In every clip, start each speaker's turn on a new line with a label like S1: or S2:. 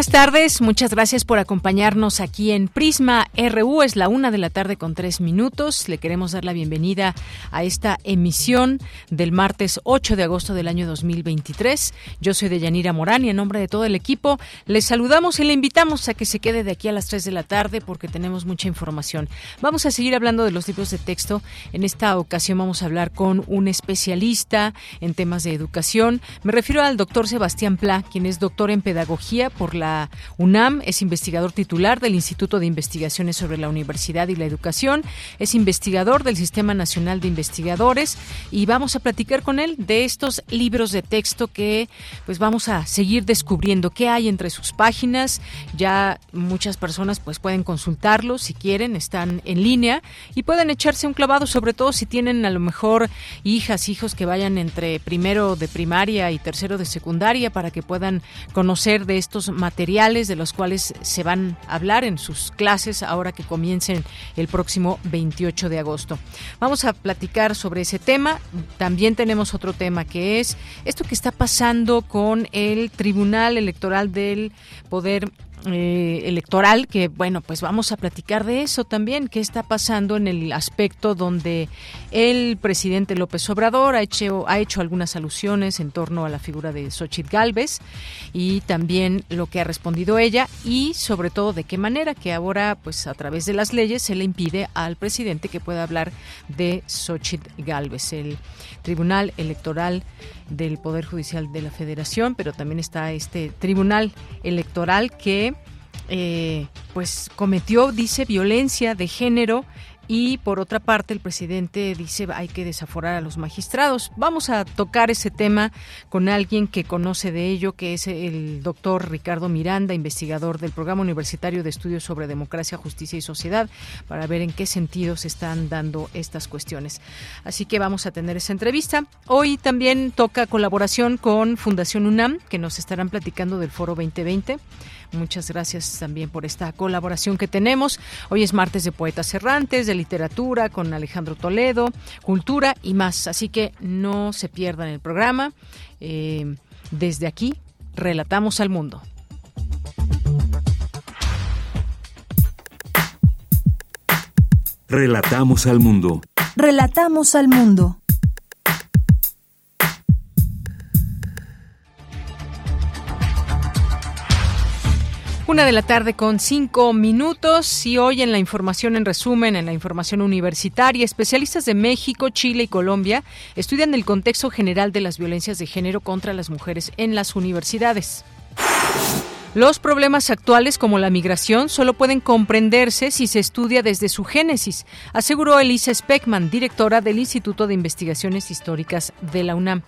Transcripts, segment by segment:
S1: Buenas tardes, muchas gracias por acompañarnos aquí en Prisma RU. Es la una de la tarde con tres minutos. Le queremos dar la bienvenida a esta emisión del martes 8 de agosto del año 2023. Yo soy Deyanira Morán y en nombre de todo el equipo les saludamos y le invitamos a que se quede de aquí a las 3 de la tarde porque tenemos mucha información. Vamos a seguir hablando de los libros de texto. En esta ocasión vamos a hablar con un especialista en temas de educación. Me refiero al doctor Sebastián Pla, quien es doctor en pedagogía por la UNAM, es investigador titular del Instituto de Investigaciones sobre la Universidad y la Educación, es investigador del Sistema Nacional de Investigadores y vamos a platicar con él de estos libros de texto que pues vamos a seguir descubriendo qué hay entre sus páginas. Ya muchas personas pues pueden consultarlos si quieren, están en línea y pueden echarse un clavado, sobre todo si tienen a lo mejor hijas, hijos que vayan entre primero de primaria y tercero de secundaria para que puedan conocer de estos materiales de los cuales se van a hablar en sus clases ahora que comiencen el próximo 28 de agosto. Vamos a platicar sobre ese tema. También tenemos otro tema que es esto que está pasando con el Tribunal Electoral del Poder eh, electoral, que bueno, pues vamos a platicar de eso también, qué está pasando en el aspecto donde el presidente López Obrador ha hecho, ha hecho algunas alusiones en torno a la figura de Xochitl Galvez y también lo que ha respondido ella y sobre todo de qué manera que ahora pues a través de las leyes se le impide al presidente que pueda hablar de Xochitl Galvez. El Tribunal Electoral del Poder Judicial de la Federación, pero también está este Tribunal Electoral que eh, pues cometió, dice, violencia de género y por otra parte, el presidente dice hay que desaforar a los magistrados. Vamos a tocar ese tema con alguien que conoce de ello, que es el doctor Ricardo Miranda, investigador del Programa Universitario de Estudios sobre Democracia, Justicia y Sociedad, para ver en qué sentido se están dando estas cuestiones. Así que vamos a tener esa entrevista. Hoy también toca colaboración con Fundación UNAM, que nos estarán platicando del Foro 2020. Muchas gracias también por esta colaboración que tenemos. Hoy es martes de Poetas Errantes, de literatura con Alejandro Toledo, cultura y más. Así que no se pierdan el programa. Eh, desde aquí, relatamos al mundo.
S2: Relatamos al mundo.
S3: Relatamos al mundo.
S1: Una de la tarde con cinco minutos y hoy en la información en resumen, en la información universitaria, especialistas de México, Chile y Colombia estudian el contexto general de las violencias de género contra las mujeres en las universidades. Los problemas actuales como la migración solo pueden comprenderse si se estudia desde su génesis, aseguró Elisa Speckman, directora del Instituto de Investigaciones Históricas de la UNAM.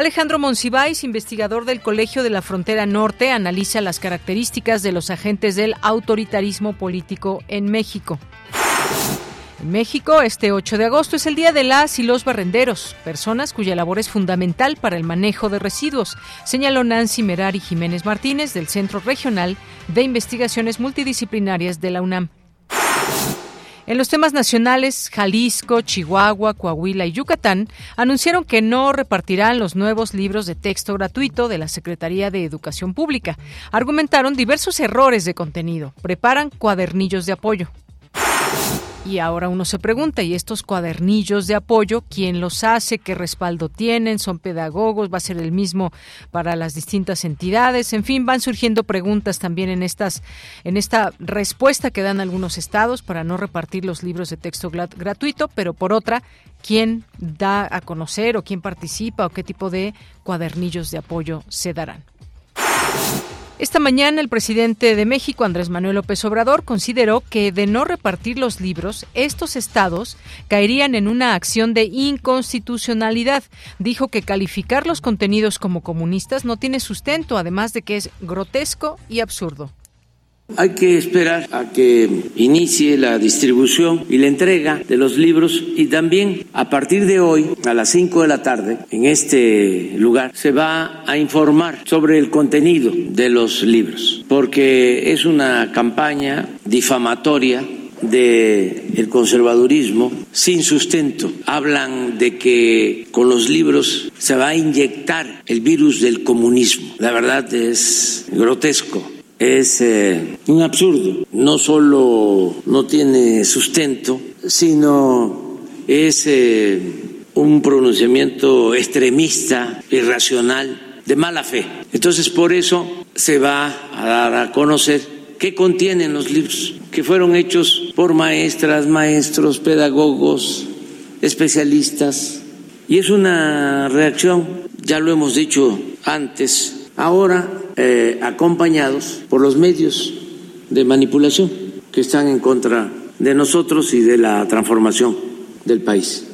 S1: Alejandro Monsiváis, investigador del Colegio de la Frontera Norte, analiza las características de los agentes del autoritarismo político en México. En México, este 8 de agosto es el Día de las y los barrenderos, personas cuya labor es fundamental para el manejo de residuos, señaló Nancy Merari Jiménez Martínez del Centro Regional de Investigaciones Multidisciplinarias de la UNAM. En los temas nacionales, Jalisco, Chihuahua, Coahuila y Yucatán anunciaron que no repartirán los nuevos libros de texto gratuito de la Secretaría de Educación Pública. Argumentaron diversos errores de contenido. Preparan cuadernillos de apoyo. Y ahora uno se pregunta, ¿y estos cuadernillos de apoyo, quién los hace? ¿Qué respaldo tienen? ¿Son pedagogos? ¿Va a ser el mismo para las distintas entidades? En fin, van surgiendo preguntas también en estas en esta respuesta que dan algunos estados para no repartir los libros de texto gratuito, pero por otra, ¿quién da a conocer o quién participa o qué tipo de cuadernillos de apoyo se darán? Esta mañana el presidente de México, Andrés Manuel López Obrador, consideró que de no repartir los libros, estos estados caerían en una acción de inconstitucionalidad. Dijo que calificar los contenidos como comunistas no tiene sustento, además de que es grotesco y absurdo.
S4: Hay que esperar a que inicie la distribución y la entrega de los libros y también a partir de hoy, a las 5 de la tarde, en este lugar, se va a informar sobre el contenido de los libros, porque es una campaña difamatoria de el conservadurismo sin sustento. Hablan de que con los libros se va a inyectar el virus del comunismo. La verdad es grotesco es eh, un absurdo. No solo no tiene sustento, sino es eh, un pronunciamiento extremista, irracional, de mala fe. Entonces, por eso se va a dar a conocer qué contienen los libros, que fueron hechos por maestras, maestros, pedagogos, especialistas. Y es una reacción, ya lo hemos dicho antes, ahora eh, acompañados por los medios de manipulación que están en contra de nosotros y de la transformación del país.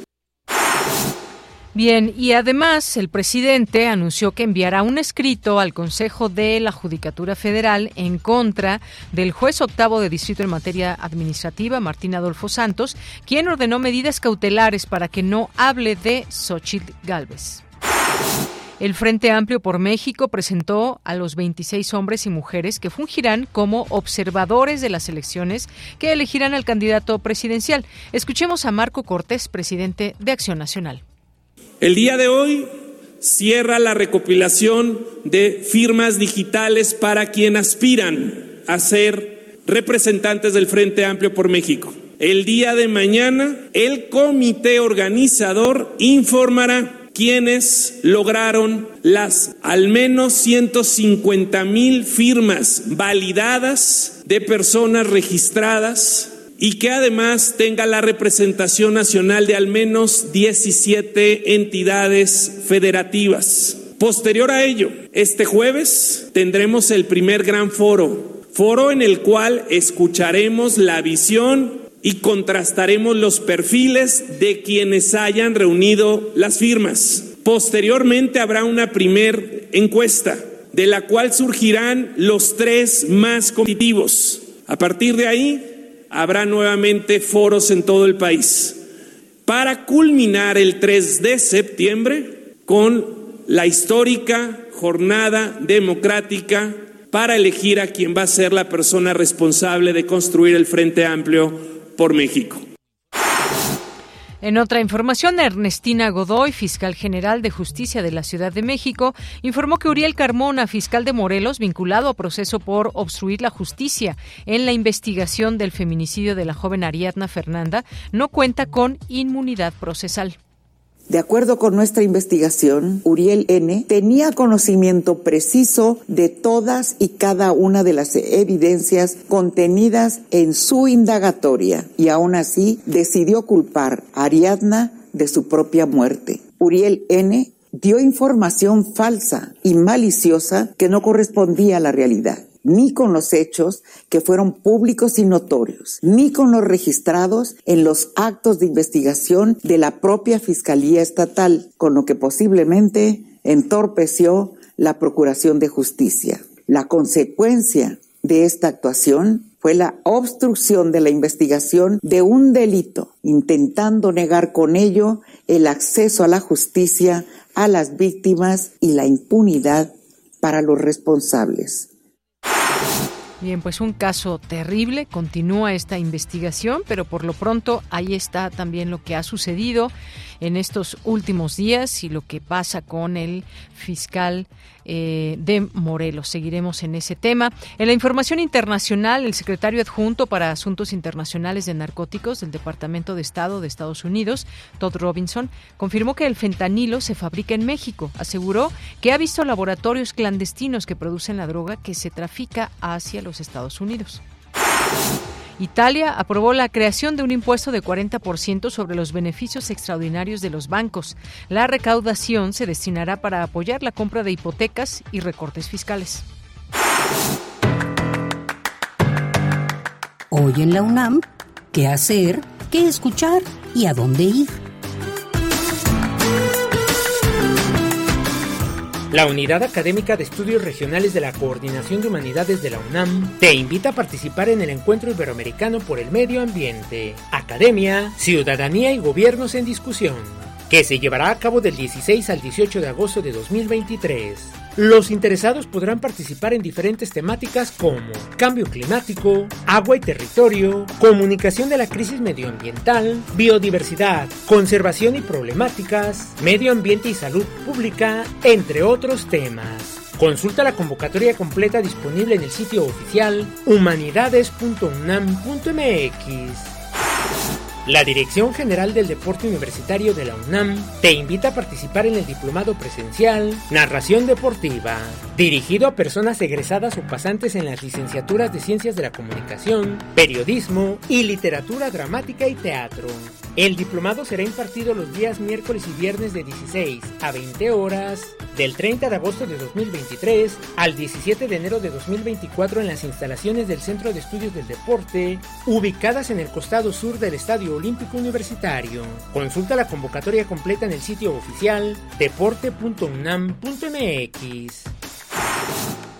S1: Bien, y además el presidente anunció que enviará un escrito al Consejo de la Judicatura Federal en contra del juez octavo de distrito en materia administrativa, Martín Adolfo Santos, quien ordenó medidas cautelares para que no hable de Xochitl Galvez. El Frente Amplio por México presentó a los 26 hombres y mujeres que fungirán como observadores de las elecciones que elegirán al candidato presidencial. Escuchemos a Marco Cortés, presidente de Acción Nacional.
S5: El día de hoy cierra la recopilación de firmas digitales para quien aspiran a ser representantes del Frente Amplio por México. El día de mañana, el comité organizador informará quienes lograron las al menos 150 mil firmas validadas de personas registradas y que además tenga la representación nacional de al menos 17 entidades federativas. Posterior a ello, este jueves tendremos el primer gran foro, foro en el cual escucharemos la visión y contrastaremos los perfiles de quienes hayan reunido las firmas. Posteriormente habrá una primer encuesta de la cual surgirán los tres más competitivos. A partir de ahí habrá nuevamente foros en todo el país para culminar el 3 de septiembre con la histórica jornada democrática para elegir a quien va a ser la persona responsable de construir el Frente Amplio por México.
S1: En otra información, Ernestina Godoy, fiscal general de justicia de la Ciudad de México, informó que Uriel Carmona, fiscal de Morelos, vinculado a proceso por obstruir la justicia en la investigación del feminicidio de la joven Ariadna Fernanda, no cuenta con inmunidad procesal.
S6: De acuerdo con nuestra investigación, Uriel N. tenía conocimiento preciso de todas y cada una de las evidencias contenidas en su indagatoria y aún así decidió culpar a Ariadna de su propia muerte. Uriel N. dio información falsa y maliciosa que no correspondía a la realidad ni con los hechos que fueron públicos y notorios, ni con los registrados en los actos de investigación de la propia Fiscalía Estatal, con lo que posiblemente entorpeció la Procuración de Justicia. La consecuencia de esta actuación fue la obstrucción de la investigación de un delito, intentando negar con ello el acceso a la justicia a las víctimas y la impunidad para los responsables.
S1: Bien, pues un caso terrible, continúa esta investigación, pero por lo pronto ahí está también lo que ha sucedido en estos últimos días y lo que pasa con el fiscal eh, de Morelos. Seguiremos en ese tema. En la información internacional, el secretario adjunto para Asuntos Internacionales de Narcóticos del Departamento de Estado de Estados Unidos, Todd Robinson, confirmó que el fentanilo se fabrica en México. Aseguró que ha visto laboratorios clandestinos que producen la droga que se trafica hacia los Estados Unidos. Italia aprobó la creación de un impuesto de 40% sobre los beneficios extraordinarios de los bancos. La recaudación se destinará para apoyar la compra de hipotecas y recortes fiscales.
S7: Hoy en la UNAM, ¿qué hacer? ¿Qué escuchar? ¿Y a dónde ir?
S8: La Unidad Académica de Estudios Regionales de la Coordinación de Humanidades de la UNAM te invita a participar en el Encuentro Iberoamericano por el Medio Ambiente, Academia, Ciudadanía y Gobiernos en Discusión, que se llevará a cabo del 16 al 18 de agosto de 2023. Los interesados podrán participar en diferentes temáticas como cambio climático, agua y territorio, comunicación de la crisis medioambiental, biodiversidad, conservación y problemáticas, medio ambiente y salud pública, entre otros temas. Consulta la convocatoria completa disponible en el sitio oficial humanidades.unam.mx. La Dirección General del Deporte Universitario de la UNAM te invita a participar en el diplomado presencial Narración Deportiva, dirigido a personas egresadas o pasantes en las licenciaturas de Ciencias de la Comunicación, Periodismo y Literatura Dramática y Teatro. El diplomado será impartido los días miércoles y viernes de 16 a 20 horas del 30 de agosto de 2023 al 17 de enero de 2024 en las instalaciones del Centro de Estudios del Deporte, ubicadas en el costado sur del Estadio Olímpico Universitario. Consulta la convocatoria completa en el sitio oficial deporte.unam.mx.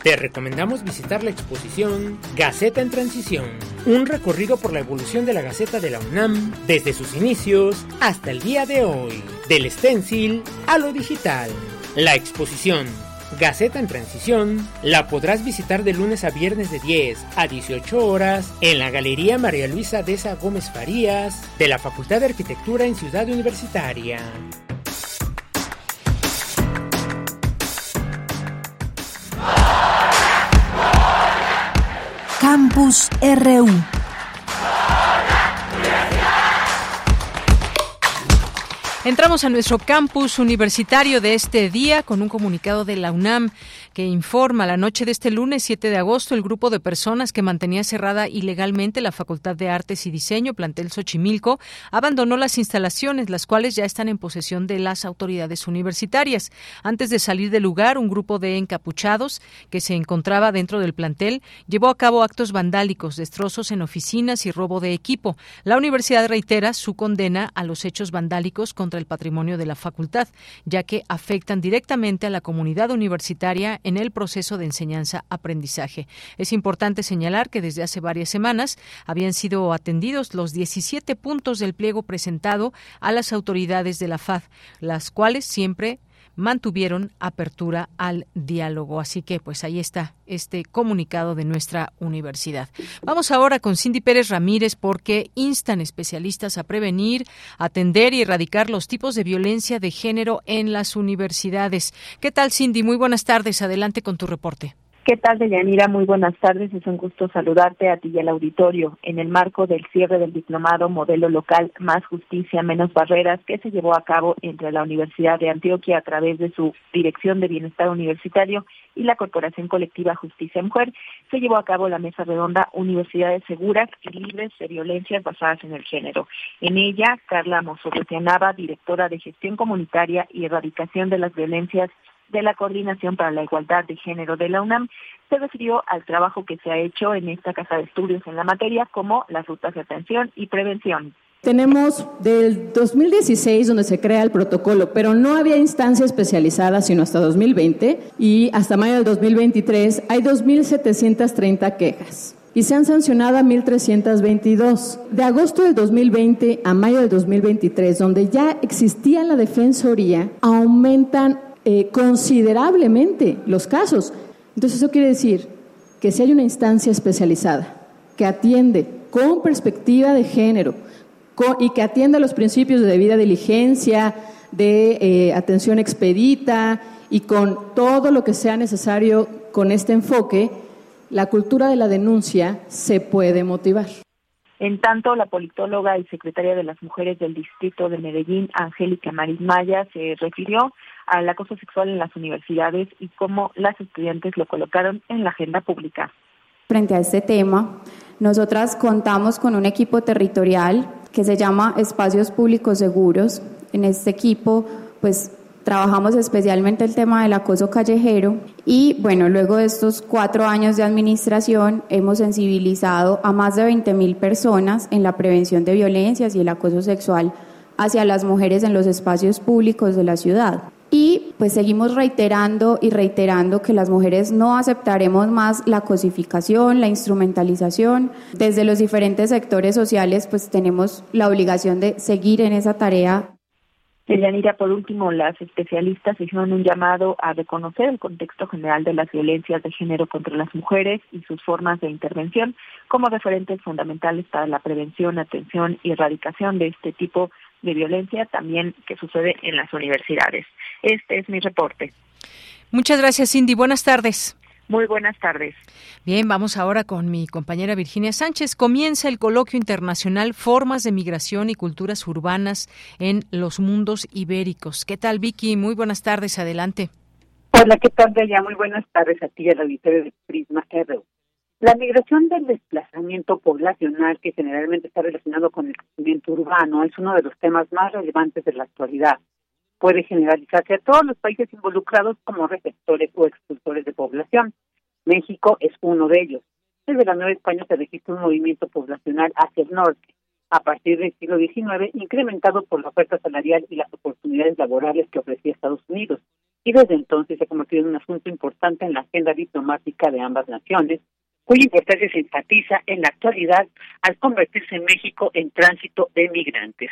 S8: Te recomendamos visitar la exposición Gaceta en Transición, un recorrido por la evolución de la Gaceta de la UNAM desde sus inicios hasta el día de hoy, del stencil a lo digital. La exposición Gaceta en Transición la podrás visitar de lunes a viernes de 10 a 18 horas en la Galería María Luisa Deza Gómez Farías de la Facultad de Arquitectura en Ciudad Universitaria.
S3: Campus RU
S1: Entramos a nuestro campus universitario de este día con un comunicado de la UNAM que informa la noche de este lunes 7 de agosto el grupo de personas que mantenía cerrada ilegalmente la Facultad de Artes y Diseño plantel Xochimilco abandonó las instalaciones, las cuales ya están en posesión de las autoridades universitarias. Antes de salir del lugar, un grupo de encapuchados que se encontraba dentro del plantel llevó a cabo actos vandálicos, destrozos en oficinas y robo de equipo. La universidad reitera su condena a los hechos vandálicos contra el patrimonio de la facultad, ya que afectan directamente a la comunidad universitaria en el proceso de enseñanza-aprendizaje. Es importante señalar que desde hace varias semanas habían sido atendidos los 17 puntos del pliego presentado a las autoridades de la FAD, las cuales siempre mantuvieron apertura al diálogo. Así que, pues ahí está este comunicado de nuestra universidad. Vamos ahora con Cindy Pérez Ramírez porque instan especialistas a prevenir, atender y erradicar los tipos de violencia de género en las universidades. ¿Qué tal, Cindy? Muy buenas tardes. Adelante con tu reporte.
S9: ¿Qué tal, Deyanira? Muy buenas tardes. Es un gusto saludarte a ti y al auditorio en el marco del cierre del diplomado Modelo Local Más Justicia, Menos Barreras que se llevó a cabo entre la Universidad de Antioquia a través de su Dirección de Bienestar Universitario y la Corporación Colectiva Justicia Mujer. Se llevó a cabo la mesa redonda Universidades Seguras y Libres de Violencias Basadas en el Género. En ella, Carla Mosorretianaba, directora de Gestión Comunitaria y Erradicación de las Violencias de la Coordinación para la Igualdad de Género de la UNAM se refirió al trabajo que se ha hecho en esta casa de estudios en la materia como las rutas de atención y prevención.
S10: Tenemos del 2016 donde se crea el protocolo, pero no había instancia especializada sino hasta 2020 y hasta mayo del 2023 hay 2.730 quejas y se han sancionado a 1.322. De agosto del 2020 a mayo del 2023, donde ya existía la defensoría, aumentan eh, considerablemente los casos. Entonces eso quiere decir que si hay una instancia especializada que atiende con perspectiva de género, y que atienda los principios de debida diligencia, de eh, atención expedita y con todo lo que sea necesario con este enfoque, la cultura de la denuncia se puede motivar.
S9: En tanto, la politóloga y secretaria de las mujeres del distrito de Medellín, Angélica Maris Maya, se refirió al acoso sexual en las universidades y cómo las estudiantes lo colocaron en la agenda pública.
S11: Frente a este tema, nosotras contamos con un equipo territorial que se llama Espacios Públicos Seguros. En este equipo, pues Trabajamos especialmente el tema del acoso callejero y bueno, luego de estos cuatro años de administración hemos sensibilizado a más de 20 mil personas en la prevención de violencias y el acoso sexual hacia las mujeres en los espacios públicos de la ciudad. Y pues seguimos reiterando y reiterando que las mujeres no aceptaremos más la cosificación, la instrumentalización. Desde los diferentes sectores sociales pues tenemos la obligación de seguir en esa tarea
S9: Yanira, por último, las especialistas hicieron un llamado a reconocer el contexto general de las violencias de género contra las mujeres y sus formas de intervención como referentes fundamentales para la prevención, atención y erradicación de este tipo de violencia también que sucede en las universidades. Este es mi reporte.
S1: Muchas gracias, Cindy. Buenas tardes.
S9: Muy buenas tardes.
S1: Bien, vamos ahora con mi compañera Virginia Sánchez. Comienza el coloquio internacional Formas de Migración y Culturas Urbanas en los Mundos Ibéricos. ¿Qué tal, Vicky? Muy buenas tardes. Adelante.
S12: Hola, ¿qué tal, ya Muy buenas tardes a ti y al auditorio de Prisma RU. La migración del desplazamiento poblacional, que generalmente está relacionado con el crecimiento urbano, es uno de los temas más relevantes de la actualidad puede generalizarse a todos los países involucrados como receptores o expulsores de población. México es uno de ellos. Desde la Nueva España se registra un movimiento poblacional hacia el norte, a partir del siglo XIX, incrementado por la oferta salarial y las oportunidades laborales que ofrecía Estados Unidos, y desde entonces se ha convertido en un asunto importante en la agenda diplomática de ambas naciones, cuya importancia se enfatiza en la actualidad al convertirse en México en tránsito de migrantes.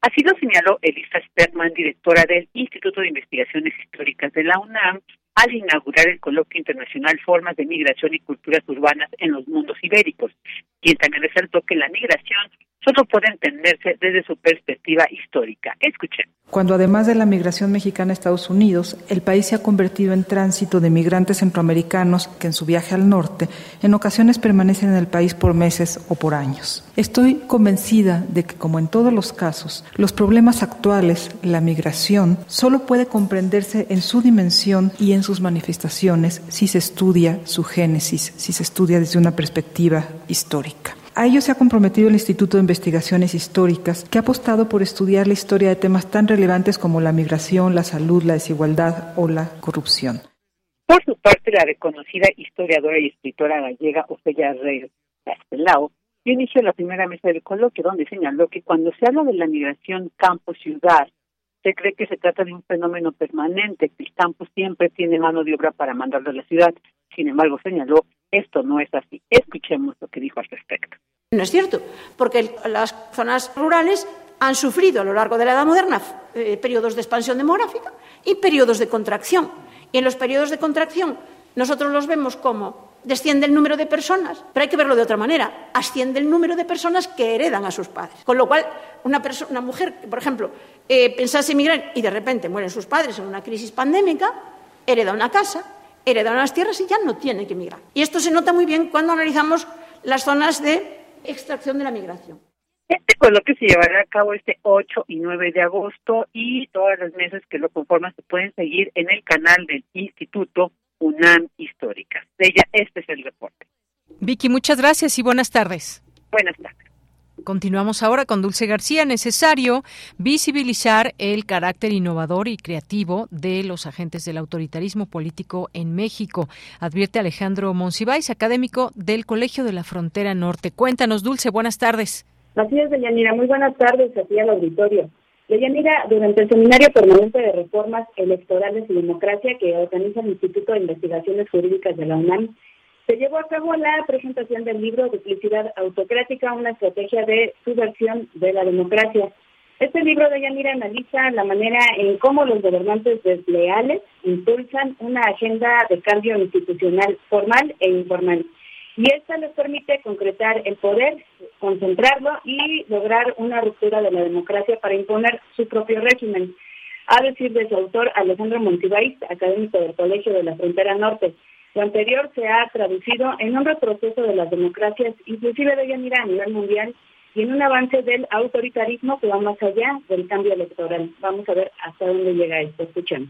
S12: Así lo señaló Elisa Sperman, directora del Instituto de Investigaciones Históricas de la UNAM, al inaugurar el coloquio internacional Formas de Migración y Culturas Urbanas en los Mundos Ibéricos, quien también resaltó que la migración solo puede entenderse desde su perspectiva histórica. Escuchen.
S13: Cuando además de la migración mexicana a Estados Unidos, el país se ha convertido en tránsito de migrantes centroamericanos que en su viaje al norte en ocasiones permanecen en el país por meses o por años. Estoy convencida de que, como en todos los casos, los problemas actuales, la migración, solo puede comprenderse en su dimensión y en sus manifestaciones si se estudia su génesis, si se estudia desde una perspectiva histórica. A ello se ha comprometido el Instituto de Investigaciones Históricas, que ha apostado por estudiar la historia de temas tan relevantes como la migración, la salud, la desigualdad o la corrupción.
S12: Por su parte, la reconocida historiadora y escritora gallega Ofelia Reyes Castelao dio inicio la primera mesa del coloquio, donde señaló que cuando se habla de la migración campo-ciudad, se cree que se trata de un fenómeno permanente, que el campo siempre tiene mano de obra para mandarlo a la ciudad. Sin embargo, señaló esto no es así. Escuchemos lo que dijo al respecto.
S14: No es cierto, porque las zonas rurales han sufrido a lo largo de la Edad Moderna eh, periodos de expansión demográfica y periodos de contracción. Y en los periodos de contracción nosotros los vemos como desciende el número de personas, pero hay que verlo de otra manera. Asciende el número de personas que heredan a sus padres. Con lo cual, una, una mujer por ejemplo, eh, pensase emigrar y de repente mueren sus padres en una crisis pandémica, hereda una casa, heredaron las tierras y ya no tiene que emigrar. Y esto se nota muy bien cuando analizamos las zonas de extracción de la migración.
S12: Este coloquio se llevará a cabo este 8 y 9 de agosto y todas las mesas que lo conforman se pueden seguir en el canal del Instituto UNAM De ella, este es el reporte.
S1: Vicky, muchas gracias y buenas tardes.
S12: Buenas tardes.
S1: Continuamos ahora con Dulce García. Necesario visibilizar el carácter innovador y creativo de los agentes del autoritarismo político en México, advierte Alejandro Monsiváis, académico del Colegio de la Frontera Norte. Cuéntanos, Dulce, buenas tardes.
S15: Así es, Deyanira. Muy buenas tardes aquí al auditorio. Deyanira, durante el Seminario Permanente de Reformas Electorales y Democracia que organiza el Instituto de Investigaciones Jurídicas de la UNAM, se llevó a cabo la presentación del libro Duplicidad Autocrática, una estrategia de subversión de la democracia. Este libro de Yanira analiza la manera en cómo los gobernantes desleales impulsan una agenda de cambio institucional formal e informal. Y esta les permite concretar el poder, concentrarlo y lograr una ruptura de la democracia para imponer su propio régimen. A decir de su autor Alejandro Montibáis, académico del Colegio de la Frontera Norte, lo anterior se ha traducido en un retroceso de las democracias, inclusive de Yanira a nivel mundial, y en un avance del autoritarismo que va más allá del cambio electoral. Vamos a ver hasta dónde llega esto. Escuchemos.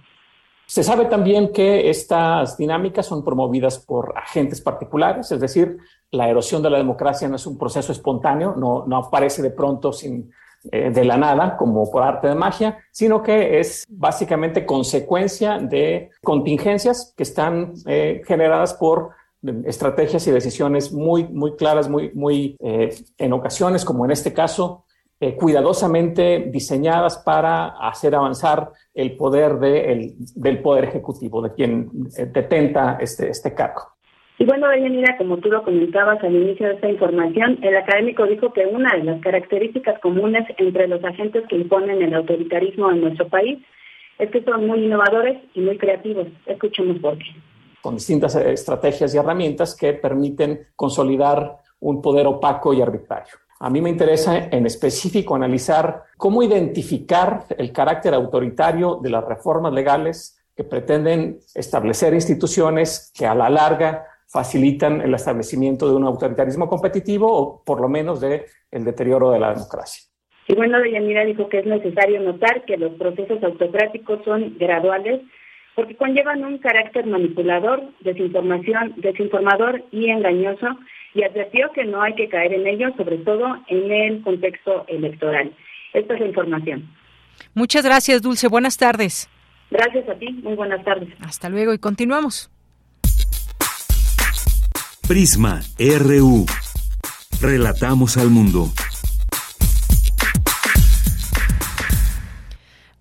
S16: Se sabe también que estas dinámicas son promovidas por agentes particulares, es decir, la erosión de la democracia no es un proceso espontáneo, no, aparece de pronto sin, eh, de la nada, como por arte de magia, sino que es básicamente consecuencia de contingencias que están eh, generadas por estrategias y decisiones muy, muy claras, muy, muy eh, en ocasiones, como en este caso, eh, cuidadosamente diseñadas para hacer avanzar el poder de del Poder Ejecutivo, de quien eh, detenta este, este cargo.
S15: Y bueno, Deyanira, como tú lo comentabas al inicio de esta información, el académico dijo que una de las características comunes entre los agentes que imponen el autoritarismo en nuestro país es que son muy innovadores y muy creativos. Escuchemos por qué.
S16: Con distintas estrategias y herramientas que permiten consolidar un poder opaco y arbitrario. A mí me interesa en específico analizar cómo identificar el carácter autoritario de las reformas legales que pretenden establecer instituciones que a la larga facilitan el establecimiento de un autoritarismo competitivo o por lo menos de el deterioro de la democracia.
S15: Y bueno, Deyanira dijo que es necesario notar que los procesos autocráticos son graduales porque conllevan un carácter manipulador, desinformación, desinformador y engañoso y advirtió que no hay que caer en ello, sobre todo en el contexto electoral. Esta es la información.
S1: Muchas gracias, Dulce. Buenas tardes.
S15: Gracias a ti. Muy buenas tardes.
S1: Hasta luego y continuamos.
S2: Prisma RU. Relatamos al mundo.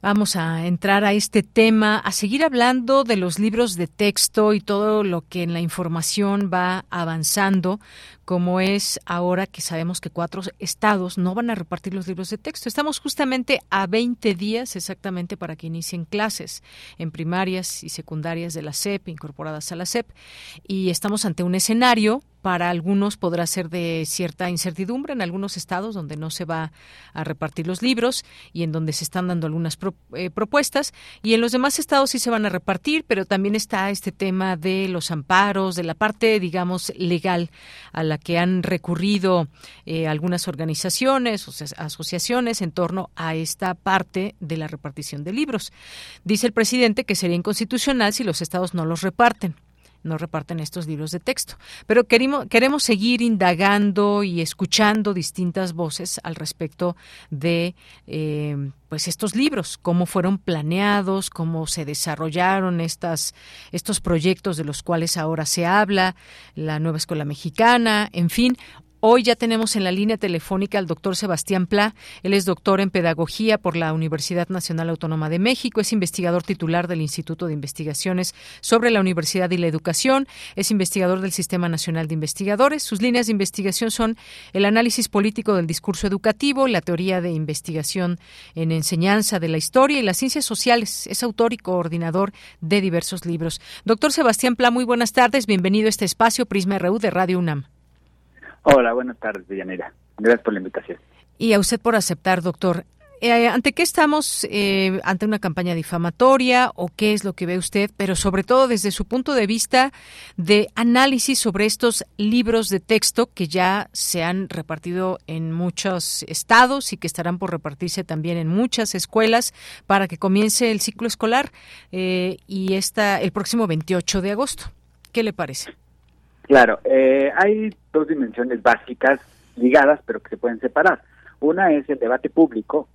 S1: Vamos a entrar a este tema, a seguir hablando de los libros de texto y todo lo que en la información va avanzando, como es ahora que sabemos que cuatro estados no van a repartir los libros de texto. Estamos justamente a 20 días exactamente para que inicien clases en primarias y secundarias de la SEP, incorporadas a la SEP, y estamos ante un escenario para algunos podrá ser de cierta incertidumbre en algunos estados donde no se va a repartir los libros y en donde se están dando algunas eh, propuestas y en los demás estados sí se van a repartir, pero también está este tema de los amparos, de la parte, digamos, legal a la que han recurrido eh, algunas organizaciones o asociaciones en torno a esta parte de la repartición de libros. Dice el presidente que sería inconstitucional si los estados no los reparten no reparten estos libros de texto. Pero queremos, queremos seguir indagando y escuchando distintas voces al respecto de eh, pues estos libros, cómo fueron planeados, cómo se desarrollaron estas, estos proyectos de los cuales ahora se habla, la nueva escuela mexicana, en fin, Hoy ya tenemos en la línea telefónica al doctor Sebastián Pla. Él es doctor en pedagogía por la Universidad Nacional Autónoma de México, es investigador titular del Instituto de Investigaciones sobre la Universidad y la Educación, es investigador del Sistema Nacional de Investigadores. Sus líneas de investigación son el análisis político del discurso educativo, la teoría de investigación en enseñanza de la historia y las ciencias sociales. Es autor y coordinador de diversos libros. Doctor Sebastián Pla, muy buenas tardes. Bienvenido a este espacio Prisma RU de Radio UNAM.
S17: Hola, buenas tardes, Villanera. Gracias por la invitación.
S1: Y a usted por aceptar, doctor. Eh, ¿Ante qué estamos? Eh, ¿Ante una campaña difamatoria o qué es lo que ve usted? Pero sobre todo desde su punto de vista de análisis sobre estos libros de texto que ya se han repartido en muchos estados y que estarán por repartirse también en muchas escuelas para que comience el ciclo escolar eh, y está el próximo 28 de agosto. ¿Qué le parece?
S17: Claro, eh, hay dos dimensiones básicas ligadas, pero que se pueden separar. Una es el debate público,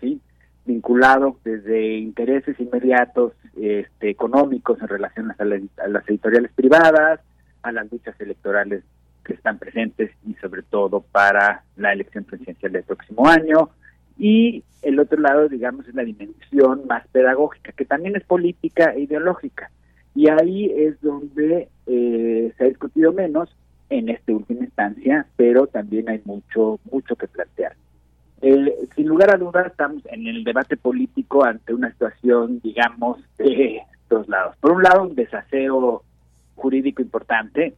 S17: sí, vinculado desde intereses inmediatos este, económicos en relación a, las editoriales privadas, a las luchas electorales que están presentes y sobre todo para la elección presidencial del próximo año. Y el otro lado, digamos, es la dimensión más pedagógica, que también es política e ideológica. Y ahí es donde eh, se ha discutido menos en esta última instancia, pero también hay mucho, mucho que plantear. Eh, sin lugar a dudas, estamos en el debate político ante una situación, digamos, de dos lados. Por un lado, un desaseo jurídico importante,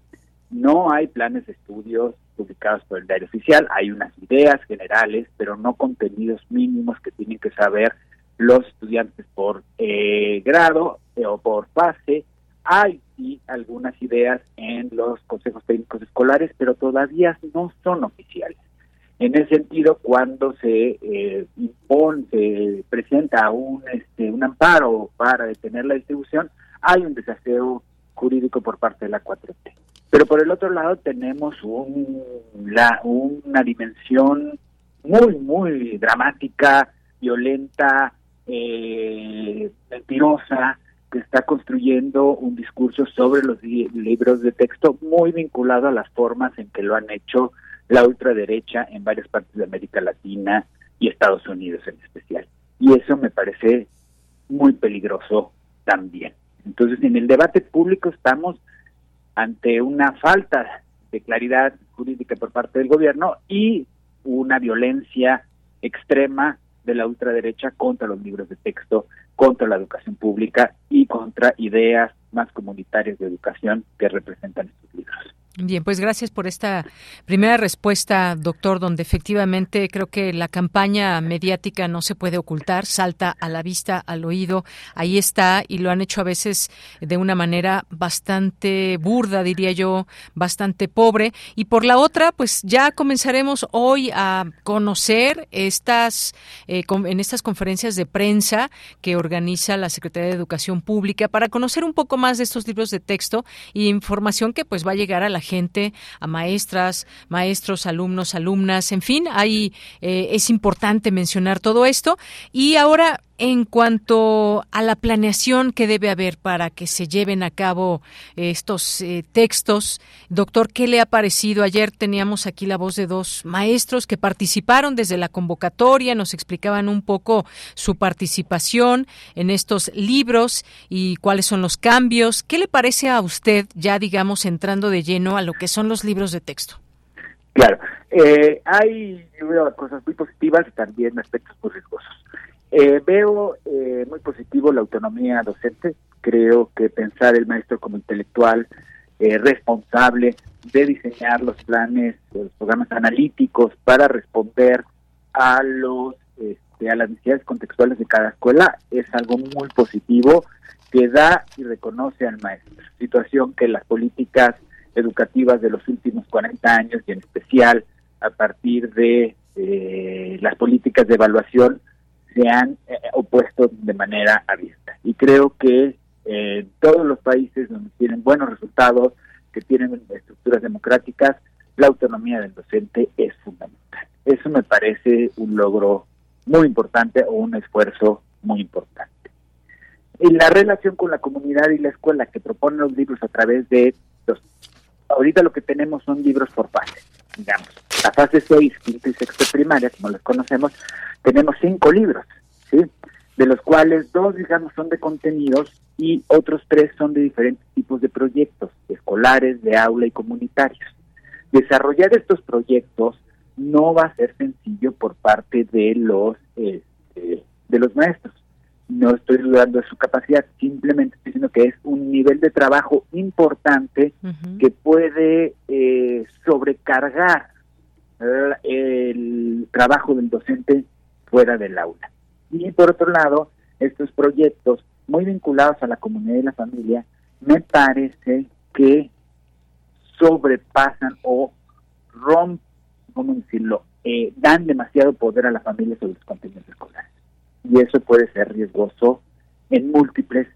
S17: No hay planes de estudios publicados por el diario oficial, hay unas ideas generales, pero no contenidos mínimos que tienen que saber los estudiantes por eh, grado eh, o por fase. Hay sí algunas ideas en los consejos técnicos escolares, pero todavía no son oficiales. En ese sentido, cuando se eh, impone, se presenta un, este, un amparo para detener la distribución, hay un desaseo jurídico por parte de la 4T. Pero por el otro lado tenemos un, la, una dimensión muy, muy dramática, violenta, eh, mentirosa, que está construyendo un discurso sobre los libros de texto muy vinculado a las formas en que lo han hecho la ultraderecha en varias partes de América Latina y Estados Unidos en especial. Y eso me parece muy peligroso también. Entonces, en el debate público estamos ante una falta de claridad jurídica por parte del gobierno y una violencia extrema de la ultraderecha contra los libros de texto, contra la educación pública y contra ideas más comunitarias de educación que representan estos libros.
S1: Bien, pues gracias por esta primera respuesta, doctor, donde efectivamente creo que la campaña mediática no se puede ocultar, salta a la vista, al oído, ahí está y lo han hecho a veces de una manera bastante burda, diría yo, bastante pobre. Y por la otra, pues ya comenzaremos hoy a conocer estas, eh, en estas conferencias de prensa que organiza la Secretaría de Educación Pública para conocer un poco más de estos libros de texto y información que pues va a llegar a la gente, a maestras, maestros, alumnos, alumnas, en fin, ahí eh, es importante mencionar todo esto. Y ahora, en cuanto a la planeación que debe haber para que se lleven a cabo estos eh, textos, doctor, ¿qué le ha parecido? Ayer teníamos aquí la voz de dos maestros que participaron desde la convocatoria, nos explicaban un poco su participación en estos libros y cuáles son los cambios. ¿Qué le parece a usted, ya digamos, entrando de lleno a lo que son los libros de texto?
S17: Claro, eh, hay cosas muy positivas y también aspectos muy riesgosos. Eh, veo eh, muy positivo la autonomía docente. Creo que pensar el maestro como intelectual eh, responsable de diseñar los planes, los programas analíticos para responder a los este, a las necesidades contextuales de cada escuela es algo muy positivo que da y reconoce al maestro. Situación que las políticas educativas de los últimos 40 años y en especial a partir de las políticas de evaluación se han eh, opuesto de manera abierta. Y creo que eh, todos los países donde tienen buenos resultados, que tienen estructuras democráticas, la autonomía del docente es fundamental. Eso me parece un logro muy importante o un esfuerzo muy importante. Y la relación con la comunidad y la escuela que proponen los libros a través de los... Ahorita lo que tenemos son libros por fase, digamos. La fase 6, quinto y sexto primaria, como los conocemos, tenemos cinco libros, ¿sí? de los cuales dos, digamos, son de contenidos y otros tres son de diferentes tipos de proyectos, escolares, de aula y comunitarios. Desarrollar estos proyectos no va a ser sencillo por parte de los este, de los maestros. No estoy dudando de su capacidad, simplemente estoy diciendo que es un nivel de trabajo importante que puede eh, sobrecargar el trabajo del docente fuera del aula. Y por otro lado, estos proyectos muy vinculados a la comunidad y la familia, me parece que sobrepasan o rompen, ¿cómo decirlo?, eh, dan demasiado poder a la familia sobre los contenidos escolares. Y eso puede ser riesgoso en múltiples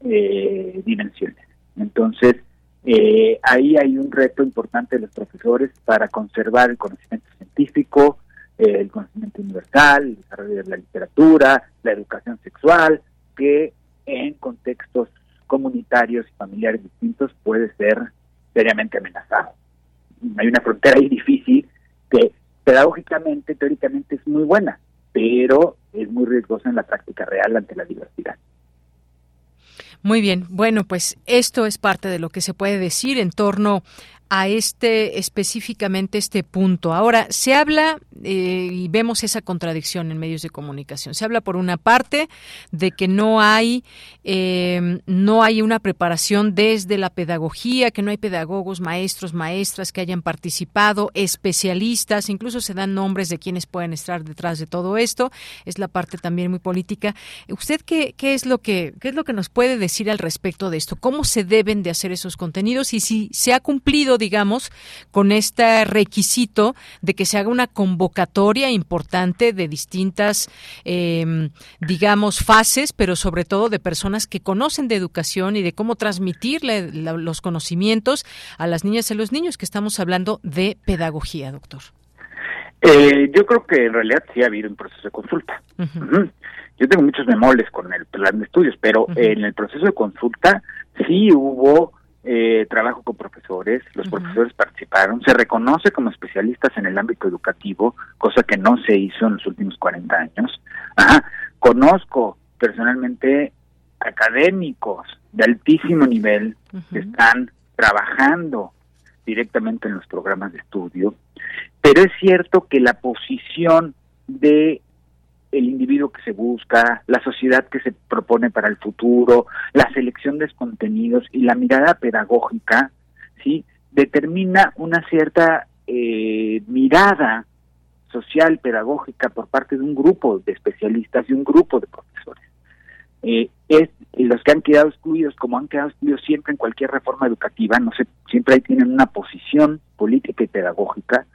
S17: eh, dimensiones. Entonces, eh, ahí hay un reto importante de los profesores para conservar el conocimiento científico, el conocimiento universal, el desarrollo de la literatura, la educación sexual, que en contextos comunitarios y familiares distintos puede ser seriamente amenazado. Hay una frontera ahí difícil que pedagógicamente, teóricamente es muy buena, pero es muy riesgosa en la práctica real ante la diversidad.
S1: Muy bien, bueno, pues esto es parte de lo que se puede decir en torno a este específicamente este punto. Ahora, se habla eh, y vemos esa contradicción en medios de comunicación. Se habla por una parte de que no hay eh, no hay una preparación desde la pedagogía, que no hay pedagogos, maestros, maestras que hayan participado, especialistas, incluso se dan nombres de quienes pueden estar detrás de todo esto. Es la parte también muy política. ¿Usted qué, qué es lo que qué es lo que nos puede decir al respecto de esto? ¿Cómo se deben de hacer esos contenidos y si se ha cumplido, digamos, con este requisito de que se haga una convocatoria importante de distintas, eh, digamos, fases, pero sobre todo de personas que conocen de educación y de cómo transmitirle los conocimientos a las niñas y a los niños, que estamos hablando de pedagogía, doctor.
S17: Eh, yo creo que en realidad sí ha habido un proceso de consulta. Yo tengo muchos memoles con el plan de estudios, pero en el proceso de consulta sí hubo eh, trabajo con profesores, los profesores participaron, se reconoce como especialistas en el ámbito educativo, cosa que no se hizo en los últimos 40 años. Ajá. Conozco personalmente académicos de altísimo nivel que están trabajando directamente en los programas de estudio, pero es cierto que la posición de el individuo que se busca, la sociedad que se propone para el futuro, la selección de contenidos y la mirada pedagógica, sí, determina una cierta eh, mirada social pedagógica por parte de un grupo de especialistas y un grupo de profesores. Eh, es los que han quedado excluidos, como han quedado excluidos siempre en cualquier reforma educativa, no sé, siempre ahí tienen una posición política y pedagógica,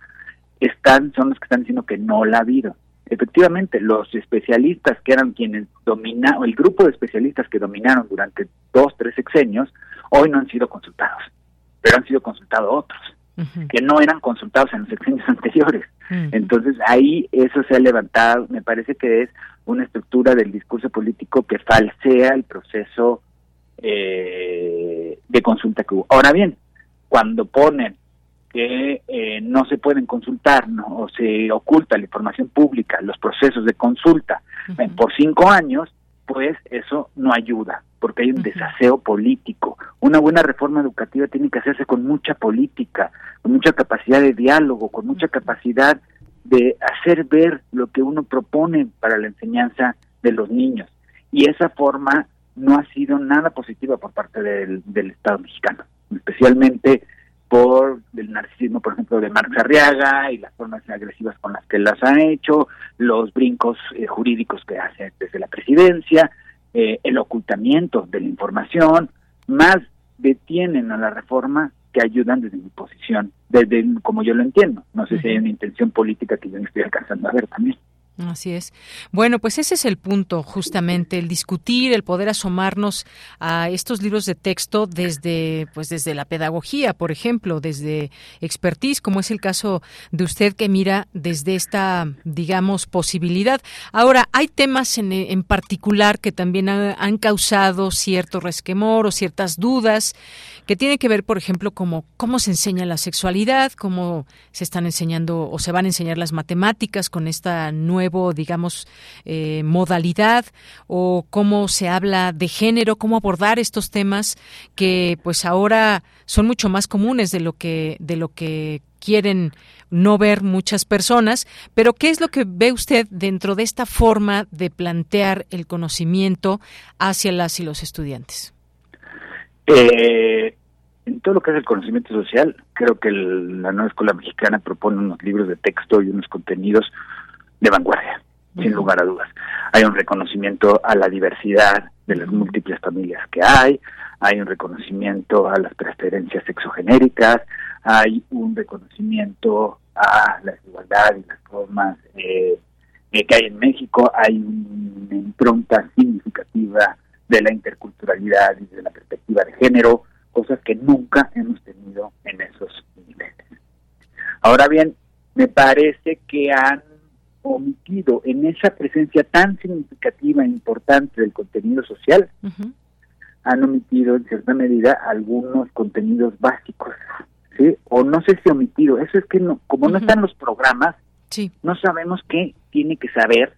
S17: están, son los que están diciendo que no la ha habido. Efectivamente, los especialistas que eran quienes dominaron, el grupo de especialistas que dominaron durante dos, tres sexenios, hoy no han sido consultados, pero han sido consultados otros, que no eran consultados en los sexenios anteriores. Entonces ahí eso se ha levantado, me parece que es una estructura del discurso político que falsea el proceso eh, de consulta que hubo. Ahora bien, cuando ponen que eh, no se pueden consultar ¿no? o se oculta la información pública, los procesos de consulta por cinco años, pues eso no ayuda, porque hay un desaseo político. Una buena reforma educativa tiene que hacerse con mucha política, con mucha capacidad de diálogo, con mucha capacidad de hacer ver lo que uno propone para la enseñanza de los niños. Y esa forma no ha sido nada positiva por parte del, del Estado mexicano, especialmente por el narcisismo, por ejemplo, de Marx Arriaga y las formas agresivas con las que las ha hecho, los brincos eh, jurídicos que hace desde la presidencia, eh, el ocultamiento de la información, más detienen a la reforma que ayudan desde mi posición, desde como yo lo entiendo. No sé si hay una intención política que yo no estoy alcanzando a ver también.
S1: Así es. Bueno, pues ese es el punto, justamente, el discutir, el poder asomarnos a estos libros de texto desde, pues desde la pedagogía, por ejemplo, desde expertise, como es el caso de usted que mira desde esta, digamos, posibilidad. Ahora, hay temas en, en particular que también han causado cierto resquemor o ciertas dudas que tienen que ver, por ejemplo, como cómo se enseña la sexualidad, cómo se están enseñando o se van a enseñar las matemáticas con esta nuevo, digamos, eh, modalidad o cómo se habla de género, cómo abordar estos temas que, pues, ahora son mucho más comunes de lo que de lo que quieren no ver muchas personas, pero ¿qué es lo que ve usted dentro de esta forma de plantear el conocimiento hacia las y los estudiantes?
S17: Eh, en todo lo que es el conocimiento social, creo que la nueva escuela mexicana propone unos libros de texto y unos contenidos de vanguardia, sin lugar a dudas. Hay un reconocimiento a la diversidad de las múltiples familias que hay, hay un reconocimiento a las preferencias sexogenéricas, hay un reconocimiento a la desigualdad y las formas eh, que hay en México, hay una impronta significativa de la interculturalidad y de la perspectiva de género, cosas que nunca hemos tenido en esos niveles. Ahora bien, me parece que han omitido en esa presencia tan significativa e importante del contenido social, han omitido en cierta medida algunos contenidos básicos, ¿sí? O no sé si omitido, eso es que no, como no están los programas, no sabemos qué tiene que saber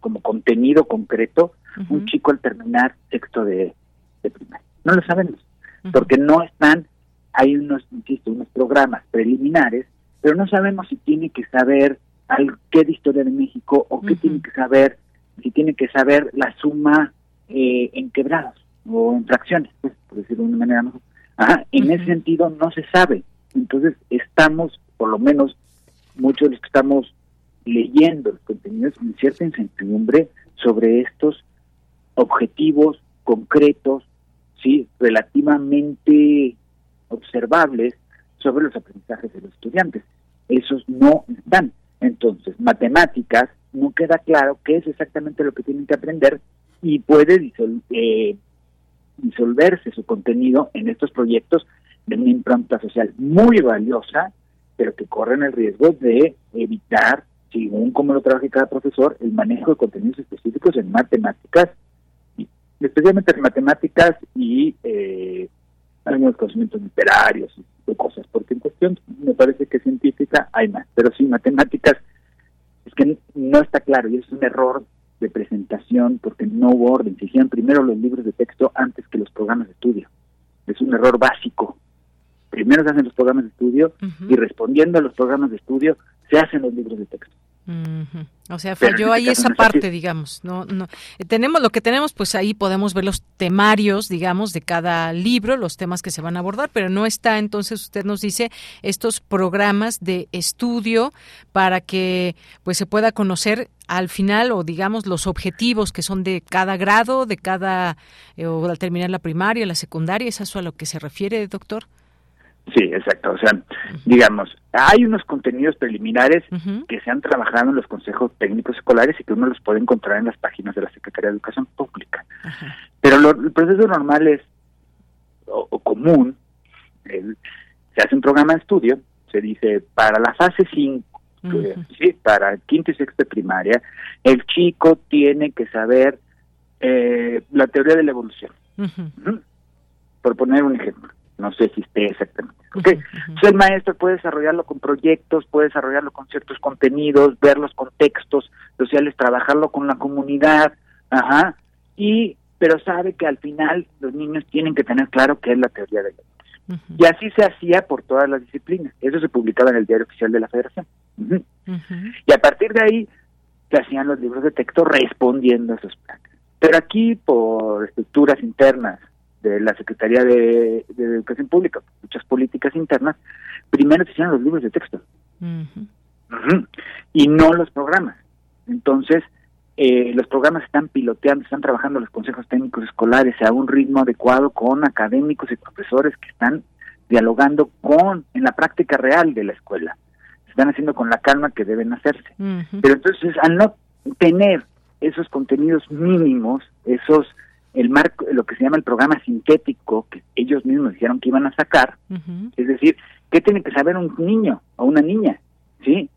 S17: como contenido concreto un chico al terminar sexto de, de primaria. No lo sabemos, porque no están hay unos, insisto, unos programas preliminares, pero no sabemos si tiene que saber al, qué de historia de México o qué tiene que saber, si tiene que saber la suma eh, en quebrados o en fracciones, pues, por decirlo de una manera mejor. Ajá, en ese sentido no se sabe. Entonces estamos, por lo menos muchos de los que estamos leyendo los contenidos, en cierta incertidumbre sobre estos objetivos concretos, sí, relativamente observables sobre los aprendizajes de los estudiantes. Esos no están. Entonces, matemáticas, no queda claro qué es exactamente lo que tienen que aprender y puede eh, disolverse su contenido en estos proyectos de una impronta social muy valiosa, pero que corren el riesgo de evitar, según como lo trabaja cada profesor, el manejo de contenidos específicos en matemáticas, especialmente en matemáticas y eh, algunos conocimientos literarios y cosas, porque en cuestión me parece que científica hay más, pero sí matemáticas es que no está claro y es un error de presentación porque no hubo orden, se hicieron primero los libros de texto antes que los programas de estudio. Es un error básico. Primero se hacen los programas de estudio y respondiendo a los programas de estudio se hacen los libros de texto.
S1: O sea, falló ahí esa parte, digamos. No, no. Tenemos lo que tenemos, pues ahí podemos ver los temarios, digamos, de cada libro, los temas que se van a abordar, pero no está, entonces usted nos dice estos programas de estudio para que, pues, se pueda conocer al final o digamos los objetivos que son de cada grado, de cada eh, o al terminar la primaria, la secundaria, ¿es eso a lo que se refiere, doctor?
S17: Sí, exacto. O sea, digamos, hay unos contenidos preliminares que se han trabajado en los consejos técnicos escolares y que uno los puede encontrar en las páginas de la Secretaría de Educación Pública. Pero lo, el proceso normal es, o, común, se hace un programa de estudio, se dice, para la fase 5, sí, para quinto y sexto de primaria, el chico tiene que saber eh, la teoría de la evolución. Por poner un ejemplo no sé si esté exactamente. Okay. el maestro puede desarrollarlo con proyectos, puede desarrollarlo con ciertos contenidos, ver los contextos sociales, trabajarlo con la comunidad, ajá, y pero sabe que al final los niños tienen que tener claro qué es la teoría de la Y así se hacía por todas las disciplinas. Eso se publicaba en el diario oficial de la Federación. Y a partir de ahí se hacían los libros de texto respondiendo a esos planes. Pero aquí, por estructuras internas de la Secretaría de, Educación Pública, muchas políticas internas, primero se hicieron los libros de texto y no los programas. Entonces, eh, los programas están piloteando, están trabajando los consejos técnicos escolares a un ritmo adecuado con académicos y profesores que están dialogando con en la práctica real de la escuela. Se están haciendo con la calma que deben hacerse. Pero entonces, al no tener esos contenidos mínimos, esos el marco, lo que se llama el programa sintético que ellos mismos dijeron que iban a sacar, es decir, ¿qué tiene que saber un niño o una niña? ¿Sí?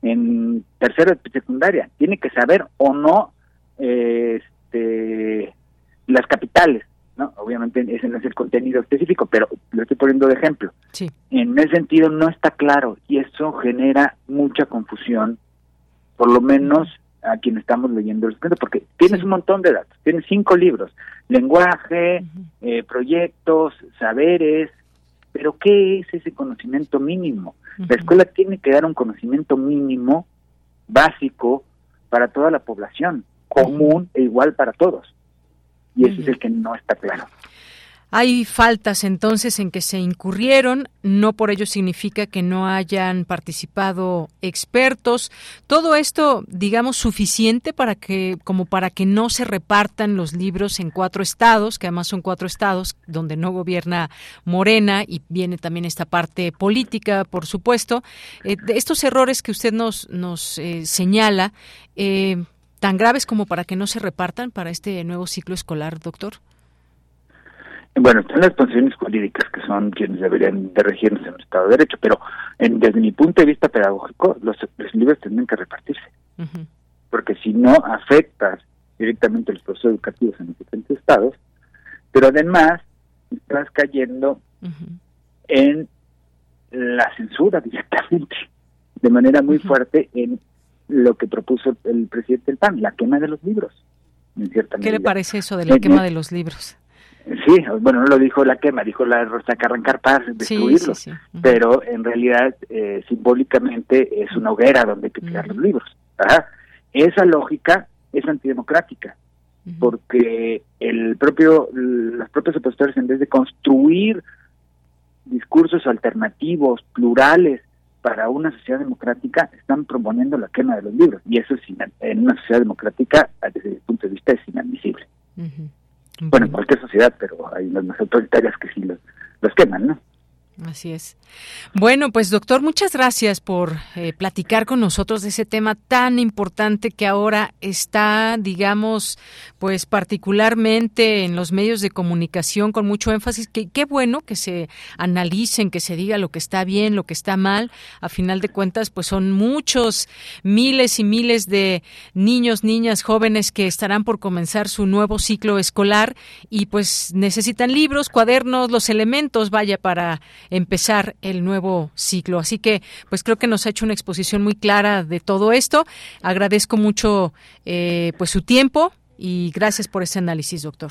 S17: En tercero de secundaria, tiene que saber o no este, las capitales, ¿no? Obviamente ese no es el contenido específico, pero lo estoy poniendo de ejemplo.
S1: Sí.
S17: En ese sentido no está claro y eso genera mucha confusión, por lo menos a quien estamos leyendo el porque tienes un montón de datos, tienes cinco libros, lenguaje, eh, proyectos, saberes, pero ¿qué es ese conocimiento mínimo? La escuela tiene que dar un conocimiento mínimo, básico, para toda la población, común e igual para todos. Y ese es el que no está claro.
S1: Hay faltas entonces en que se incurrieron, no por ello significa que no hayan participado expertos. Todo esto, digamos, suficiente para que, como para que no se repartan los libros en cuatro estados, que además son cuatro estados donde no gobierna Morena y viene también esta parte política, por supuesto. Eh, de estos errores que usted nos, nos eh, señala, eh, tan graves como para que no se repartan para este nuevo ciclo escolar, doctor.
S17: Bueno, están las posiciones jurídicas que son quienes deberían de regirnos en un Estado de Derecho, pero en, desde mi punto de vista pedagógico, los, libros tendrían que repartirse, porque si no afectas directamente los procesos educativos en los diferentes estados, pero además estás cayendo en la censura directamente, de manera muy fuerte en lo que propuso el presidente del PAN, la quema de los libros. En
S1: ¿Qué le parece eso de la quema de los libros?
S17: Sí, bueno, no lo dijo la quema, dijo la sacar arrancar paz, destruirlo, pero en realidad eh, simbólicamente es una hoguera donde hay que tirar los libros. Esa lógica es antidemocrática, porque el propio, los propios opositores en vez de construir discursos alternativos, plurales, para una sociedad democrática están proponiendo la quema de los libros. Y eso es en una sociedad democrática desde mi punto de vista es inadmisible. Bueno, en cualquier sociedad, pero hay unas más autoritarias que sí los, los queman, ¿no?
S1: Así es. Bueno, pues doctor, muchas gracias por eh, platicar con nosotros de ese tema tan importante que ahora está, digamos, pues particularmente en los medios de comunicación con mucho énfasis. Que qué bueno que se analicen, que se diga lo que está bien, lo que está mal. A final de cuentas, pues son muchos, miles y miles de niños, niñas, jóvenes que estarán por comenzar su nuevo ciclo escolar y pues necesitan libros, cuadernos, los elementos, vaya para empezar el nuevo ciclo. Así que, pues creo que nos ha hecho una exposición muy clara de todo esto. Agradezco mucho, eh, pues su tiempo y gracias por ese análisis, doctor.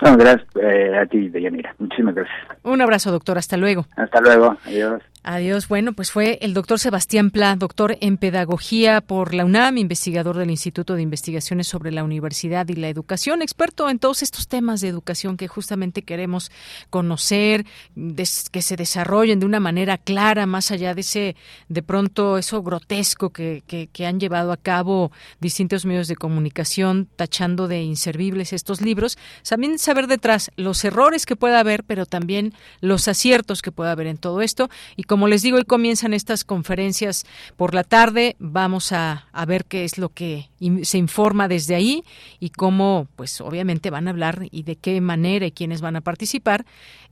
S17: gracias eh, a ti, Deyanira. Muchísimas gracias.
S1: Un abrazo, doctor. Hasta luego.
S17: Hasta luego. Adiós.
S1: Adiós. Bueno, pues fue el doctor Sebastián Pla, doctor en Pedagogía por la UNAM, investigador del Instituto de Investigaciones sobre la Universidad y la Educación, experto en todos estos temas de educación que justamente queremos conocer, que se desarrollen de una manera clara, más allá de ese, de pronto, eso grotesco que, que han llevado a cabo distintos medios de comunicación, tachando de inservibles estos libros. También saber detrás los errores que pueda haber, pero también los aciertos que pueda haber en todo esto. Y como les digo, hoy comienzan estas conferencias por la tarde. Vamos a, ver qué es lo que se informa desde ahí y cómo, pues obviamente van a hablar y de qué manera y quiénes van a participar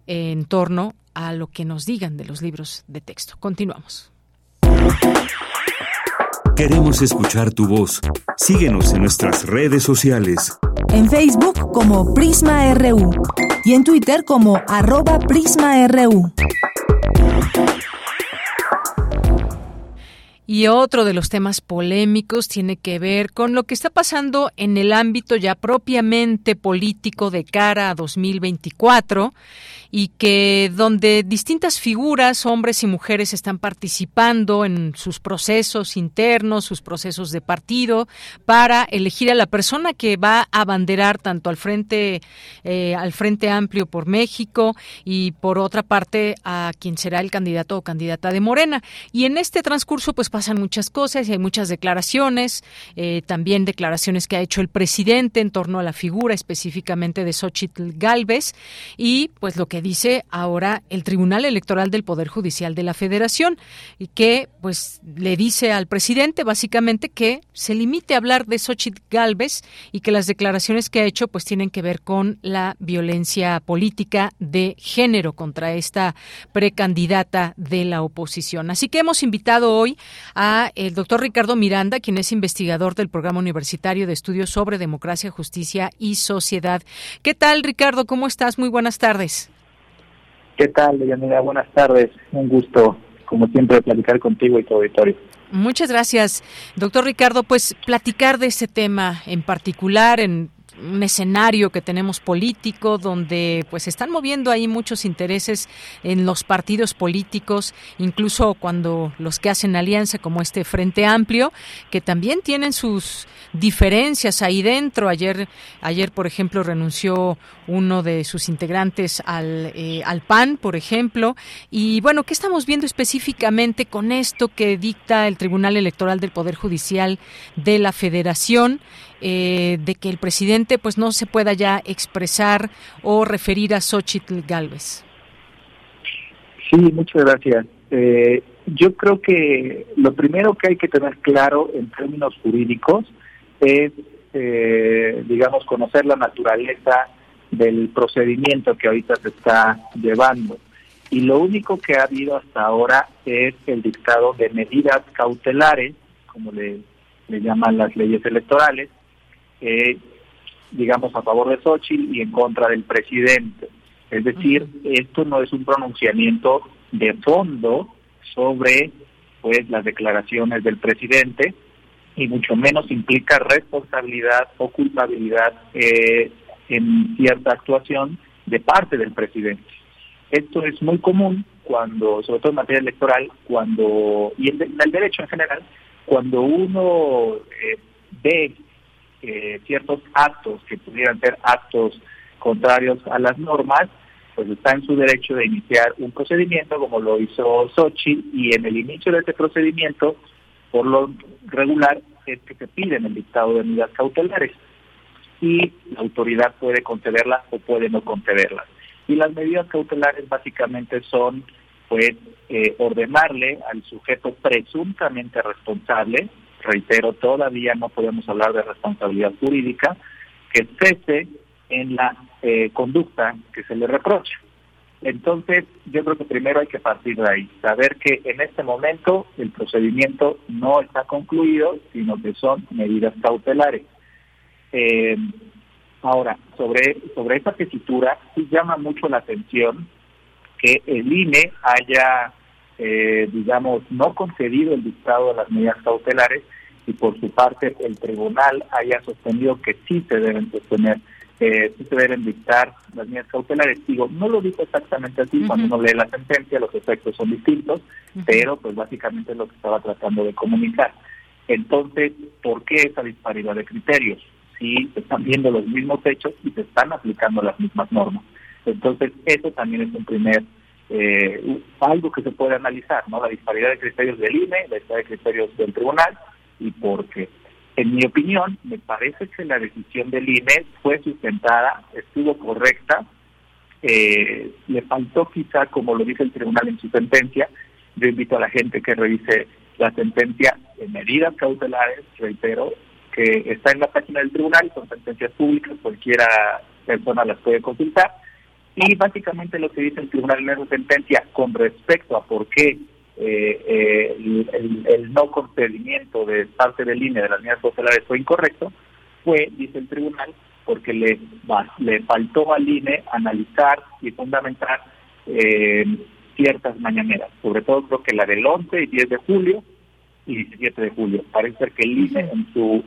S1: en torno a lo que nos digan de los libros de texto. Continuamos.
S2: Queremos escuchar tu voz. Síguenos en nuestras redes sociales.
S3: En Facebook como Prisma RU y en Twitter como arroba PrismaRU.
S1: Y otro de los temas polémicos tiene que ver con lo que está pasando en el ámbito ya propiamente político de cara a 2024 y que donde distintas figuras, hombres y mujeres, están participando en sus procesos internos, sus procesos de partido, para elegir a la persona que va a abanderar tanto al frente, eh, al frente amplio por México y por otra parte a quien será el candidato o candidata de Morena. Y en este transcurso, pues pasan muchas cosas y hay muchas declaraciones, eh, también declaraciones que ha hecho el presidente en torno a la figura específicamente de Xochitl Galvez y pues lo que dice ahora el Tribunal Electoral del Poder Judicial de la Federación y que pues le dice al presidente básicamente que se limite a hablar de Xochitl Galvez y que las declaraciones que ha hecho pues tienen que ver con la violencia política de género contra esta precandidata de la oposición. Así que hemos invitado hoy a el doctor Ricardo Miranda, quien es investigador del Programa Universitario de Estudios sobre Democracia, Justicia y Sociedad. ¿Qué tal, Ricardo? ¿Cómo estás? Muy buenas tardes.
S18: ¿Qué tal, Deyanira? Buenas tardes. Un gusto, como siempre, platicar contigo y tu auditorio.
S1: Muchas gracias, doctor Ricardo. Pues platicar de ese tema en particular, en un escenario que tenemos político donde pues están moviendo ahí muchos intereses en los partidos políticos, incluso cuando los que hacen alianza como este Frente Amplio, que también tienen sus diferencias ahí dentro. Ayer, ayer por ejemplo, renunció uno de sus integrantes al, eh, al PAN, por ejemplo. Y bueno, ¿qué estamos viendo específicamente con esto que dicta el Tribunal Electoral del Poder Judicial de la Federación? Eh, de que el presidente pues no se pueda ya expresar o referir a Xochitl Galvez.
S18: Sí, muchas gracias. Eh, yo creo que lo primero que hay que tener claro en términos jurídicos es, eh, digamos, conocer la naturaleza del procedimiento que ahorita se está llevando. Y lo único que ha habido hasta ahora es el dictado de medidas cautelares, como le, le llaman las leyes electorales, eh, digamos, a favor de Xochitl y en contra del presidente. Es decir, esto no es un pronunciamiento de fondo sobre pues las declaraciones del presidente y mucho menos implica responsabilidad o culpabilidad eh, en cierta actuación de parte del presidente. Esto es muy común cuando, sobre todo en materia electoral, cuando, y en, el derecho en general, cuando uno eh, ve eh, ciertos actos que pudieran ser actos contrarios a las normas, pues está en su derecho de iniciar un procedimiento como lo hizo Sochi y en el inicio de este procedimiento, por lo regular, es que se piden el dictado de medidas cautelares y la autoridad puede concederlas o puede no concederlas. Y las medidas cautelares básicamente son pues eh, ordenarle al sujeto presuntamente responsable, reitero, todavía no podemos hablar de responsabilidad jurídica, que cese en la eh, conducta que se le reprocha. Entonces, yo creo que primero hay que partir de ahí, saber que en este momento el procedimiento no está concluido, sino que son medidas cautelares. Eh, ahora, sobre, sobre esta tesitura, sí llama mucho la atención que el INE haya, eh, digamos, no concedido el dictado de las medidas cautelares y por su parte el tribunal haya sostenido que sí se deben sostener, eh, sí se deben dictar las medidas cautelares. Digo, no lo dijo exactamente así, cuando uno lee la sentencia los efectos son distintos, pero pues básicamente es lo que estaba tratando de comunicar. Entonces, ¿por qué esa disparidad de criterios? Si se están viendo los mismos hechos y se están aplicando las mismas normas. Entonces, eso también es un primer, eh, algo que se puede analizar, ¿no? La disparidad de criterios del INE, la disparidad de criterios del tribunal, y porque, en mi opinión, me parece que la decisión del INE fue sustentada, estuvo correcta, eh, le faltó quizá, como lo dice el tribunal en su sentencia, yo invito a la gente que revise la sentencia en medidas cautelares, reitero, que está en la página del tribunal, son sentencias públicas, cualquiera persona las puede consultar, y básicamente lo que dice el tribunal en esa sentencia con respecto a por qué eh, eh, el, no concedimiento de parte del INE de las medidas cautelares fue incorrecto, fue, dice el tribunal, porque le, le faltó al INE analizar y fundamentar eh, ciertas mañaneras, sobre todo creo que la del 11 y 10 de julio y 17 de julio. Parece ser que el INE en su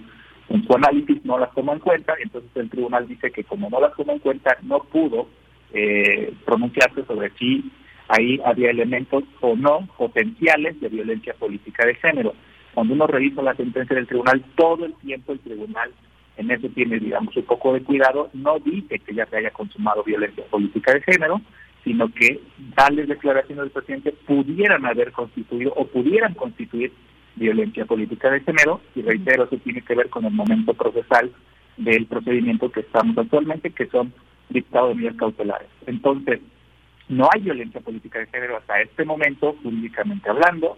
S18: en su análisis no las tomó en cuenta, entonces el tribunal dice que como no las tomó en cuenta, no pudo eh, pronunciarse sobre si ahí había elementos o no potenciales de violencia política de género. Cuando uno revisa la sentencia del tribunal, todo el tiempo el tribunal en eso tiene, digamos, un poco de cuidado, no dice que ya se haya consumado violencia política de género, sino que tales declaraciones del presidente pudieran haber constituido o pudieran constituir violencia política de género, y reitero, eso tiene que ver con el momento procesal del procedimiento que estamos actualmente, que son dictados de medidas cautelares. Entonces, no hay violencia política de género hasta este momento, jurídicamente hablando,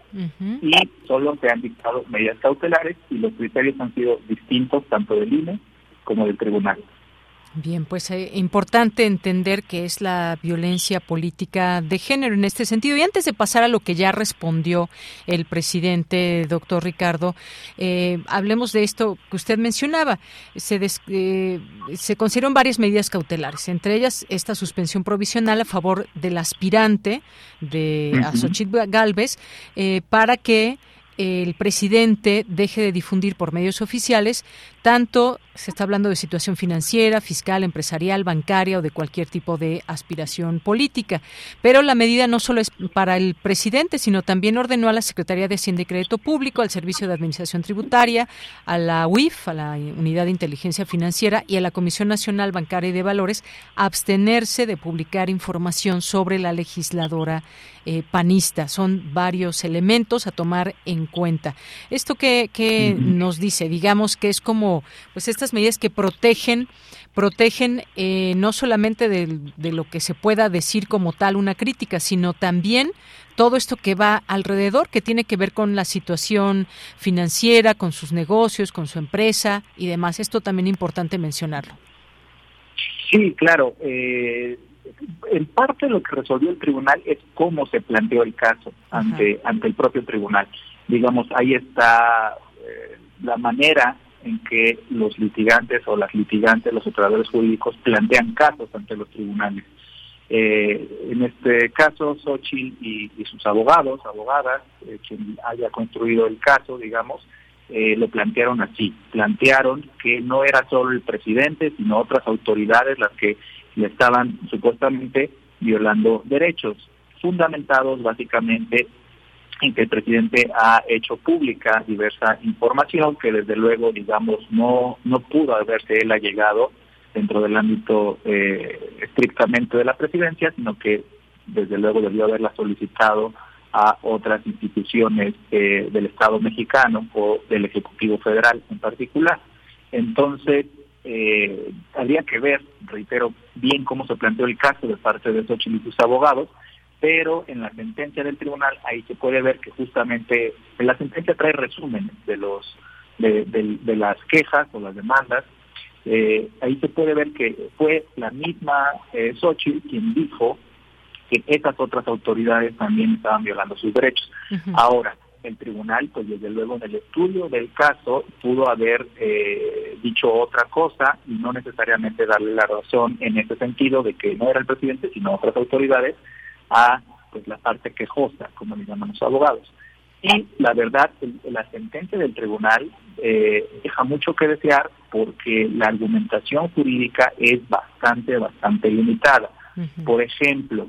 S18: y solo se han dictado medidas cautelares y los criterios han sido distintos tanto del INE como del tribunal.
S1: Bien, pues es eh, importante entender que es la violencia política de género en este sentido. Y antes de pasar a lo que ya respondió el presidente, doctor Ricardo, eh, hablemos de esto que usted mencionaba. Se, eh, se consideraron varias medidas cautelares, entre ellas esta suspensión provisional a favor del aspirante de uh Galvez para que el presidente deje de difundir por medios oficiales tanto se está hablando de situación financiera, fiscal, empresarial, bancaria o de cualquier tipo de aspiración política. Pero la medida no solo es para el presidente, sino también ordenó a la Secretaría de Hacienda y Crédito Público, al Servicio de Administración Tributaria, a la UIF, a la Unidad de Inteligencia Financiera y a la Comisión Nacional Bancaria y de Valores abstenerse de publicar información sobre la legisladora eh, panista. Son varios elementos a tomar en cuenta. Esto que, que nos dice, digamos que es como pues estas medidas que protegen protegen eh, no solamente de, lo que se pueda decir como tal una crítica, sino también todo esto que va alrededor, que tiene que ver con la situación financiera, con sus negocios, con su empresa y demás. Esto también es importante mencionarlo.
S18: Sí, claro. Eh, en parte lo que resolvió el tribunal es cómo se planteó el caso ante, ante el propio tribunal. Digamos, ahí está eh, la manera en que los litigantes o las litigantes, los operadores jurídicos, plantean casos ante los tribunales. Eh, en este caso, Xochitl y, sus abogados, abogadas, eh, quien haya construido el caso, digamos, eh, lo plantearon así. Plantearon que no era solo el presidente, sino otras autoridades las que le estaban supuestamente violando derechos fundamentados básicamente en que el presidente ha hecho pública diversa información que desde luego, digamos, no, no pudo haberse él allegado dentro del ámbito eh, estrictamente de la presidencia, sino que desde luego debió haberla solicitado a otras instituciones eh, del Estado mexicano o del Ejecutivo Federal en particular. Entonces, eh, habría que ver, reitero, bien cómo se planteó el caso de parte de esos y sus abogados, pero en la sentencia del tribunal ahí se puede ver que justamente en la sentencia trae resumen de los de, las quejas o las demandas eh, ahí se puede ver que fue la misma eh, Xochitl quien dijo que esas otras autoridades también estaban violando sus derechos. Ahora, el tribunal, pues desde luego en el estudio del caso pudo haber eh, dicho otra cosa y no necesariamente darle la razón en ese sentido de que no era el presidente, sino otras autoridades, a pues la parte quejosa, como le llaman los abogados. Y la verdad, la sentencia del tribunal eh, deja mucho que desear porque la argumentación jurídica es bastante, bastante limitada. Por ejemplo,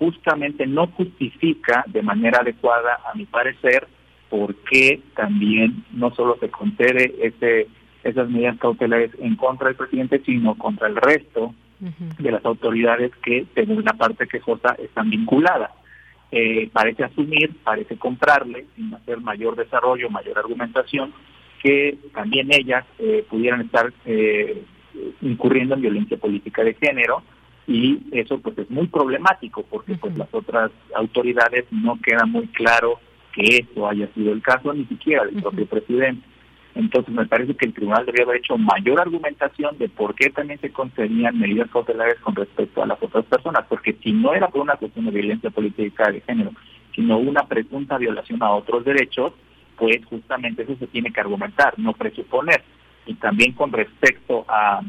S18: justamente no justifica de manera adecuada, a mi parecer, por qué también no solo se concede ese, esas medidas cautelares en contra del presidente, sino contra el resto de las autoridades que, según la parte quejosa, están vinculadas. Eh, parece asumir, parece comprarle, sin hacer mayor desarrollo, mayor argumentación, que también ellas eh, pudieran estar eh, incurriendo en violencia política de género y eso pues es muy problemático porque pues las otras autoridades no queda muy claro que eso haya sido el caso ni siquiera del propio presidente. Entonces me parece que el tribunal debería haber hecho mayor argumentación de por qué también se concedían medidas cautelares con respecto a las otras personas, porque si no era por una cuestión de violencia política de género, sino una presunta violación a otros derechos, pues justamente eso se tiene que argumentar, no presuponer. Y también con respecto a,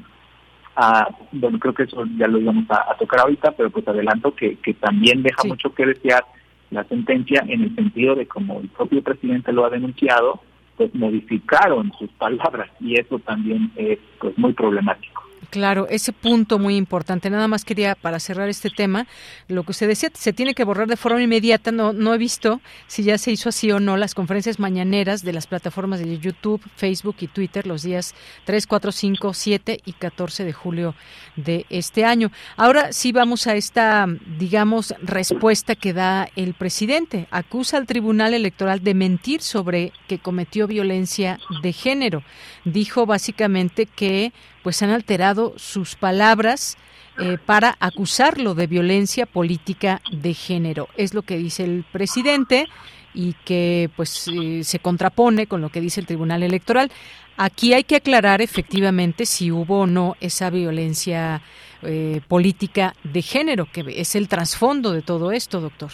S18: bueno, creo que eso ya lo íbamos a, tocar ahorita, pero pues adelanto que, que también deja mucho que desear la sentencia en el sentido de como el propio presidente lo ha denunciado, pues modificaron sus palabras y eso también es pues muy problemático.
S1: Claro, ese punto muy importante. Nada más quería, para cerrar este tema, lo que usted decía, se tiene que borrar de forma inmediata. No, no he visto si ya se hizo así o no las conferencias mañaneras de las plataformas de YouTube, Facebook y Twitter los días 3, 4, 5, 7 y 14 de julio de este año. Ahora sí vamos a esta, digamos, respuesta que da el presidente. Acusa al Tribunal Electoral de mentir sobre que cometió violencia de género. Dijo básicamente que pues han alterado sus palabras eh, para acusarlo de violencia política de género. Es lo que dice el presidente y que pues eh, se contrapone con lo que dice el Tribunal Electoral. Aquí hay que aclarar efectivamente si hubo o no esa violencia eh, política de género, que es el trasfondo de todo esto, doctor.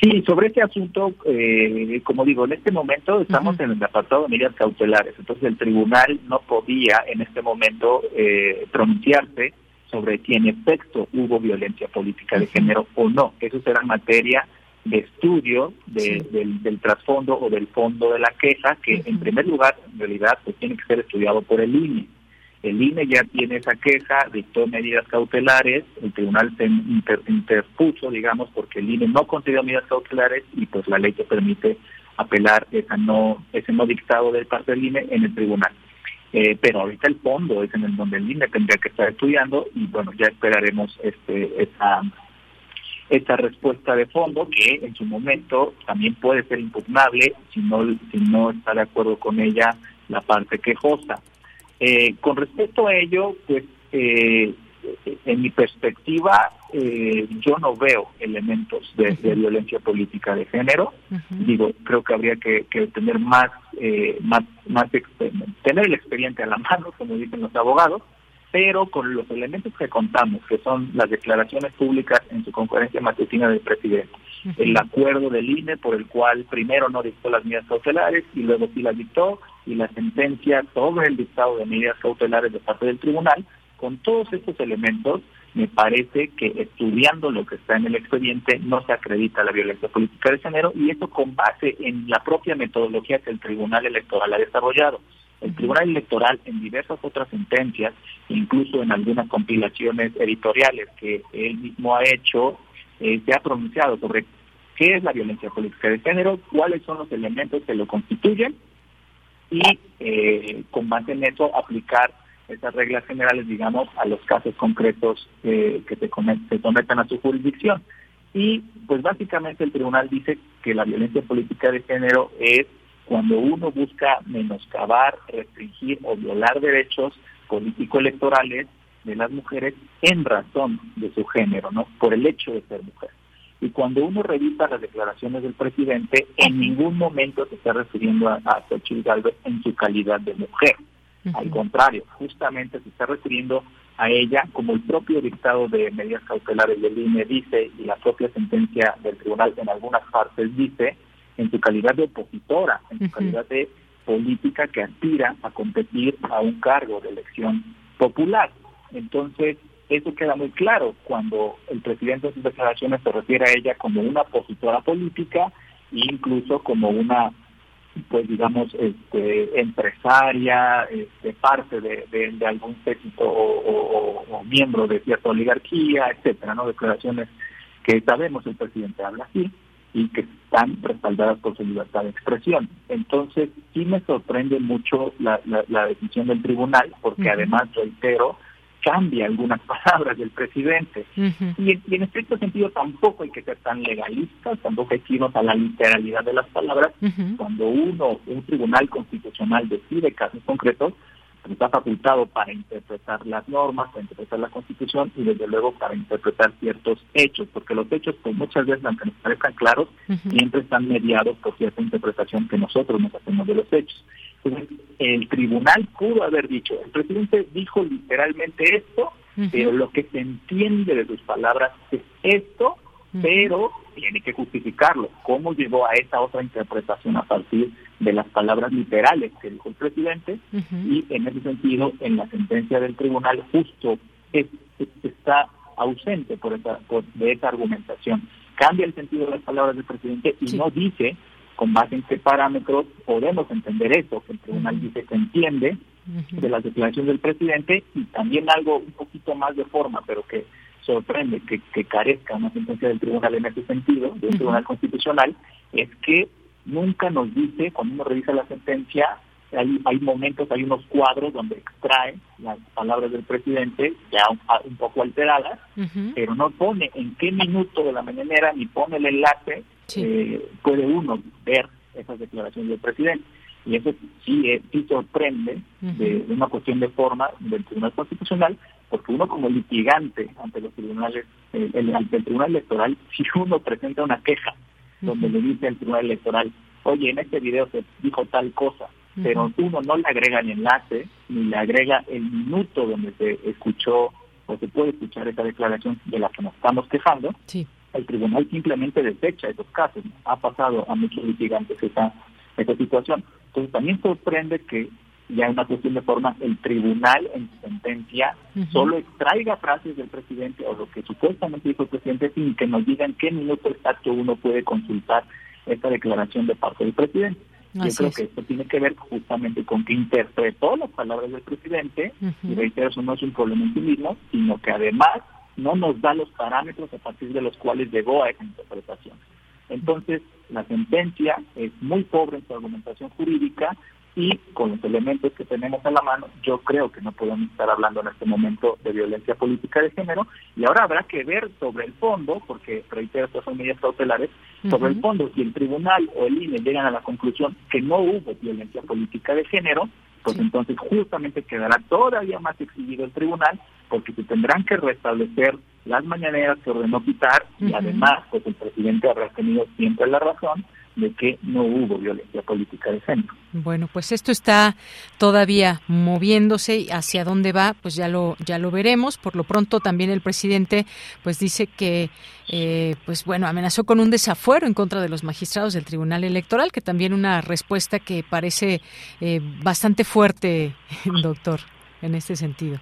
S18: Sí, sobre este asunto, eh, como digo, en este momento estamos en el apartado de medidas cautelares, entonces el tribunal no podía en este momento eh, pronunciarse sobre si en efecto hubo violencia política de género o no. Eso será materia de estudio del, del, trasfondo o del fondo de la queja, que en primer lugar, en realidad, pues tiene que ser estudiado por el INE. El INE ya tiene esa queja, dictó medidas cautelares, el tribunal se interpuso, digamos, porque el INE no concedió medidas cautelares y pues la ley te permite apelar esa no, ese no dictado de parte del INE en el tribunal. Eh, pero ahorita el fondo es en el donde el INE tendría que estar estudiando y bueno, ya esperaremos este esa, esta respuesta de fondo que en su momento también puede ser impugnable si no, si no está de acuerdo con ella la parte quejosa. Eh, con respecto a ello, pues eh, en mi perspectiva, eh, yo no veo elementos de, violencia política de género. Digo, creo que habría que, tener más, más, más tener el expediente a la mano, como dicen los abogados, pero con los elementos que contamos, que son las declaraciones públicas en su conferencia matutina del presidente, el acuerdo del INE por el cual primero no dictó las medidas cautelares y luego sí las dictó, y la sentencia sobre el dictado de medidas cautelares de parte del tribunal, con todos estos elementos, me parece que estudiando lo que está en el expediente no se acredita la violencia política de género y eso con base en la propia metodología que el Tribunal Electoral ha desarrollado. El Tribunal Electoral en diversas otras sentencias, incluso en algunas compilaciones editoriales que él mismo ha hecho, eh, se ha pronunciado sobre qué es la violencia política de género, cuáles son los elementos que lo constituyen y eh, con base en eso aplicar esas reglas generales, digamos, a los casos concretos eh, que se, se sometan a su jurisdicción. Y pues básicamente el tribunal dice que la violencia política de género es cuando uno busca menoscabar, restringir o violar derechos político-electorales de las mujeres en razón de su género, ¿no? Por el hecho de ser mujer. Y cuando uno revisa las declaraciones del presidente, en ningún momento se está refiriendo a, a Xochitl en su calidad de mujer. Al contrario, justamente se está refiriendo a ella como el propio dictado de medidas cautelares del INE dice y la propia sentencia del tribunal en algunas partes dice en su calidad de opositora, en su calidad de política que aspira a competir a un cargo de elección popular. Entonces, eso queda muy claro cuando el presidente en sus declaraciones se refiere a ella como una opositora política e incluso como una pues digamos este, empresaria este, parte de, de, algún séquito o, miembro de cierta oligarquía etcétera no declaraciones que sabemos el presidente habla así y que están respaldadas por su libertad de expresión. Entonces sí me sorprende mucho la, la, decisión del tribunal porque además reitero cambia algunas palabras del presidente. y, en estricto sentido tampoco hay que ser tan legalistas, tampoco hay que irnos a la literalidad de las palabras. Cuando uno, un tribunal constitucional decide casos concretos, pues está facultado para interpretar las normas, para interpretar la constitución y desde luego para interpretar ciertos hechos, porque los hechos pues muchas veces, aunque nos parezcan claros, siempre están mediados por cierta interpretación que nosotros nos hacemos de los hechos el tribunal pudo haber dicho, el presidente dijo literalmente esto, pero lo que se entiende de sus palabras es esto, pero tiene que justificarlo. ¿Cómo llegó a esa otra interpretación a partir de las palabras literales que dijo el presidente? Y en ese sentido, en la sentencia del tribunal justo está ausente por esa, de esa argumentación. Cambia el sentido de las palabras del presidente y no dice con base en qué parámetros podemos entender eso, que el tribunal dice que entiende de las declaraciones del presidente y también algo un poquito más de forma, pero que sorprende que, que carezca una sentencia del tribunal en ese sentido, de un tribunal constitucional, es que nunca nos dice, cuando uno revisa la sentencia, hay, hay momentos, hay unos cuadros donde extrae las palabras del presidente ya un, poco alteradas, pero no pone en qué minuto de la mañanera ni pone el enlace eh, puede uno ver esas declaraciones del presidente. Y eso sí, eh, sí sorprende de, una cuestión de forma del Tribunal Constitucional, porque uno como litigante ante los tribunales, eh, el, ante el Tribunal Electoral, si uno presenta una queja donde le dice al Tribunal Electoral, oye, en este video se dijo tal cosa, pero uno no le agrega el enlace, ni le agrega el minuto donde se escuchó o se puede escuchar esa declaración de la que nos estamos quejando, sí el tribunal simplemente desecha esos casos. Ha pasado a muchos litigantes esa, esa situación. Entonces también sorprende que ya en una cuestión de forma el tribunal en su sentencia solo extraiga frases del presidente o lo que supuestamente dijo el presidente sin que nos digan qué minuto exacto uno puede consultar esta declaración de parte del presidente. Yo creo que esto tiene que ver justamente con que interpretó las palabras del presidente y reitero, eso no es un problema en sí mismo, sino que además no nos da los parámetros a partir de los cuales llegó a esa interpretación. Entonces, la sentencia es muy pobre en su argumentación jurídica y con los elementos que tenemos a la mano, yo creo que no podemos estar hablando en este momento de violencia política de género y ahora habrá que ver sobre el fondo, porque reitero, estas son medidas cautelares, sobre el fondo, si el tribunal o el INE llegan a la conclusión que no hubo violencia política de género, pues entonces justamente quedará todavía más exhibido el tribunal porque se tendrán que restablecer las mañaneras que ordenó quitar y además pues el presidente habrá tenido siempre la razón de que no hubo violencia política de género.
S1: Bueno, pues esto está todavía moviéndose y hacia dónde va, pues ya lo ya lo veremos. Por lo pronto también el presidente pues dice que eh, pues bueno amenazó con un desafuero en contra de los magistrados del Tribunal Electoral, que también una respuesta que parece eh, bastante fuerte, doctor, en este sentido.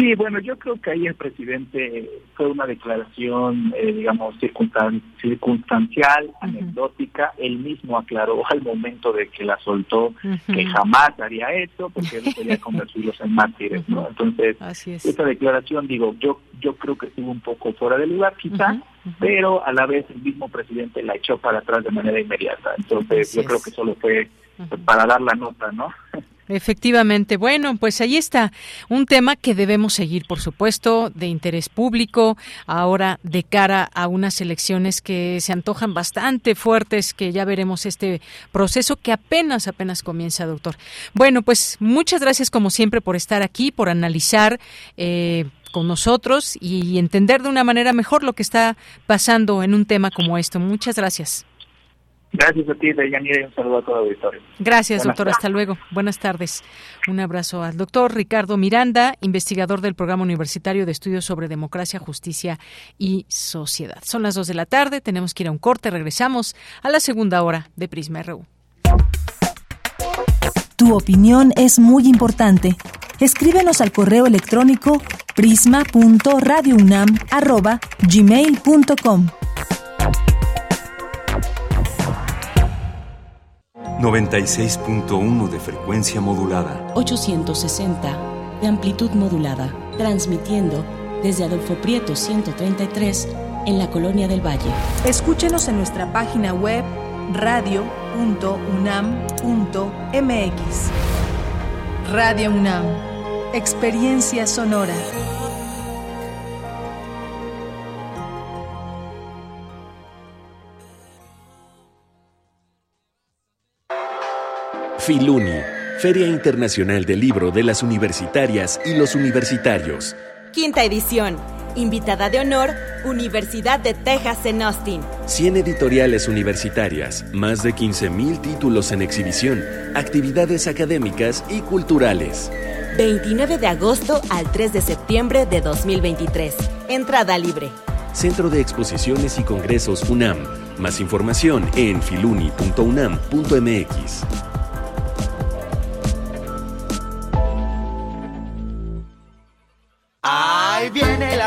S18: Sí, bueno, yo creo que ahí el presidente fue una declaración, eh, digamos, circunstancial, anecdótica. Él mismo aclaró al momento de que la soltó que jamás haría eso porque él quería convertirlos en mártires, ¿no? Entonces, esa declaración, digo, yo yo creo que estuvo un poco fuera de lugar quizá, pero a la vez el mismo presidente la echó para atrás de manera inmediata. Entonces, yo creo que solo fue para dar la nota, ¿no?
S1: Efectivamente. Bueno, pues ahí está un tema que debemos seguir, por supuesto, de interés público, ahora de cara a unas elecciones que se antojan bastante fuertes, que ya veremos este proceso que apenas, apenas comienza, doctor. Bueno, pues muchas gracias como siempre por estar aquí, por analizar. Eh, con nosotros y entender de una manera mejor lo que está pasando en un tema como esto. Muchas gracias.
S18: Gracias a ti, Deyanira, y un saludo a todo el auditorio.
S1: Gracias, doctor. Hasta luego. Buenas tardes. Un abrazo al doctor Ricardo Miranda, investigador del Programa Universitario de Estudios sobre Democracia, Justicia y Sociedad. Son las dos de la tarde, tenemos que ir a un corte. Regresamos a la segunda hora de Prisma RU.
S3: Tu opinión es muy importante. Escríbenos al correo electrónico prisma.radiounam@gmail.com.
S2: 96.1 de frecuencia modulada.
S19: 860 de amplitud modulada. Transmitiendo desde Adolfo Prieto 133 en la Colonia del Valle.
S3: Escúchenos en nuestra página web radio.unam.mx. Radio UNAM. Experiencia sonora.
S20: Filuni, Feria Internacional del Libro de las Universitarias y los Universitarios.
S21: Quinta edición. Invitada de honor, Universidad de Texas en Austin.
S20: 100 editoriales universitarias, más de 15.000 títulos en exhibición, actividades académicas y culturales.
S21: 29 de agosto al 3 de septiembre de 2023. Entrada libre.
S20: Centro de Exposiciones y Congresos UNAM. Más información en filuni.unam.mx.
S22: Ahí viene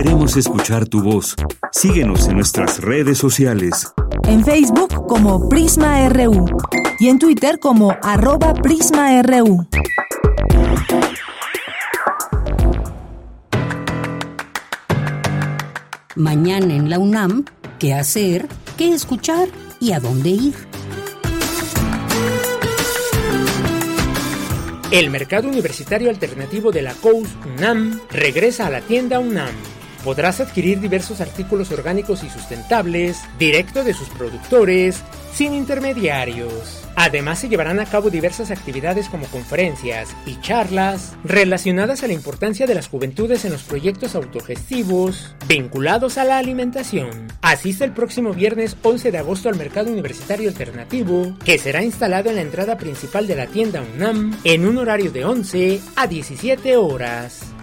S2: Queremos escuchar tu voz. Síguenos en nuestras redes sociales.
S3: En Facebook como Prisma RU y en Twitter como arroba PrismaRU.
S7: Mañana en la UNAM, ¿qué hacer? ¿Qué escuchar? ¿Y a dónde ir?
S8: El mercado universitario alternativo de la COUS UNAM regresa a la tienda UNAM Podrás adquirir diversos artículos orgánicos y sustentables directo de sus productores, sin intermediarios. Además se llevarán a cabo diversas actividades como conferencias y charlas relacionadas a la importancia de las juventudes en los proyectos autogestivos vinculados a la alimentación. Asiste el próximo viernes 11 de agosto al Mercado Universitario Alternativo, que será instalado en la entrada principal de la tienda UNAM en un horario de 11 a 17 horas.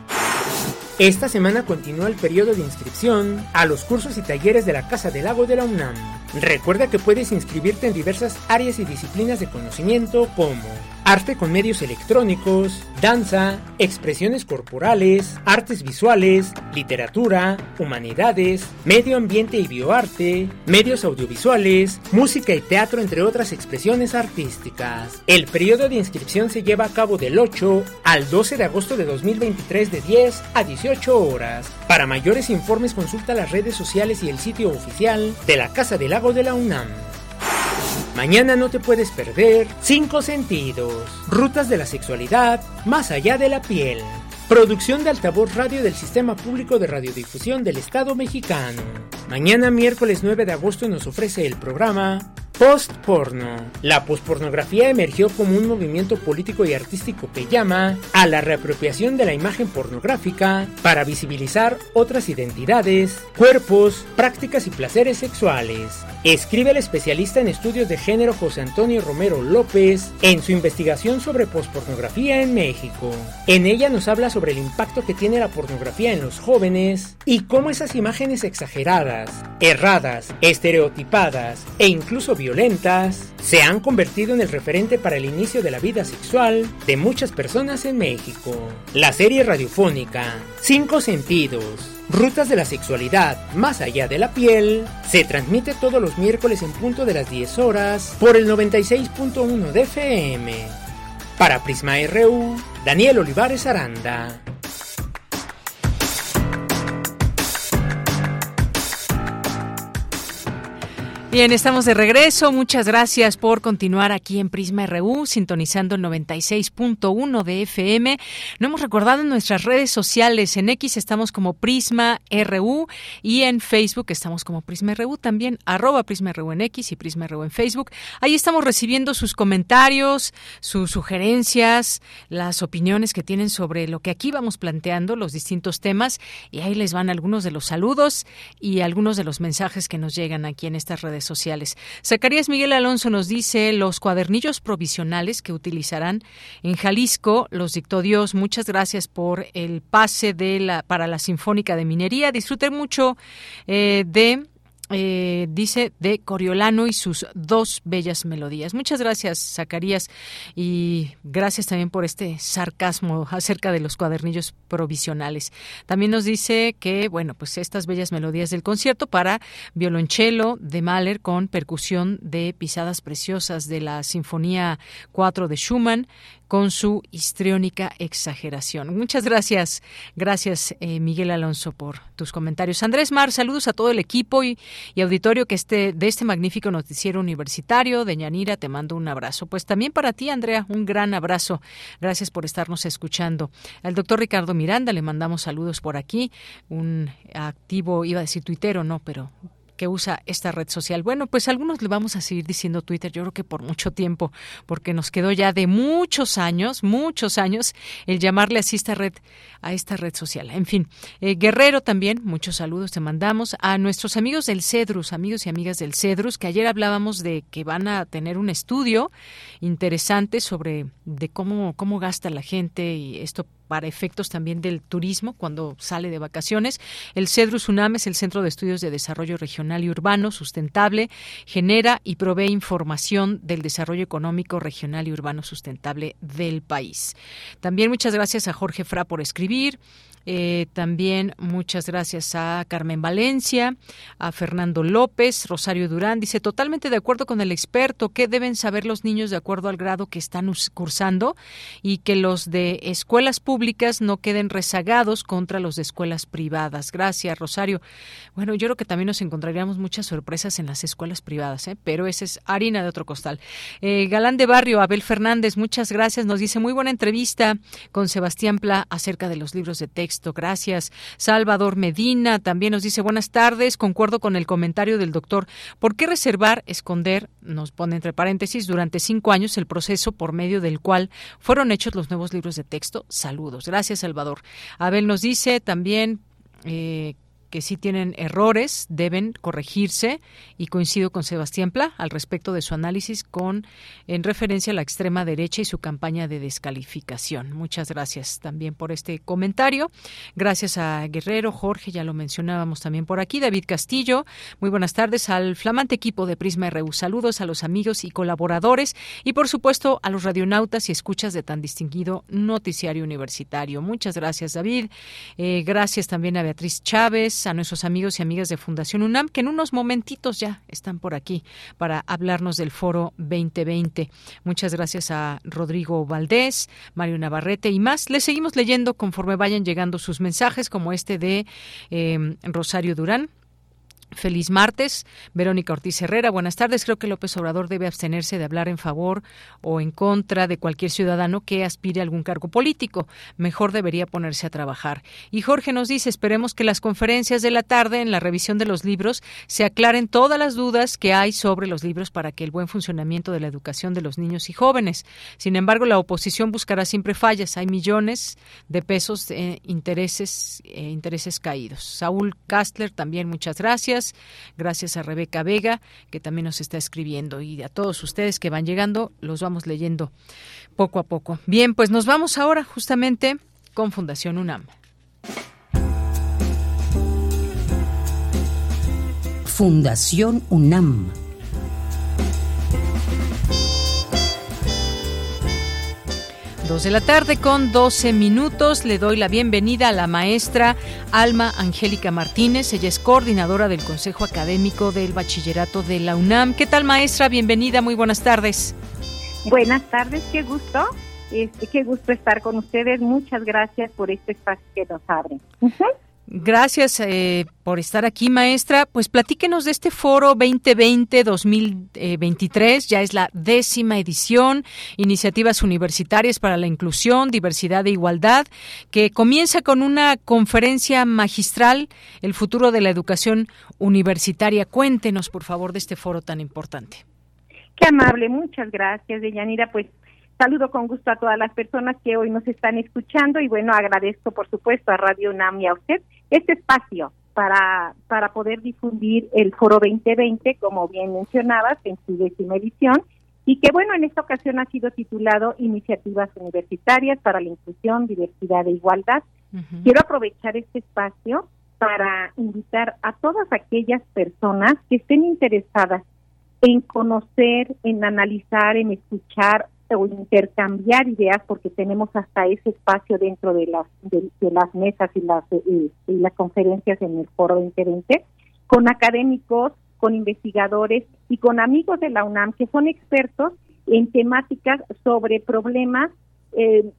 S8: Esta semana continúa el periodo de inscripción a los cursos y talleres de la Casa del Lago de la UNAM. Recuerda que puedes inscribirte en diversas áreas y disciplinas de conocimiento como arte con medios electrónicos, danza, expresiones corporales, artes visuales, literatura, humanidades, medio ambiente y bioarte, medios audiovisuales, música y teatro, entre otras expresiones artísticas. El periodo de inscripción se lleva a cabo del 8 al 12 de agosto de 2023 de 10 a 18 horas. Para mayores informes consulta las redes sociales y el sitio oficial de la Casa del Lago de la UNAM. Mañana no te puedes perder Cinco Sentidos, Rutas de la Sexualidad, más allá de la piel. Producción de altavoz radio del Sistema Público de Radiodifusión del Estado mexicano. Mañana miércoles 9 de agosto nos ofrece el programa Post-porno. La pospornografía emergió como un movimiento político y artístico que llama a la reapropiación de la imagen pornográfica para visibilizar otras identidades, cuerpos, prácticas y placeres sexuales. Escribe el especialista en estudios de género José Antonio Romero López en su investigación sobre pospornografía en México. En ella nos habla sobre el impacto que tiene la pornografía en los jóvenes y cómo esas imágenes exageradas, erradas, estereotipadas e incluso violentas se han convertido en el referente para el inicio de la vida sexual de muchas personas en México. La serie radiofónica Cinco Sentidos, Rutas de la Sexualidad más allá de la piel, se transmite todos los miércoles en punto de las 10 horas por el 96.1 de FM. Para Prisma RU, Daniel Olivares Aranda.
S1: Bien, estamos de regreso. Muchas gracias por continuar aquí en Prisma RU, sintonizando el 96.1 de FM. No hemos recordado en nuestras redes sociales. En X estamos como Prisma RU y en Facebook estamos como Prisma RU también, arroba Prisma RU en X y Prisma RU en Facebook. Ahí estamos recibiendo sus comentarios, sus sugerencias, las opiniones que tienen sobre lo que aquí vamos planteando, los distintos temas. Y ahí les van algunos de los saludos y algunos de los mensajes que nos llegan aquí en estas redes sociales. Zacarías Miguel Alonso nos dice los cuadernillos provisionales que utilizarán en Jalisco los dictó Dios. Muchas gracias por el pase de la para la Sinfónica de Minería. Disfruten mucho eh, de eh, dice de Coriolano y sus dos bellas melodías. Muchas gracias, Zacarías, y gracias también por este sarcasmo acerca de los cuadernillos provisionales. También nos dice que, bueno, pues estas bellas melodías del concierto para violonchelo de Mahler con percusión de pisadas preciosas de la Sinfonía 4 de Schumann, con su histriónica exageración. Muchas gracias, gracias eh, Miguel Alonso por tus comentarios. Andrés Mar, saludos a todo el equipo y, auditorio que esté de este magnífico noticiero universitario. De Ñanira, te mando un abrazo. Pues también para ti, Andrea, un gran abrazo. Gracias por estarnos escuchando. Al doctor Ricardo Miranda le mandamos saludos por aquí, un activo, iba a decir tuitero, no, pero que usa esta red social. Bueno, pues algunos le vamos a seguir diciendo Twitter, yo creo que por mucho tiempo, porque nos quedó ya de muchos años, muchos años, el llamarle así esta red, a esta red social. En fin, eh, Guerrero también, muchos saludos te mandamos a nuestros amigos del Cedrus, amigos y amigas del Cedrus, que ayer hablábamos de que van a tener un estudio interesante sobre de cómo, cómo gasta la gente y esto para efectos también del turismo cuando sale de vacaciones. El CEDRUS UNAM es el Centro de Estudios de Desarrollo Regional y Urbano Sustentable, genera y provee información del desarrollo económico regional y urbano sustentable del país. También muchas gracias a Jorge Fra por escribir. Eh, también muchas gracias a Carmen Valencia, a Fernando López, Rosario Durán. Dice, totalmente de acuerdo con el experto, ¿qué deben saber los niños de acuerdo al grado que están cursando? Y que los de escuelas públicas no queden rezagados contra los de escuelas privadas. Gracias, Rosario. Bueno, yo creo que también nos encontraríamos muchas sorpresas en las escuelas privadas, ¿eh? pero esa es harina de otro costal. Eh, Galán de Barrio, Abel Fernández, muchas gracias. Nos dice muy buena entrevista con Sebastián Pla acerca de los libros de texto Gracias. Salvador Medina también nos dice buenas tardes. Concuerdo con el comentario del doctor. ¿Por qué reservar, esconder, nos pone entre paréntesis, durante cinco años el proceso por medio del cual fueron hechos los nuevos libros de texto? Saludos. Gracias, Salvador. Abel nos dice también eh, que sí tienen errores, deben corregirse y coincido con Sebastián Pla al respecto de su análisis con en referencia a la extrema derecha y su campaña de descalificación. Muchas gracias también por este comentario. Gracias a Guerrero, Jorge, ya lo mencionábamos también por aquí, David Castillo. Muy buenas tardes al flamante equipo de Prisma RU. Saludos a los amigos y colaboradores y por supuesto a los radionautas y escuchas de tan distinguido noticiario universitario. Muchas gracias, David. Eh, gracias también a Beatriz Chávez, a nuestros amigos y amigas de Fundación UNAM, que en unos momentitos ya están por aquí para hablarnos del Foro 2020. Muchas gracias a Rodrigo Valdés, Mario Navarrete y más. Les seguimos leyendo conforme vayan llegando sus mensajes, como este de eh, Rosario Durán. Feliz martes. Verónica Ortiz Herrera, buenas tardes. Creo que López Obrador debe abstenerse de hablar en favor o en contra de cualquier ciudadano que aspire a algún cargo político. Mejor debería ponerse a trabajar. Y Jorge nos dice, esperemos que las conferencias de la tarde en la revisión de los libros se aclaren todas las dudas que hay sobre los libros para que el buen funcionamiento de la educación de los niños y jóvenes. Sin embargo, la oposición buscará siempre fallas. Hay millones de pesos de intereses, eh, intereses caídos. Saúl Kastler, también muchas gracias. Gracias a Rebeca Vega, que también nos está escribiendo. Y a todos ustedes que van llegando, los vamos leyendo poco a poco. Bien, pues nos vamos ahora justamente con Fundación UNAM.
S7: Fundación UNAM
S1: Dos de la tarde con 12 minutos. Le doy la bienvenida a la maestra Alma Angélica Martínez. Ella es coordinadora del Consejo Académico del Bachillerato de la UNAM. ¿Qué tal, maestra? Bienvenida, muy buenas tardes.
S23: Buenas tardes, qué gusto. Este, qué gusto estar con ustedes. Muchas gracias por este espacio que nos abre.
S1: Gracias eh, por estar aquí, maestra. Pues platíquenos de este foro 2020-2023. Ya es la décima edición, Iniciativas Universitarias para la Inclusión, Diversidad e Igualdad, que comienza con una conferencia magistral, El futuro de la educación universitaria. Cuéntenos, por favor, de este foro tan importante.
S23: Qué amable, muchas gracias, Deyanira. Pues Saludo con gusto a todas las personas que hoy nos están escuchando y bueno, agradezco por supuesto a Radio UNAM y a usted este espacio para, para poder difundir el Foro 2020, como bien mencionabas, en su décima edición, y que bueno, en esta ocasión ha sido titulado Iniciativas Universitarias para la Inclusión, Diversidad e Igualdad. Quiero aprovechar este espacio para invitar a todas aquellas personas que estén interesadas en conocer, en analizar, en escuchar o intercambiar ideas porque tenemos hasta ese espacio dentro de las de, las mesas y las y, las conferencias en el foro 2020 con académicos con investigadores y con amigos de la UNAM que son expertos en temáticas sobre problemas eh,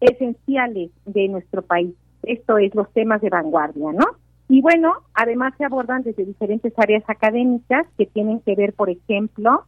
S23: esenciales de nuestro país. Esto es los temas de vanguardia no y bueno además se abordan desde diferentes áreas académicas que tienen que ver por ejemplo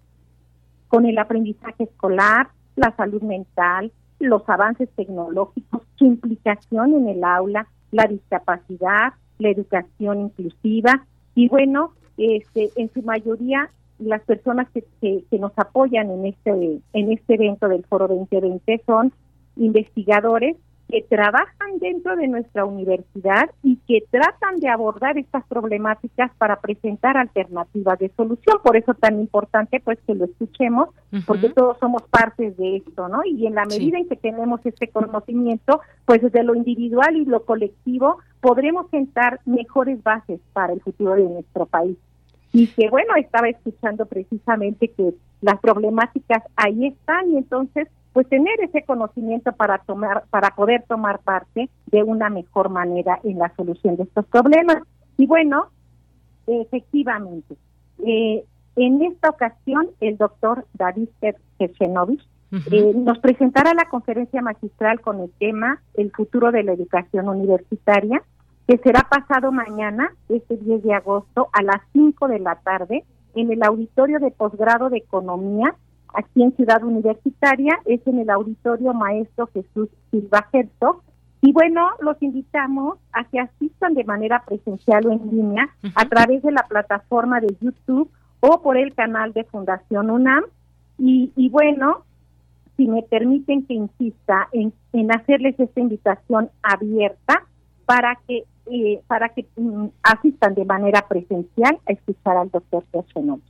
S23: con el aprendizaje escolar, la salud mental, los avances tecnológicos, su implicación en el aula, la discapacidad, la educación inclusiva. Y bueno, este, en su mayoría las personas que, que, nos apoyan en este en este evento del Foro 2020 son investigadores que trabajan dentro de nuestra universidad y que tratan de abordar estas problemáticas para presentar alternativas de solución. Por eso tan importante pues que lo escuchemos, porque todos somos partes de esto, ¿no? Y en la medida en que tenemos este conocimiento, pues desde lo individual y lo colectivo podremos sentar mejores bases para el futuro de nuestro país. Y que bueno, estaba escuchando precisamente que las problemáticas ahí están y entonces pues tener ese conocimiento para tomar para poder tomar parte de una mejor manera en la solución de estos problemas. Y bueno efectivamente eh, en esta ocasión el doctor David Kerchenovich eh, nos presentará la conferencia magistral con el tema el futuro de la educación universitaria que será pasado mañana este 10 de agosto a las 5 de la tarde en el auditorio de posgrado de economía aquí en Ciudad Universitaria, es en el Auditorio Maestro Jesús Silva Herzog, Y bueno, los invitamos a que asistan de manera presencial o en línea a través de la plataforma de YouTube o por el canal de Fundación UNAM. Y, y bueno, si me permiten que insista en, en hacerles esta invitación abierta para que eh, para que mm, asistan de manera presencial a escuchar al doctor Terchenol.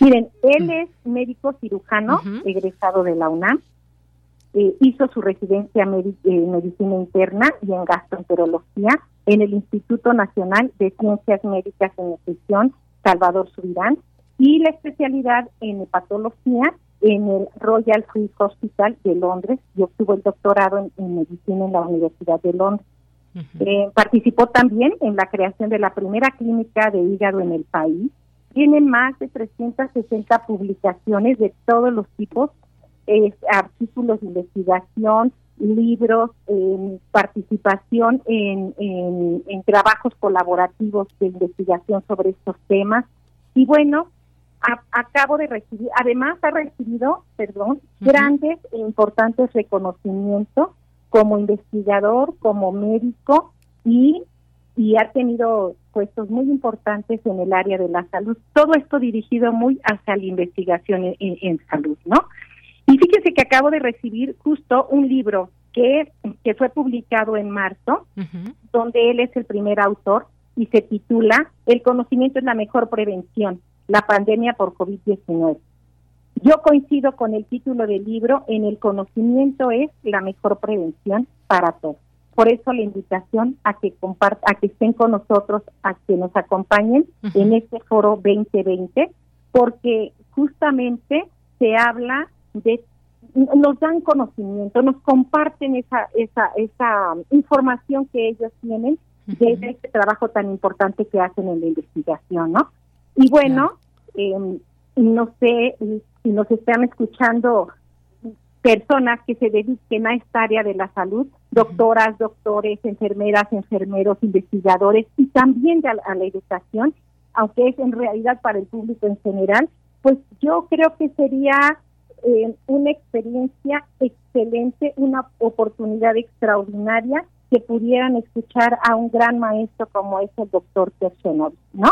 S23: Miren, él mm. es médico cirujano, egresado de la UNAM, eh, hizo su residencia en eh, medicina interna y en gastroenterología en el Instituto Nacional de Ciencias Médicas y Nutrición Salvador Subirán y la especialidad en hepatología en el Royal Free Hospital de Londres y obtuvo el doctorado en medicina en la Universidad de Londres. Eh, participó también en la creación de la primera clínica de hígado en el país. Tiene más de 360 publicaciones de todos los tipos, artículos de investigación, libros, participación en, en, trabajos colaborativos de investigación sobre estos temas. Y bueno, acabo de recibir, además ha recibido, perdón, grandes e importantes reconocimientos como investigador, como médico y, y ha tenido puestos muy importantes en el área de la salud. Todo esto dirigido muy hacia la investigación en, salud, ¿no? Y fíjense que acabo de recibir justo un libro que, que fue publicado en marzo, donde él es el primer autor y se titula El conocimiento es la mejor prevención, la pandemia por COVID-19. Yo coincido con el título del libro, en el conocimiento es la mejor prevención para todos. Por eso la invitación a que a que estén con nosotros, a que nos acompañen en este foro 2020, porque justamente se habla de nos dan conocimiento, nos comparten esa esa esa información que ellos tienen de este trabajo tan importante que hacen en la investigación, ¿no? Y bueno, em, no sé si nos están escuchando personas que se dediquen a esta área de la salud, doctoras, doctores, enfermeras, enfermeros, investigadores y también de a la educación, aunque es en realidad para el público en general, pues yo creo que sería eh, una experiencia excelente, una oportunidad extraordinaria que pudieran escuchar a un gran maestro como es el doctor Terchenov, ¿no?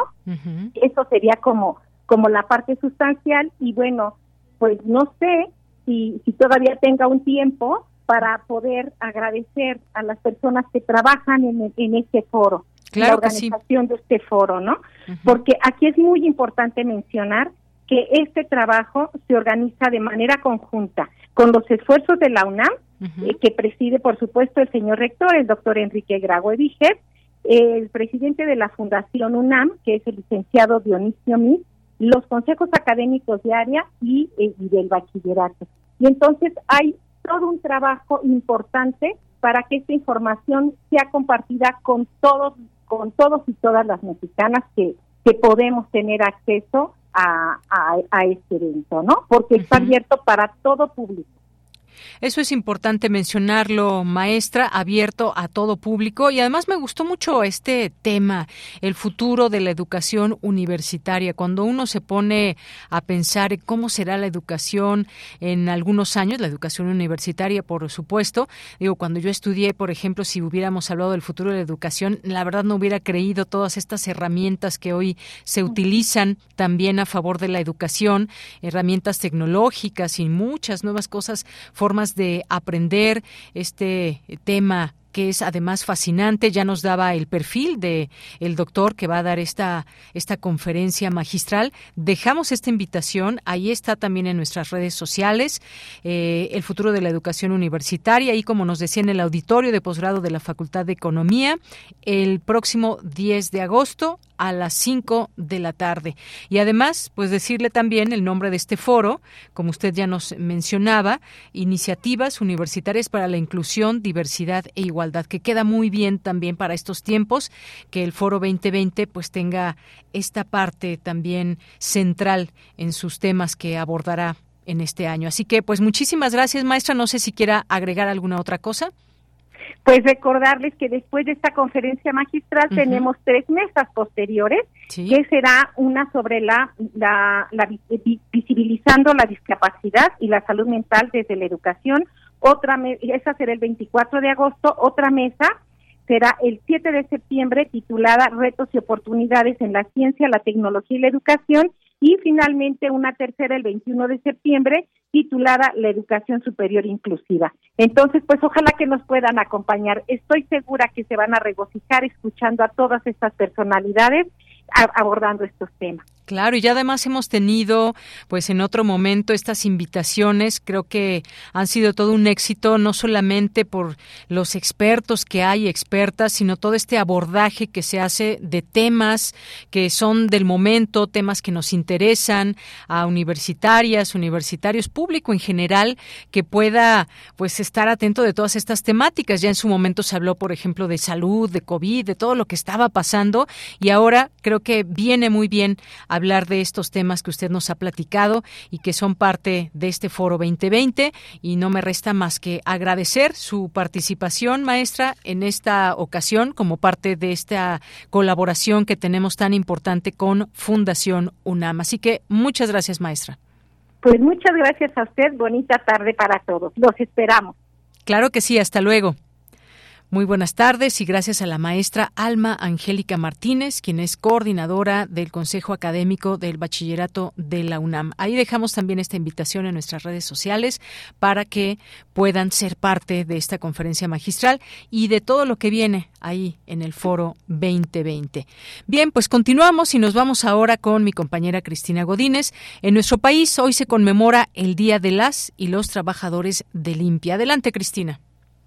S23: Eso sería como como la parte sustancial y bueno, pues no sé si, si todavía tenga un tiempo para poder agradecer a las personas que trabajan en, en este foro, la organización de este foro, ¿no? Porque aquí es muy importante mencionar que este trabajo se organiza de manera conjunta con los esfuerzos de la UNAM, eh, que preside, por supuesto, el señor rector, el doctor Enrique Grago Ediger, el presidente de la Fundación UNAM, que es el licenciado Dionisio Mis, los consejos académicos de área y, eh, y del bachillerato. Y entonces hay todo un trabajo importante para que esta información sea compartida con todos, con todos y todas las mexicanas que, que podemos tener acceso a, a, este evento, ¿no? Porque está abierto para todo público.
S1: Eso es importante mencionarlo, maestra, abierto a todo público. Y además me gustó mucho este tema, el futuro de la educación universitaria. Cuando uno se pone a pensar cómo será la educación en algunos años, la educación universitaria, por supuesto. Digo, cuando yo estudié, por ejemplo, si hubiéramos hablado del futuro de la educación, la verdad no hubiera creído todas estas herramientas que hoy se utilizan también a favor de la educación, herramientas tecnológicas y muchas nuevas cosas, formas de aprender este tema que es además fascinante. Ya nos daba el perfil de el doctor que va a dar esta, esta conferencia magistral. Dejamos esta invitación, ahí está también en nuestras redes sociales, eh, el futuro de la educación universitaria, y como nos decía en el auditorio de posgrado de la Facultad de Economía, el próximo 10 de agosto a las 5 de la tarde. Y además, pues decirle también el nombre de este foro, como usted ya nos mencionaba, Iniciativas Universitarias para la Inclusión, Diversidad e Igualdad que queda muy bien también para estos tiempos, que el Foro 2020 pues tenga esta parte también central en sus temas que abordará en este año. Así que pues muchísimas gracias, maestra. No sé si quiera agregar alguna otra cosa.
S23: Pues recordarles que después de esta conferencia magistral tenemos tres mesas posteriores, que será una sobre la, la, visibilizando la discapacidad y la salud mental desde la educación, Otra esa será el 24 de agosto, otra mesa será el 7 de septiembre titulada Retos y oportunidades en la ciencia, la tecnología y la educación y finalmente una tercera el 21 de septiembre titulada La educación superior inclusiva. Entonces, pues ojalá que nos puedan acompañar. Estoy segura que se van a regocijar escuchando a todas estas personalidades abordando estos temas.
S1: Claro, y ya además hemos tenido, pues en otro momento, estas invitaciones. Creo que han sido todo un éxito, no solamente por los expertos que hay, expertas, sino todo este abordaje que se hace de temas que son del momento, temas que nos interesan a universitarias, universitarios, público en general, que pueda, pues, estar atento de todas estas temáticas. Ya en su momento se habló, por ejemplo, de salud, de COVID, de todo lo que estaba pasando, y ahora creo que viene muy bien hablar de estos temas que usted nos ha platicado y que son parte de este foro 2020 y no me resta más que agradecer su participación, maestra, en esta ocasión como parte de esta colaboración que tenemos tan importante con Fundación UNAM. Así que muchas gracias, maestra.
S23: Pues muchas gracias a usted. Bonita tarde para todos. Los esperamos.
S1: Claro que sí. Hasta luego. Muy buenas tardes y gracias a la maestra Alma Angélica Martínez, quien es coordinadora del Consejo Académico del Bachillerato de la UNAM. Ahí dejamos también esta invitación en nuestras redes sociales para que puedan ser parte de esta conferencia magistral y de todo lo que viene ahí en el foro 2020. Bien, pues continuamos y nos vamos ahora con mi compañera Cristina Godínez. En nuestro país hoy se conmemora el Día de las y los Trabajadores de Limpia. Adelante, Cristina.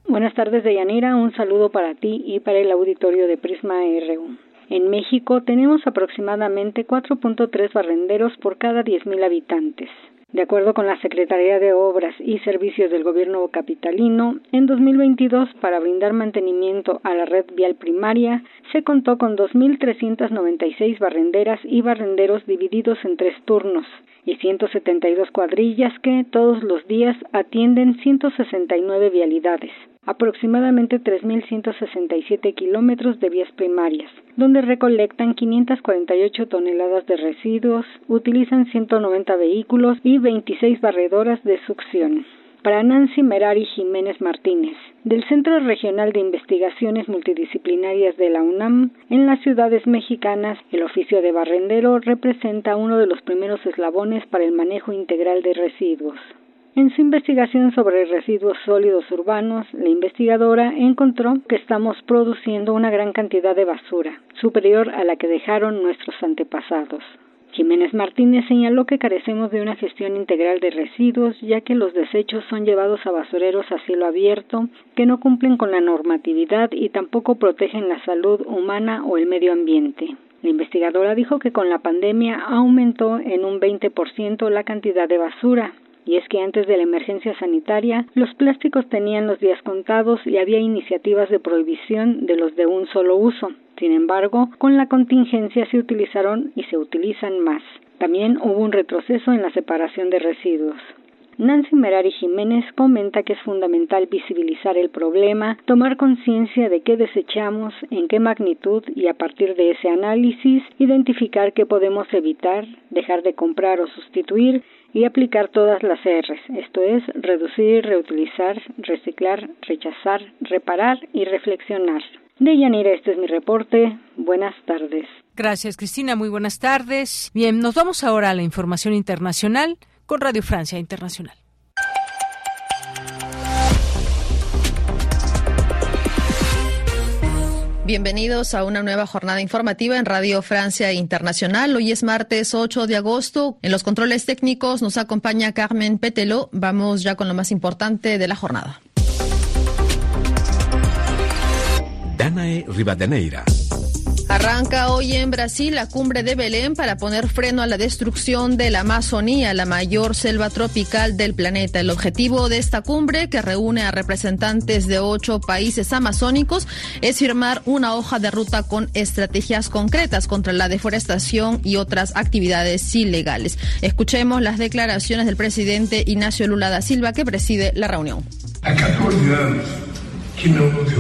S24: Buenas tardes, Deyanira. Un saludo para ti y para el auditorio de Prisma RU. En México tenemos aproximadamente 4.3 barrenderos por cada 10.000 habitantes. De acuerdo con la Secretaría de Obras y Servicios del Gobierno capitalino, en 2022, para brindar mantenimiento a la red vial primaria, se contó con 2.396 barrenderas y barrenderos divididos en tres turnos y 172 cuadrillas que todos los días atienden 169 vialidades aproximadamente 3.167 kilómetros de vías primarias, donde recolectan 548 toneladas de residuos, utilizan 190 vehículos y 26 barredoras de succión. Para Nancy Merari Jiménez Martínez, del Centro Regional de Investigaciones Multidisciplinarias de la UNAM, en las ciudades mexicanas, el oficio de barrendero representa uno de los primeros eslabones para el manejo integral de residuos. En su investigación sobre residuos sólidos urbanos, la investigadora encontró que estamos produciendo una gran cantidad de basura, superior a la que dejaron nuestros antepasados. Jiménez Martínez señaló que carecemos de una gestión integral de residuos, ya que los desechos son llevados a basureros a cielo abierto, que no cumplen con la normatividad y tampoco protegen la salud humana o el medio ambiente. La investigadora dijo que con la pandemia aumentó en un 20% la cantidad de basura, y es que antes de la emergencia sanitaria los plásticos tenían los días contados y había iniciativas de prohibición de los de un solo uso. Sin embargo, con la contingencia se utilizaron y se utilizan más. También hubo un retroceso en la separación de residuos. Nancy Merari Jiménez comenta que es fundamental visibilizar el problema, tomar conciencia de qué desechamos, en qué magnitud y a partir de ese análisis identificar qué podemos evitar, dejar de comprar o sustituir y aplicar todas las R's, esto es, reducir, reutilizar, reciclar, rechazar, reparar y reflexionar. De Yanira, este es mi reporte. Buenas tardes.
S1: Gracias, Cristina. Muy buenas tardes. Bien, nos vamos ahora a la información internacional con Radio Francia Internacional.
S25: Bienvenidos a una nueva jornada informativa en Radio Francia Internacional. Hoy es martes 8 de agosto. En los controles técnicos nos acompaña Carmen Petelo. Vamos ya con lo más importante de la jornada.
S26: Danae Rivadeneira.
S25: Arranca hoy en Brasil la cumbre de Belén para poner freno a la destrucción de la Amazonía, la mayor selva tropical del planeta. El objetivo de esta cumbre, que reúne a representantes de ocho países amazónicos, es firmar una hoja de ruta con estrategias concretas contra la deforestación y otras actividades ilegales. Escuchemos las declaraciones del presidente Ignacio Lula da Silva, que preside la reunión.
S27: A 14 años que no nos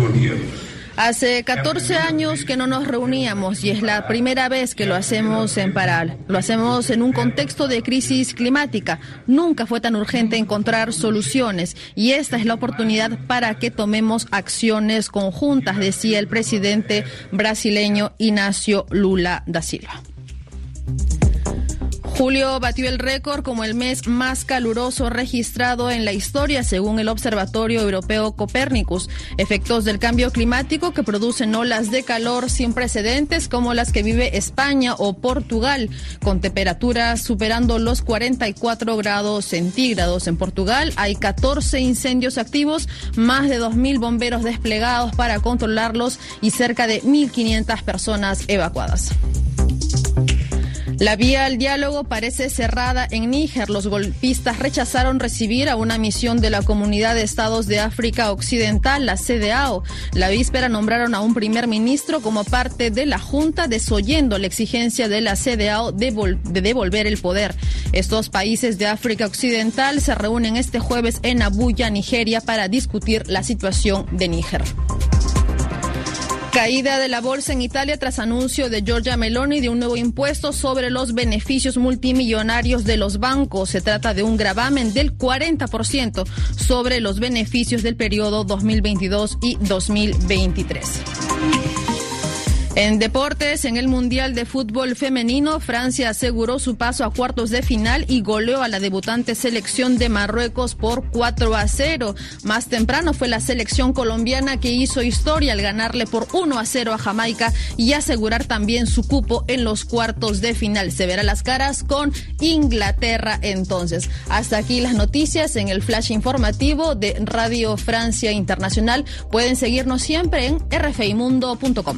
S25: Hace 14 años que no nos reuníamos y es la primera vez que lo hacemos en Paral. Lo hacemos en un contexto de crisis climática. Nunca fue tan urgente encontrar soluciones y esta es la oportunidad para que tomemos acciones conjuntas, decía el presidente brasileño Ignacio Lula da Silva. Julio batió el récord como el mes más caluroso registrado en la historia, según el Observatorio Europeo Copérnicus. Efectos del cambio climático que producen olas de calor sin precedentes como las que vive España o Portugal, con temperaturas superando los 44 grados centígrados. En Portugal hay 14 incendios activos, más de 2.000 bomberos desplegados para controlarlos y cerca de 1.500 personas evacuadas. La vía al diálogo parece cerrada en Níger. Los golpistas rechazaron recibir a una misión de la Comunidad de Estados de África Occidental, la CDAO. La víspera nombraron a un primer ministro como parte de la Junta, desoyendo la exigencia de la CDAO de, de devolver el poder. Estos países de África Occidental se reúnen este jueves en Abuya, Nigeria, para discutir la situación de Níger. Caída de la bolsa en Italia tras anuncio de Giorgia Meloni de un nuevo impuesto sobre los beneficios multimillonarios de los bancos. Se trata de un gravamen del 40% sobre los beneficios del periodo 2022 y 2023. En deportes, en el Mundial de Fútbol Femenino, Francia aseguró su paso a cuartos de final y goleó a la debutante selección de Marruecos por 4 a 0. Más temprano fue la selección colombiana que hizo historia al ganarle por 1 a 0 a Jamaica y asegurar también su cupo en los cuartos de final. Se verá las caras con Inglaterra entonces. Hasta aquí las noticias en el flash informativo de Radio Francia Internacional. Pueden seguirnos siempre en rfimundo.com.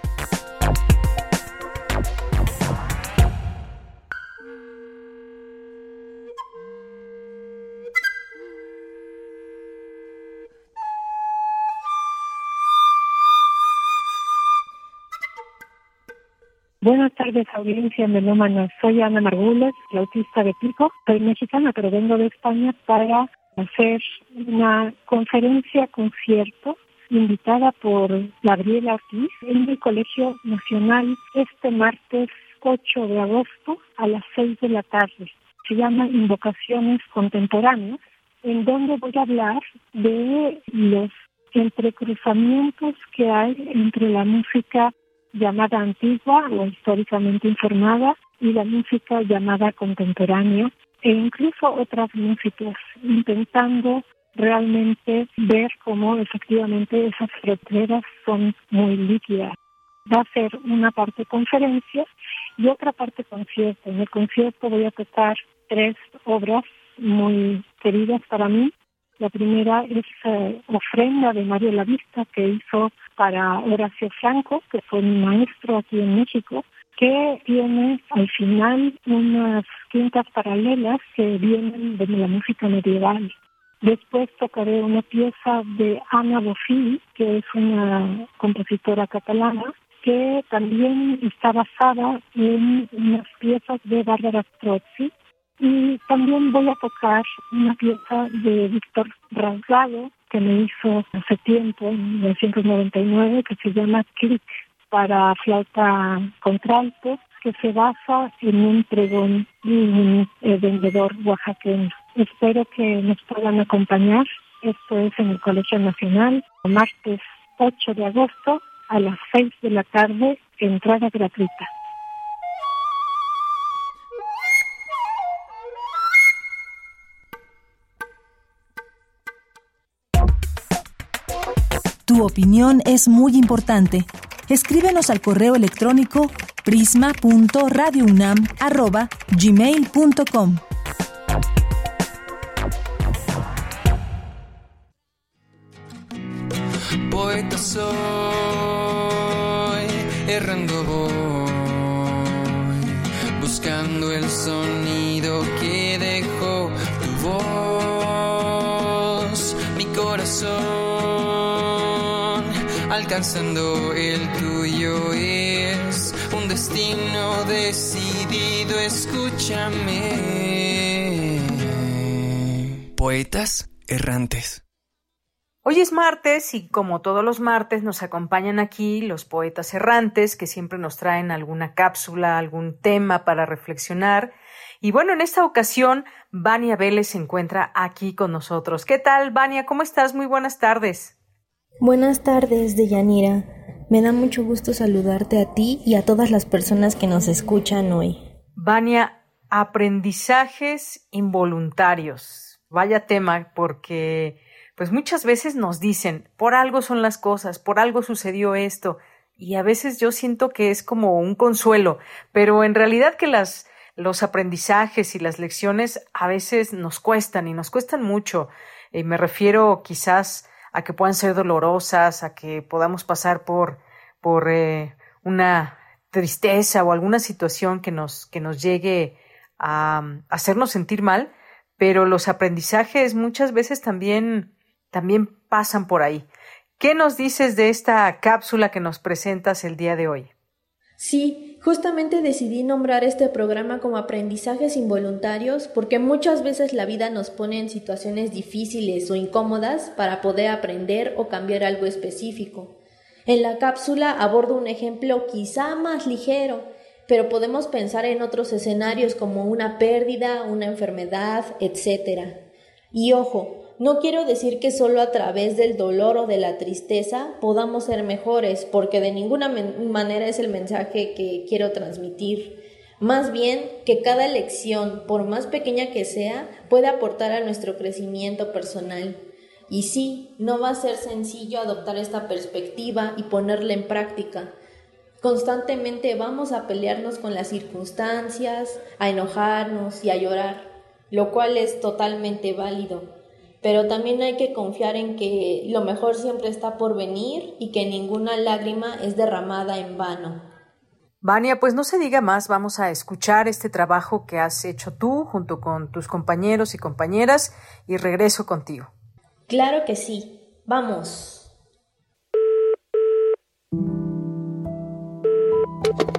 S27: Buenas tardes, audiencia melómana. Soy Ana Margules, la autista de Pico. Soy mexicana, pero vengo de España para hacer una conferencia concierto invitada por Gabriela Ortiz en el Colegio Nacional este martes 8 de agosto a las 6 de la tarde. Se llama Invocaciones Contemporáneas, en donde voy a hablar de los entrecruzamientos que hay entre la música llamada antigua o históricamente informada y la música llamada contemporánea e incluso otras músicas, intentando realmente ver cómo efectivamente esas fronteras son muy líquidas. Va a ser una parte conferencia y otra parte concierto. En el concierto voy a tocar tres obras muy queridas para mí. La primera es eh, Ofrenda de Mario Lavista que hizo para Horacio Franco, que fue mi maestro aquí en México, que tiene al final unas quintas paralelas que vienen de la música medieval. Después tocaré una pieza de Ana Bofill, que es una compositora catalana, que también está basada en unas piezas de Bárbara Strozzi. Y también voy a tocar una pieza de Víctor Rasgado, que me hizo hace tiempo, en 1999, que se llama Click para flauta contralto, que se basa en un pregón de un eh, vendedor oaxaqueño. Espero que nos puedan acompañar. Esto es en el Colegio Nacional, martes 8 de agosto a las 6 de la tarde, entrada gratuita.
S3: Tu opinión es muy importante. Escríbenos al correo electrónico prisma.radiounam@gmail.com.
S28: poeta soy, errando buscando el sonido alcanzando el tuyo es un destino decidido, escúchame. Poetas errantes.
S1: Hoy es martes y como todos los martes nos acompañan aquí los poetas errantes que siempre nos traen alguna cápsula, algún tema para reflexionar. Y bueno, en esta ocasión, Vania Vélez se encuentra aquí con nosotros. ¿Qué tal, Vania? ¿Cómo estás? Muy buenas tardes.
S29: Buenas tardes, Deyanira. Me da mucho gusto saludarte a ti y a todas las personas que nos escuchan hoy.
S1: Vania, aprendizajes involuntarios. Vaya tema, porque pues muchas veces nos dicen, por algo son las cosas, por algo sucedió esto, y a veces yo siento que es como un consuelo, pero en realidad que las los aprendizajes y las lecciones a veces nos cuestan y nos cuestan mucho. Y me refiero quizás a que puedan ser dolorosas, a que podamos pasar por, por eh, una tristeza o alguna situación que nos, que nos llegue a, a hacernos sentir mal, pero los aprendizajes muchas veces también también pasan por ahí. ¿Qué nos dices de esta cápsula que nos presentas el día de hoy?
S29: Sí, justamente decidí nombrar este programa como aprendizajes involuntarios porque muchas veces la vida nos pone en situaciones difíciles o incómodas para poder aprender o cambiar algo específico. En la cápsula abordo un ejemplo quizá más ligero, pero podemos pensar en otros escenarios como una pérdida, una enfermedad, etc. Y ojo, no quiero decir que solo a través del dolor o de la tristeza podamos ser mejores, porque de ninguna manera es el mensaje que quiero transmitir. Más bien que cada lección, por más pequeña que sea, puede aportar a nuestro crecimiento personal. Y sí, no va a ser sencillo adoptar esta perspectiva y ponerla en práctica. Constantemente vamos a pelearnos con las circunstancias, a enojarnos y a llorar, lo cual es totalmente válido pero también hay que confiar en que lo mejor siempre está por venir y que ninguna lágrima es derramada en vano.
S1: Vania, pues no se diga más, vamos a escuchar este trabajo que has hecho tú junto con tus compañeros y compañeras y regreso contigo.
S29: Claro que sí, vamos.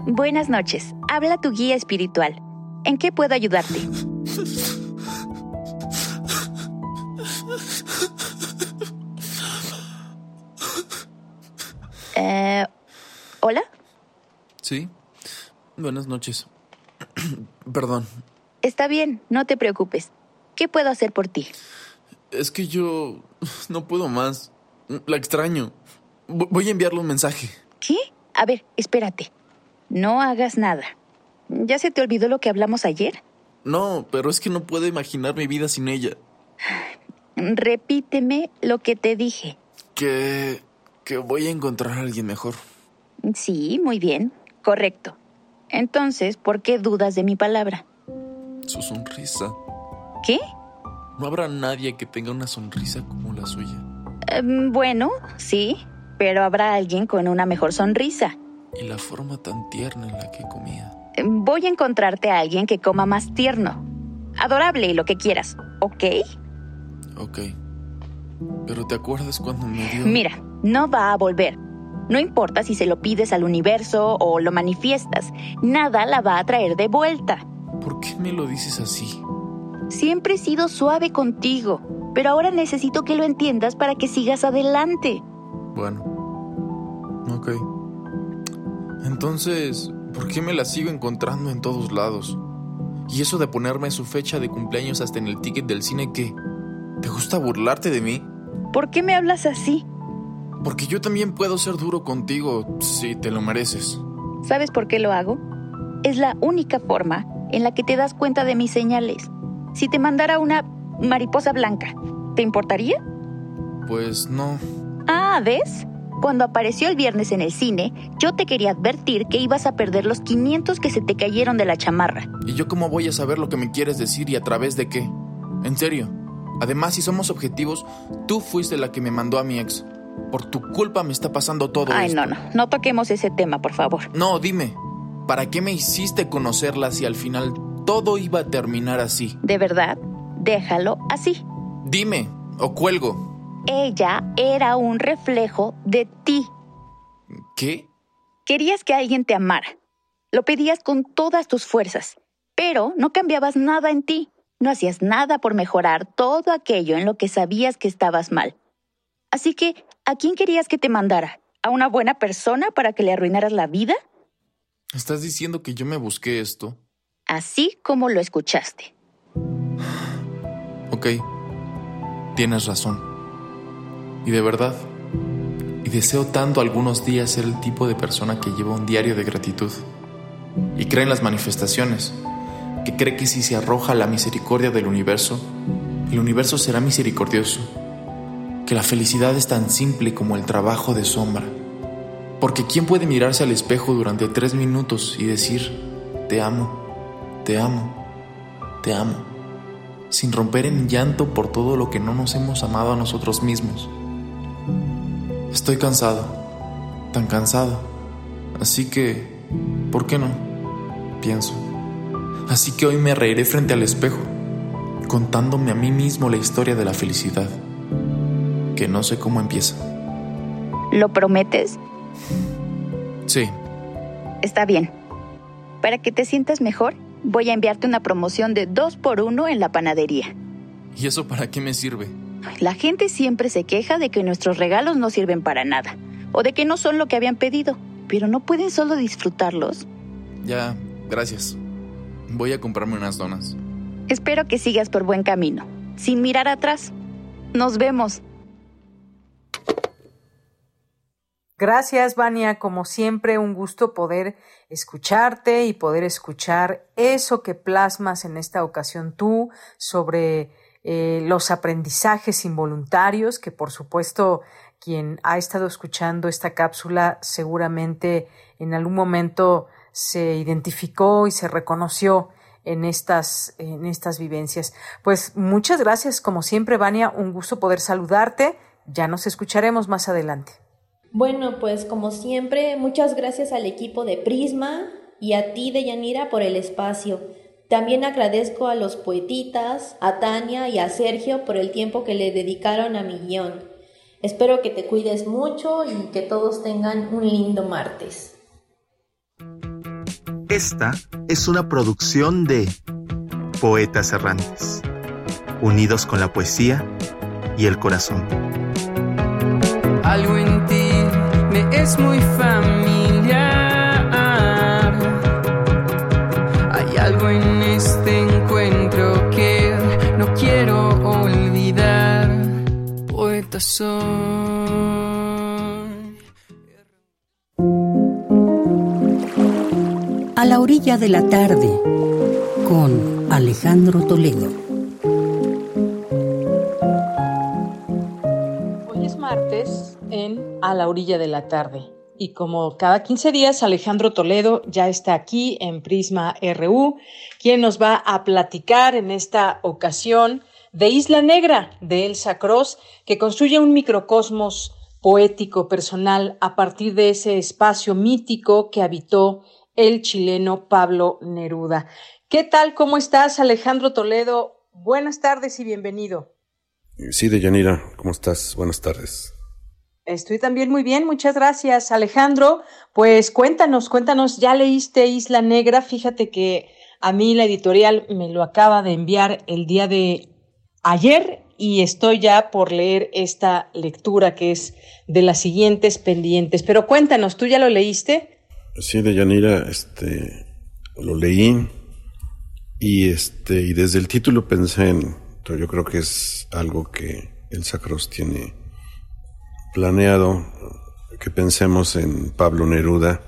S30: Buenas noches, habla tu guía espiritual. ¿En qué puedo ayudarte? Eh, ¿Hola?
S31: Sí. Buenas noches. Perdón.
S30: Está bien, no te preocupes. ¿Qué puedo hacer por ti?
S31: Es que yo no puedo más. La extraño. Voy a enviarle un mensaje.
S30: ¿Qué? A ver, espérate. No hagas nada. ¿Ya se te olvidó lo que hablamos ayer?
S31: No, pero es que no puedo imaginar mi vida sin ella.
S30: Repíteme lo que te dije.
S31: Que que voy a encontrar a alguien mejor.
S30: Sí, muy bien. Correcto. Entonces, ¿por qué dudas de mi palabra?
S31: Su sonrisa.
S30: ¿Qué?
S31: No habrá nadie que tenga una sonrisa como la suya.
S30: Em, bueno, sí, pero habrá alguien con una mejor sonrisa.
S31: Y la forma tan tierna en la que comía.
S30: Em, voy a encontrarte a alguien que coma más tierno. Adorable y lo que quieras, ¿ok?
S31: Ok. Pero ¿te acuerdas cuando me dio...
S30: Mira, no va a volver. No importa si se lo pides al universo o lo manifiestas, nada la va a traer de vuelta.
S31: ¿Por qué me lo dices así?
S30: Siempre he sido suave contigo, pero ahora necesito que lo entiendas para que sigas adelante.
S31: Bueno. Ok. Entonces, ¿por qué me la sigo encontrando en todos lados? Y eso de ponerme su fecha de cumpleaños hasta en el ticket del cine, ¿qué? ¿Te gusta burlarte de mí?
S30: ¿Por qué me hablas así?
S31: Porque yo también puedo ser duro contigo si te lo mereces.
S30: ¿Sabes por qué lo hago? Es la única forma en la que te das cuenta de mis señales. Si te mandara una mariposa blanca, ¿te importaría?
S31: Pues no.
S30: Ah, ¿ves? Cuando apareció el viernes en el cine, yo te quería advertir que ibas a perder los 500 que se te cayeron de la chamarra.
S31: ¿Y yo cómo voy a saber lo que me quieres decir y a través de qué? En serio. Además, si somos objetivos, tú fuiste la que me mandó a mi ex. Por tu culpa me está pasando todo
S30: Ay,
S31: esto.
S30: no, no. No toquemos ese tema, por favor.
S31: No, dime. ¿Para qué me hiciste conocerla si al final todo iba a terminar así?
S30: De verdad, déjalo así.
S31: Dime, o cuelgo.
S30: Ella era un reflejo de ti.
S31: ¿Qué?
S30: Querías que alguien te amara. Lo pedías con todas tus fuerzas, pero no cambiabas nada en ti. No hacías nada por mejorar todo aquello en lo que sabías que estabas mal. Así que, ¿a quién querías que te mandara? ¿A una buena persona para que le arruinaras la vida?
S31: ¿Estás diciendo que yo me busqué esto?
S30: Así como lo escuchaste.
S31: Ok. Tienes razón. Y de verdad. Y deseo tanto algunos días ser el tipo de persona que lleva un diario de gratitud. Y cree en las manifestaciones. Que cree que si se arroja la misericordia del universo, el universo será misericordioso. Que la felicidad es tan simple como el trabajo de sombra. Porque ¿quién puede mirarse al espejo durante tres minutos y decir, te amo, te amo, te amo, sin romper en llanto por todo lo que no nos hemos amado a nosotros mismos? Estoy cansado, tan cansado. Así que, ¿por qué no? Pienso. Así que hoy me reiré frente al espejo, contándome a mí mismo la historia de la felicidad, que no sé cómo empieza.
S30: ¿Lo prometes?
S31: Sí,
S30: Está bien. Para que te sientas mejor, voy a enviarte una promoción de dos por uno en la panadería.
S31: ¿y eso para qué me sirve?
S30: La gente siempre se queja de que nuestros regalos no sirven para nada, o de que no son lo que habían pedido, pero no pueden solo disfrutarlos.
S31: Ya, gracias. Voy a comprarme unas donas.
S30: Espero que sigas por buen camino, sin mirar atrás. Nos vemos.
S32: Gracias, Vania. Como siempre, un gusto poder escucharte y poder escuchar eso que plasmas en esta ocasión tú sobre eh, los aprendizajes involuntarios, que por supuesto quien ha estado escuchando esta cápsula seguramente en algún momento se identificó y se reconoció en estas, en estas vivencias. Pues muchas gracias, como siempre, Vania, un gusto poder saludarte. Ya nos escucharemos más adelante.
S29: Bueno, pues como siempre, muchas gracias al equipo de Prisma y a ti, Deyanira, por el espacio. También agradezco a los poetitas, a Tania y a Sergio por el tiempo que le dedicaron a mi guion. Espero que te cuides mucho y que todos tengan un lindo martes.
S33: Esta es una producción de Poetas Errantes, unidos con la poesía y el corazón.
S28: Algo es muy familiar. Hay algo en este encuentro que no quiero olvidar. Poeta soy.
S7: A la orilla de la tarde con Alejandro Toledo.
S1: A la orilla de la tarde. Y como cada 15 días, Alejandro Toledo ya está aquí en Prisma RU, quien nos va a platicar en esta ocasión de Isla Negra de Elsa Cross, que construye un microcosmos poético personal a partir de ese espacio mítico que habitó el chileno Pablo Neruda. ¿Qué tal? ¿Cómo estás, Alejandro Toledo? Buenas tardes y bienvenido.
S34: Sí, Deyanira, ¿cómo estás? Buenas tardes.
S1: Estoy también muy bien, muchas gracias, Alejandro. Pues cuéntanos, cuéntanos, ¿ya leíste Isla Negra? Fíjate que a mí la editorial me lo acaba de enviar el día de ayer y estoy ya por leer esta lectura que es de las siguientes pendientes. Pero cuéntanos, ¿tú ya lo leíste?
S34: Sí, Deyanira, este, lo leí y este, y desde el título pensé en, yo creo que es algo que el Sacros tiene planeado, que pensemos en Pablo Neruda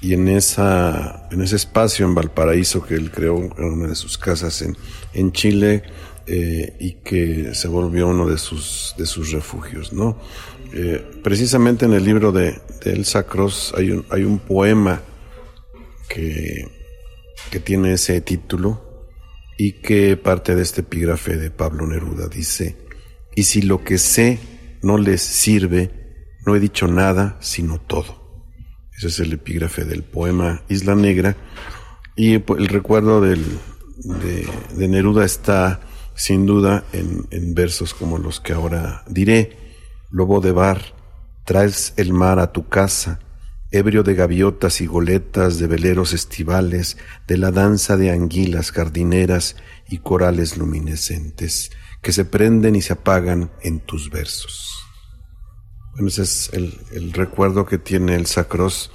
S34: y en esa, en ese espacio en Valparaíso que él creó en una de sus casas en, en Chile, eh, y que se volvió uno de sus, de sus refugios, ¿no? Eh, precisamente en el libro de, Elsa Cross hay un, hay un poema que, que tiene ese título y que parte de este epígrafe de Pablo Neruda dice, y si lo que sé no les sirve, no he dicho nada, sino todo. Ese es el epígrafe del poema Isla Negra. Y el recuerdo de, Neruda está sin duda en, en versos como los que ahora diré. Lobo de bar, traes el mar a tu casa, ebrio de gaviotas y goletas, de veleros estivales, de la danza de anguilas jardineras y corales luminescentes que se prenden y se apagan en tus versos. Bueno, ese es el, recuerdo que tiene el Sacros.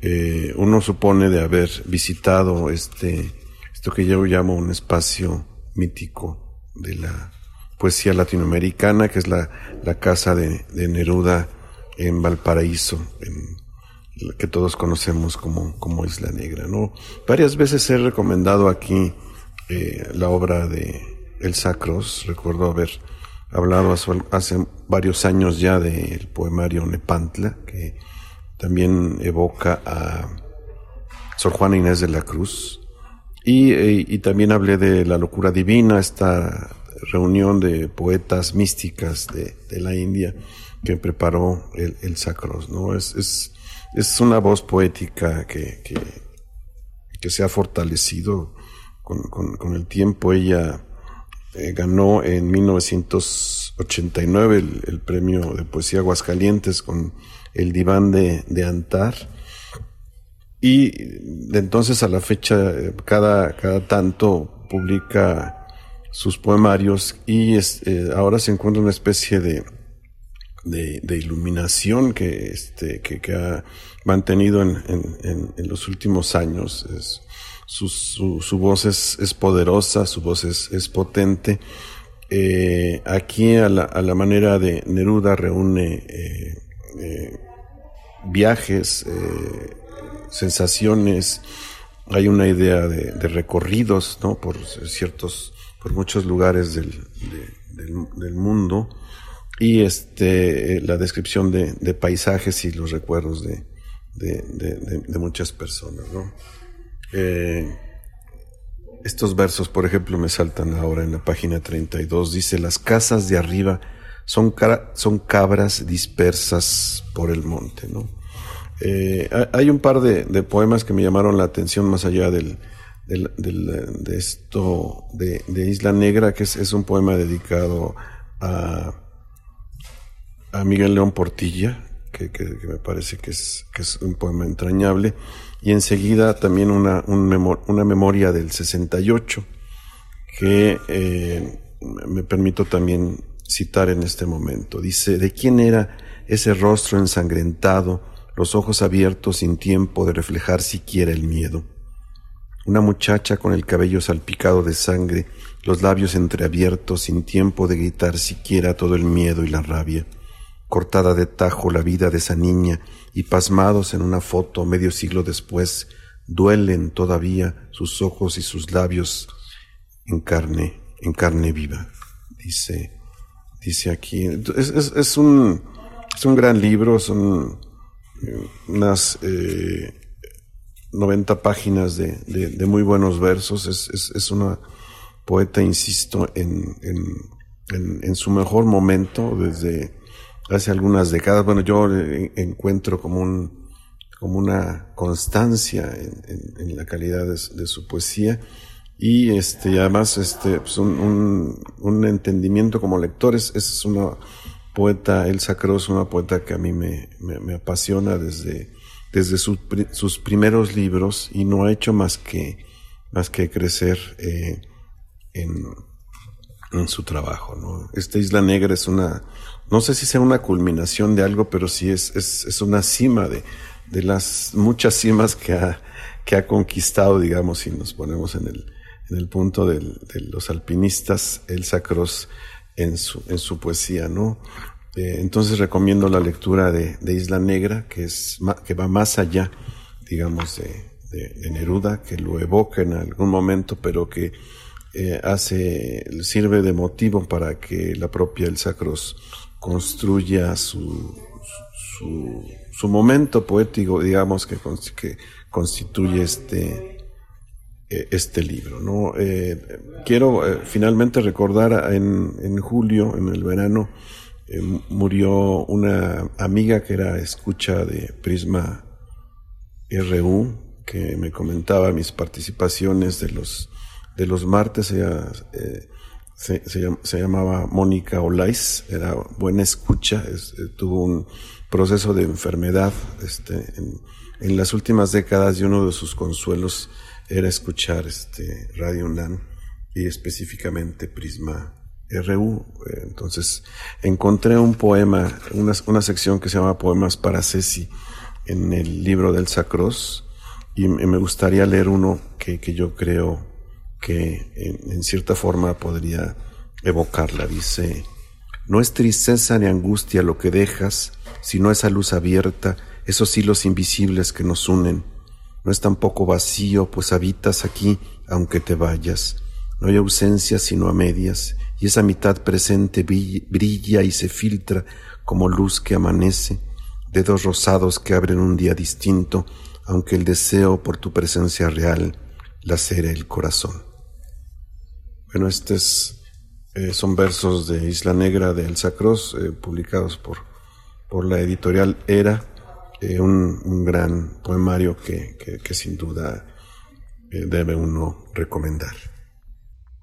S34: Eh, uno supone de haber visitado este, esto que yo llamo un espacio mítico de la poesía latinoamericana, que es la, la casa de, Neruda en Valparaíso, que todos conocemos como, como Isla Negra. ¿no? Varias veces he recomendado aquí eh, la obra de El Sacros. Recuerdo haber hablado hace varios años ya del poemario Nepantla, que también evoca a Sor Juana Inés de la Cruz. Y, eh, también hablé de La Locura Divina, esta reunión de poetas místicas de, la India que preparó el, Sacros. ¿no? Es, es, es, una voz poética que, que, se ha fortalecido con, el tiempo. Ella eh, ganó en 1989 el, premio de poesía Aguascalientes con el diván de, Antar. Y de entonces a la fecha, eh, cada, cada tanto publica sus poemarios y eh, ahora se encuentra una especie de, de, iluminación que, este, que, ha mantenido en, en, en, los últimos años. Es, su, su, voz es, es, poderosa, su voz es, es potente. Eh, aquí a la, a la, manera de Neruda reúne eh, eh, viajes, sensaciones, hay una idea de, recorridos ¿no? por ciertos, por muchos lugares del, del, mundo y este, la descripción de, paisajes y los recuerdos de, de muchas personas. ¿no? Eh, estos versos, por ejemplo, me saltan ahora en la página 32. Dice, las casas de arriba son, son cabras dispersas por el monte. Eh, hay un par de, poemas que me llamaron la atención más allá del, de esto de, Isla Negra, que es, un poema dedicado a, Miguel León Portilla, que, me parece que es un poema entrañable y enseguida también una, una memoria del 68 que eh, me permito también citar en este momento. Dice, ¿de quién era ese rostro ensangrentado, los ojos abiertos sin tiempo de reflejar siquiera el miedo? Una muchacha con el cabello salpicado de sangre, los labios entreabiertos sin tiempo de gritar siquiera todo el miedo y la rabia cortada de tajo la vida de esa niña y pasmados en una foto medio siglo después, duelen todavía sus ojos y sus labios en carne, en carne viva, dice, dice aquí. Es, un, es un gran libro, son eh, unas eh, 90 páginas de, de, muy buenos versos, es, es, una poeta, insisto, en, en, en su mejor momento desde hace algunas décadas. Bueno, yo encuentro como un como una constancia en, la calidad de, su poesía y este además este pues un, un, entendimiento como lector es, una poeta Elsa Cross una poeta que a mí me, me, apasiona desde desde sus primeros libros y no ha hecho más que más que crecer eh, en, en su trabajo ¿no? esta Isla Negra es una no sé si sea una culminación de algo, pero sí es, es, una cima de, de, las muchas cimas que ha, que ha conquistado, digamos, si nos ponemos en el, en el punto de los alpinistas, el Sacros en su, en su poesía, ¿no? Eh, entonces recomiendo la lectura de, Isla Negra, que, es, que va más allá, digamos, de, de, Neruda, que lo evoca en algún momento, pero que eh, hace, sirve de motivo para que la propia El Sacros construya su, su, momento poético, digamos, que, que constituye este, eh, este libro. ¿no? Eh, quiero eh, finalmente recordar en, en, julio, en el verano, murió una amiga que era escucha de Prisma RU, que me comentaba mis participaciones de los, de los martes. Se, llamaba Mónica Olais, era buena escucha, eh, tuvo un proceso de enfermedad este, en, las últimas décadas y uno de sus consuelos era escuchar este, Radio UNAM y específicamente Prisma RU. Entonces encontré un poema, una, una sección que se llama Poemas para Ceci en el libro del Sacros y me gustaría leer uno que, que yo creo que en, cierta forma podría evocarla. Dice, no es tristeza ni angustia lo que dejas, sino esa luz abierta, esos hilos invisibles que nos unen. No es tampoco vacío, pues habitas aquí aunque te vayas. No hay ausencia sino a medias, y esa mitad presente brilla y se filtra como luz que amanece, dedos rosados que abren un día distinto, aunque el deseo por tu presencia real lacere el corazón. Bueno, estos eh, son versos de Isla Negra de Elsa Cross, eh, publicados por, por la editorial Era, eh, un, gran poemario que, que sin duda debe uno recomendar.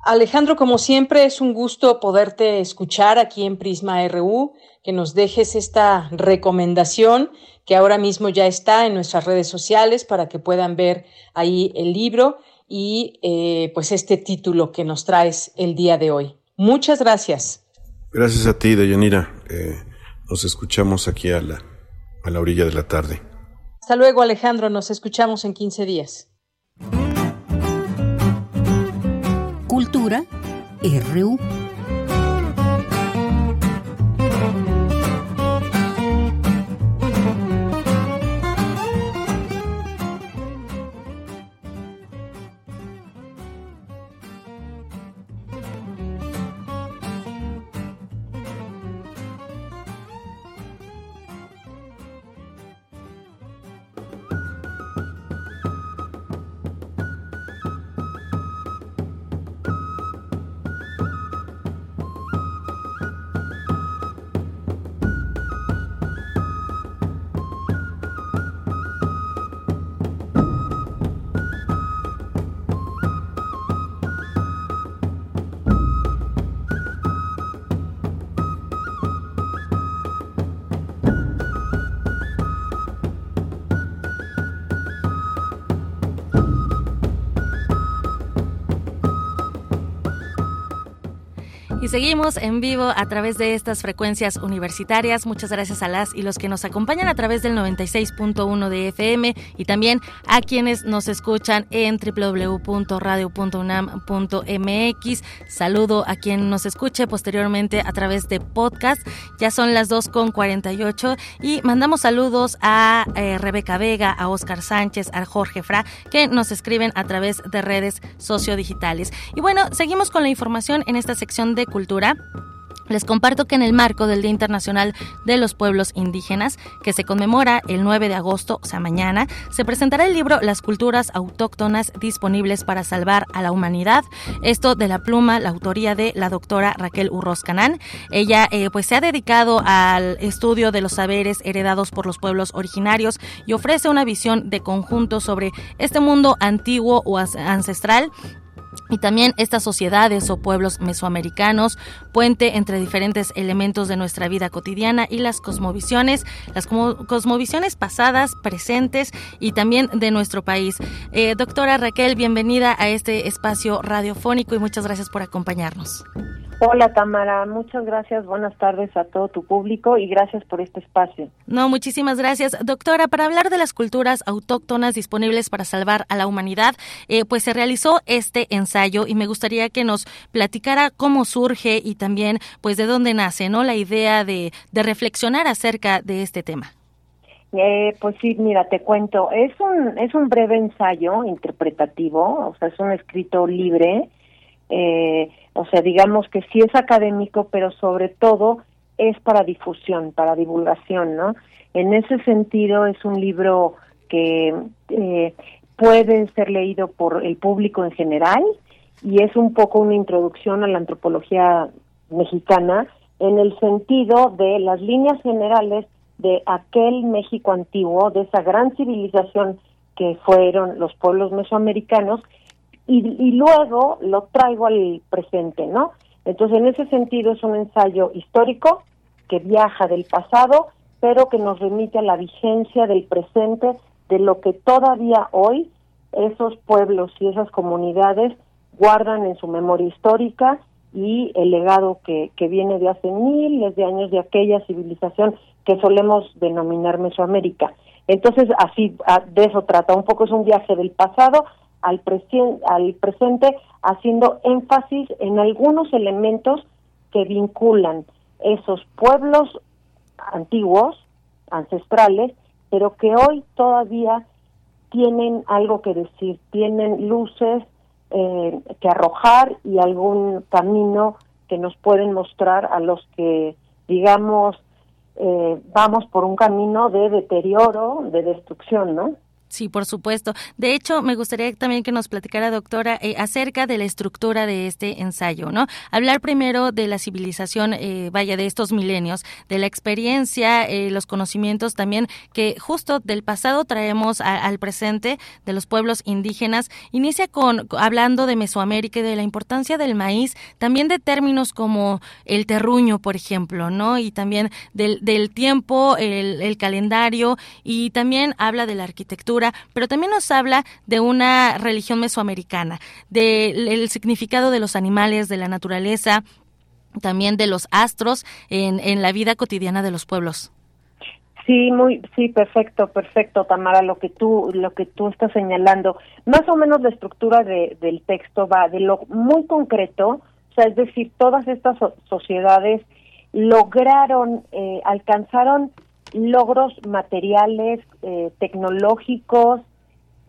S35: Alejandro, como siempre, es un gusto poderte escuchar aquí en Prisma RU, que nos dejes esta recomendación que ahora mismo ya está en nuestras redes sociales para que puedan ver ahí el libro y eh, pues este título que nos traes el día de hoy. Muchas gracias.
S34: Gracias a ti, Deyanira. Eh, nos escuchamos aquí a la, a la orilla de la tarde.
S35: Hasta luego, Alejandro. Nos escuchamos en 15 días.
S7: Cultura RU.
S36: Seguimos en vivo a través de estas frecuencias universitarias. Muchas gracias a las y los que nos acompañan a través del 96.1 de FM y también a quienes nos escuchan en www.radio.unam.mx. Saludo a quien nos escuche posteriormente a través de podcast. Ya son las 2.48 y mandamos saludos a eh, Rebeca Vega, a Oscar Sánchez, a Jorge Fra, que nos escriben a través de redes sociodigitales. Y bueno, seguimos con la información en esta sección de les comparto que en el marco del Día Internacional de los Pueblos Indígenas, que se conmemora el 9 de agosto, o sea, mañana, se presentará el libro Las culturas autóctonas disponibles para salvar a la humanidad. Esto de la pluma, la autoría de la doctora Raquel Urroz Canán. Ella eh, pues se ha dedicado al estudio de los saberes heredados por los pueblos originarios y ofrece una visión de conjunto sobre este mundo antiguo o ancestral y también estas sociedades o pueblos mesoamericanos, puente entre diferentes elementos de nuestra vida cotidiana y las cosmovisiones, las cosmovisiones pasadas, presentes y también de nuestro país. Eh, doctora Raquel, bienvenida a este espacio radiofónico y muchas gracias por acompañarnos.
S37: Hola Tamara, muchas gracias, buenas tardes a todo tu público y gracias por este espacio.
S36: No, muchísimas gracias. Doctora, para hablar de las culturas autóctonas disponibles para salvar a la humanidad, eh, pues se realizó este ensayo y me gustaría que nos platicara cómo surge y también pues de dónde nace, ¿no? La idea de, de reflexionar acerca de este tema.
S37: Eh, pues sí, mira, te cuento, es un, es un breve ensayo interpretativo, o sea, es un escrito libre, eh, o sea, digamos que sí es académico, pero sobre todo es para difusión, para divulgación, ¿no? En ese sentido es un libro que eh, puede ser leído por el público en general y es un poco una introducción a la antropología mexicana en el sentido de las líneas generales de aquel México antiguo, de esa gran civilización que fueron los pueblos mesoamericanos, y, y luego lo traigo al presente, ¿no? Entonces, en ese sentido es un ensayo histórico que viaja del pasado, pero que nos remite a la vigencia del presente, de lo que todavía hoy esos pueblos y esas comunidades guardan en su memoria histórica y el legado que, que viene de hace miles de años de aquella civilización que solemos denominar Mesoamérica. Entonces, así de eso trata. Un poco es un viaje del pasado al, al presente, haciendo énfasis en algunos elementos que vinculan esos pueblos antiguos, ancestrales, pero que hoy todavía tienen algo que decir, tienen luces eh, que arrojar y algún camino que nos pueden mostrar a los que, digamos, eh, vamos por un camino de deterioro, de destrucción, ¿no?
S36: Sí, por supuesto. De hecho, me gustaría también que nos platicara, doctora, eh, acerca de la estructura de este ensayo, ¿no? Hablar primero de la civilización, eh, vaya, de estos milenios, de la experiencia, eh, los conocimientos también que justo del pasado traemos al presente de los pueblos indígenas. Inicia con hablando de Mesoamérica y de la importancia del maíz, también de términos como el terruño, por ejemplo, ¿no? Y también del, del tiempo, el, el calendario y también habla de la arquitectura pero también nos habla de una religión mesoamericana, del significado de los animales, de la naturaleza, también de los astros en, en la vida cotidiana de los pueblos.
S37: Sí, muy, sí, perfecto, perfecto, Tamara, lo que tú, lo que tú estás señalando. Más o menos la estructura de, del texto va de lo muy concreto, o sea, es decir, todas estas sociedades lograron, eh, alcanzaron logros materiales, eh, tecnológicos,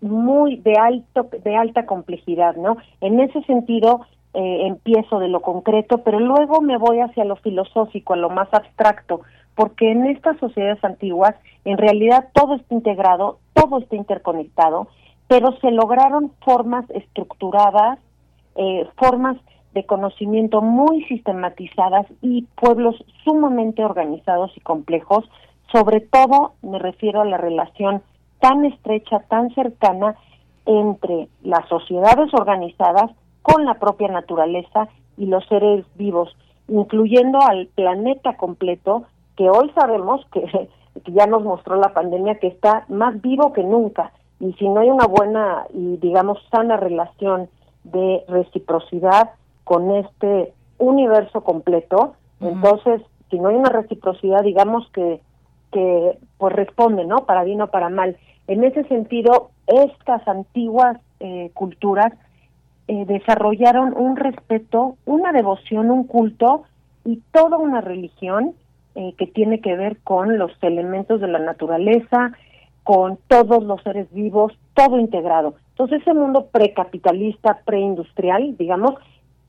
S37: muy de alto de alta complejidad, ¿no? En ese sentido eh, empiezo de lo concreto, pero luego me voy hacia lo filosófico, a lo más abstracto, porque en estas sociedades antiguas en realidad todo está integrado, todo está interconectado, pero se lograron formas estructuradas, eh, formas de conocimiento muy sistematizadas y pueblos sumamente organizados y complejos sobre todo me refiero a la relación tan estrecha, tan cercana entre las sociedades organizadas con la propia naturaleza y los seres vivos, incluyendo al planeta completo, que hoy sabemos que, que, ya nos mostró la pandemia que está más vivo que nunca. Y si no hay una buena y, digamos, sana relación de reciprocidad con este universo completo, entonces, si no hay una reciprocidad, digamos que que pues responde, ¿no? Para bien o para mal. En ese sentido, estas antiguas eh, culturas eh, desarrollaron un respeto, una devoción, un culto y toda una religión eh, que tiene que ver con los elementos de la naturaleza, con todos los seres vivos, todo integrado. Entonces ese mundo precapitalista, preindustrial, digamos,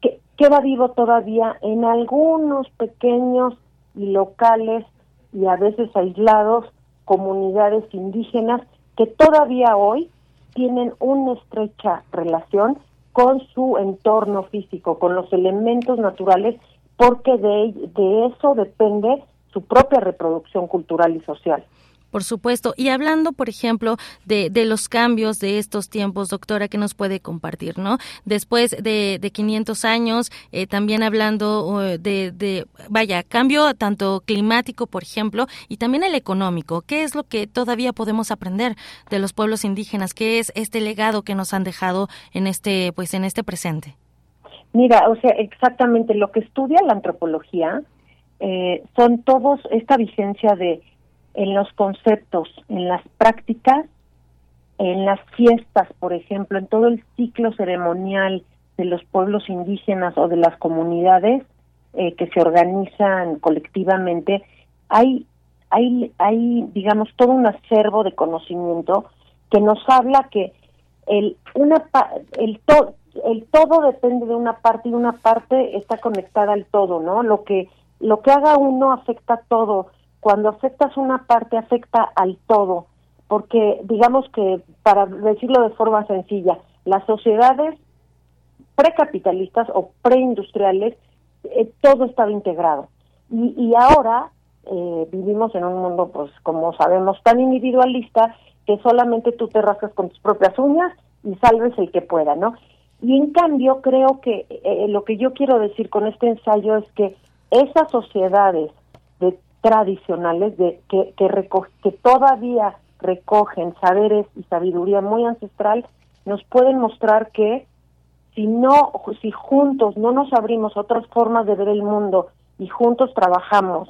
S37: que queda vivo todavía en algunos pequeños y locales y a veces aislados comunidades indígenas que todavía hoy tienen una estrecha relación con su entorno físico, con los elementos naturales, porque de, eso depende su propia reproducción cultural y social.
S36: Por supuesto. Y hablando, por ejemplo, de, de los cambios de estos tiempos, doctora, que nos puede compartir, ¿no? Después de, de 500 años, eh, también hablando de, de, vaya, cambio tanto climático, por ejemplo, y también el económico. ¿Qué es lo que todavía podemos aprender de los pueblos indígenas? ¿Qué es este legado que nos han dejado en este, pues, en este presente?
S37: Mira, o sea, exactamente lo que estudia la antropología eh, son todos esta vigencia de en los conceptos, en las prácticas, en las fiestas, por ejemplo, en todo el ciclo ceremonial de los pueblos indígenas o de las comunidades eh, que se organizan colectivamente, hay, hay, hay, digamos, todo un acervo de conocimiento que nos habla que el, una, el, to, el todo depende de una parte y una parte está conectada al todo, ¿no? Lo que, lo que haga uno afecta a todo cuando afectas una parte afecta al todo, porque digamos que, para decirlo de forma sencilla, las sociedades precapitalistas o preindustriales, eh, todo estaba integrado. Y, y ahora eh, vivimos en un mundo, pues como sabemos, tan individualista que solamente tú te rascas con tus propias uñas y salves el que pueda, ¿no? Y en cambio creo que eh, lo que yo quiero decir con este ensayo es que esas sociedades de tradicionales de que que, que todavía recogen saberes y sabiduría muy ancestral nos pueden mostrar que si no si juntos no nos abrimos otras formas de ver el mundo y juntos trabajamos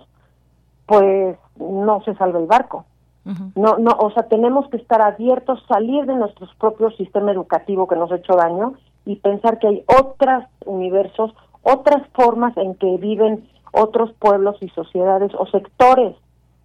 S37: pues no se salva el barco. No no o sea tenemos que estar abiertos salir de nuestro propio sistema educativo que nos ha hecho daño y pensar que hay otros universos otras formas en que viven otros pueblos y sociedades o sectores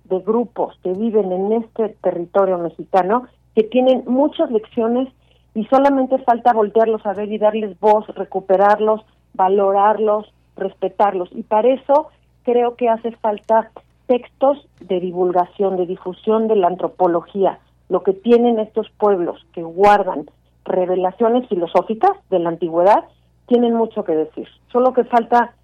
S37: de grupos que viven en este territorio mexicano que tienen muchas lecciones y solamente falta voltearlos a ver y darles voz, recuperarlos, valorarlos, respetarlos. Y para eso creo que hace falta textos de divulgación, de difusión de la antropología, lo que tienen estos pueblos que guardan revelaciones filosóficas de la antigüedad, tienen mucho que decir. Solo que falta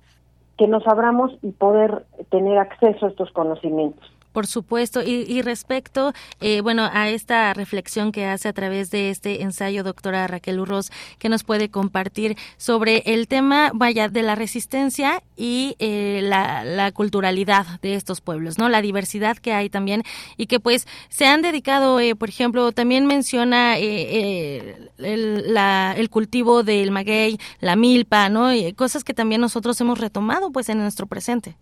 S37: que nos abramos y poder tener acceso a estos conocimientos.
S36: Por supuesto, y, respecto, eh, bueno, a esta reflexión que hace a través de este ensayo, doctora Raquel Urroz, que nos puede compartir sobre el tema, vaya, de la resistencia y eh, la, culturalidad de estos pueblos, ¿no? La diversidad que hay también y que pues se han dedicado, eh, por ejemplo, también menciona el, el, cultivo del maguey, la milpa, ¿no? Y cosas que también nosotros hemos retomado pues en nuestro presente.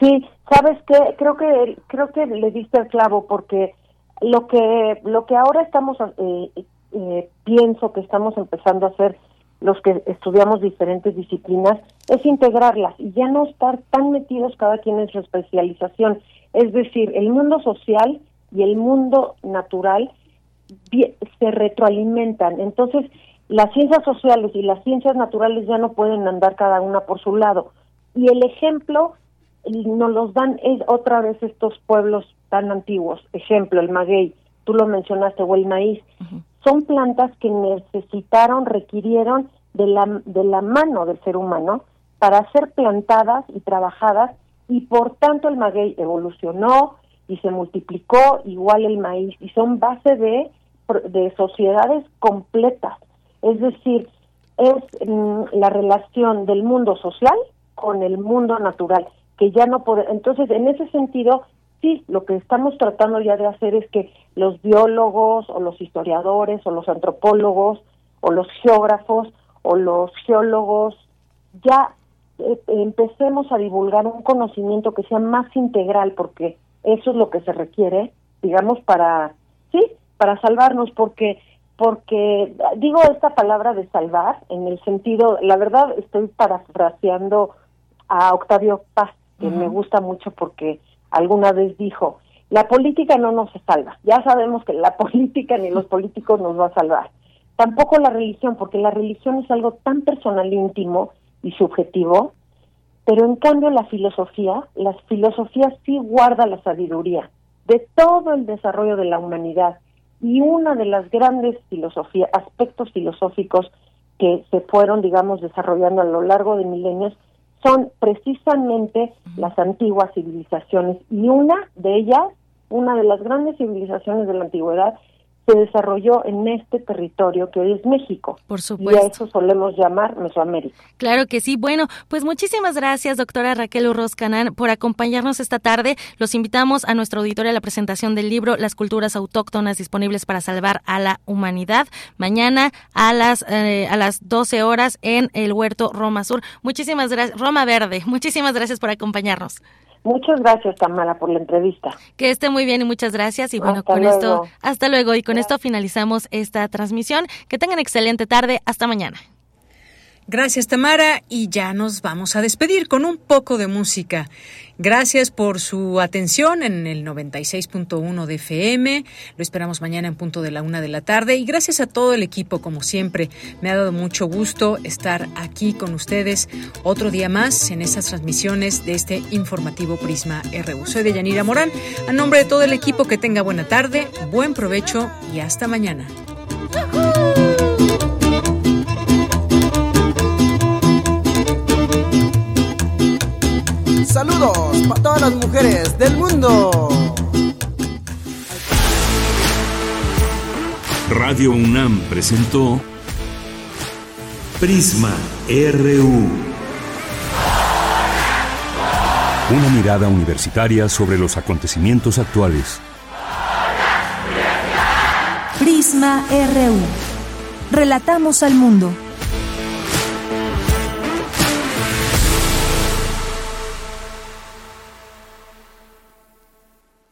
S37: Sí, sabes qué, creo que creo que le diste el clavo porque lo que lo que ahora estamos eh, eh, pienso que estamos empezando a hacer los que estudiamos diferentes disciplinas es integrarlas y ya no estar tan metidos cada quien en su especialización. Es decir, el mundo social y el mundo natural se retroalimentan. Entonces, las ciencias sociales y las ciencias naturales ya no pueden andar cada una por su lado. Y el ejemplo nos los dan es otra vez estos pueblos tan antiguos. Ejemplo, el maguey, tú lo mencionaste, o el maíz. Son plantas que necesitaron, requirieron de la, de la mano del ser humano para ser plantadas y trabajadas y por tanto el maguey evolucionó y se multiplicó igual el maíz y son base de, de sociedades completas. Es decir, es mm, la relación del mundo social con el mundo natural que ya no puede. Entonces, en ese sentido, sí, lo que estamos tratando ya de hacer es que los biólogos o los historiadores o los antropólogos o los geógrafos o los geólogos ya eh, empecemos a divulgar un conocimiento que sea más integral porque eso es lo que se requiere, digamos, para, sí, para salvarnos, porque porque digo esta palabra de salvar en el sentido, la verdad estoy parafraseando a Octavio Paz, que me gusta mucho porque alguna vez dijo, la política no nos salva, ya sabemos que la política ni los políticos nos va a salvar, tampoco la religión, porque la religión es algo tan personal, íntimo y subjetivo, pero en cambio la filosofía, las filosofías sí guarda la sabiduría de todo el desarrollo de la humanidad y una de las grandes filosofías, aspectos filosóficos que se fueron, digamos, desarrollando a lo largo de milenios son precisamente las antiguas civilizaciones y una de ellas, una de las grandes civilizaciones de la antigüedad, se desarrolló en este territorio que hoy es México.
S36: Por supuesto.
S37: Y a eso solemos llamar Mesoamérica.
S36: Claro que sí. Bueno, pues muchísimas gracias, doctora Raquel Urroz Canán, por acompañarnos esta tarde. Los invitamos a nuestro auditorio a la presentación del libro Las culturas autóctonas disponibles para salvar a la humanidad. Mañana a las, eh, a las 12 horas en el Huerto Roma Sur. Muchísimas gracias. Roma Verde. Muchísimas gracias por acompañarnos.
S37: Muchas gracias, Tamara, por la entrevista.
S36: Que esté muy bien y muchas gracias. Y bueno, con esto, hasta luego. Y con esto finalizamos esta transmisión. Que tengan excelente tarde. Hasta mañana.
S35: Gracias Tamara y ya nos vamos a despedir con un poco de música. Gracias por su atención en el 96.1 de FM. Lo esperamos mañana en punto de la una de la tarde y gracias a todo el equipo como siempre. Me ha dado mucho gusto estar aquí con ustedes otro día más en estas transmisiones de este informativo Prisma RU. Soy de Yanira Morán. A nombre de todo el equipo que tenga buena tarde, buen provecho y hasta mañana.
S38: Saludos. para todas las mujeres del mundo.
S2: Radio UNAM presentó Prisma RU. Una mirada universitaria sobre los acontecimientos actuales.
S3: Prisma RU. Relatamos al mundo.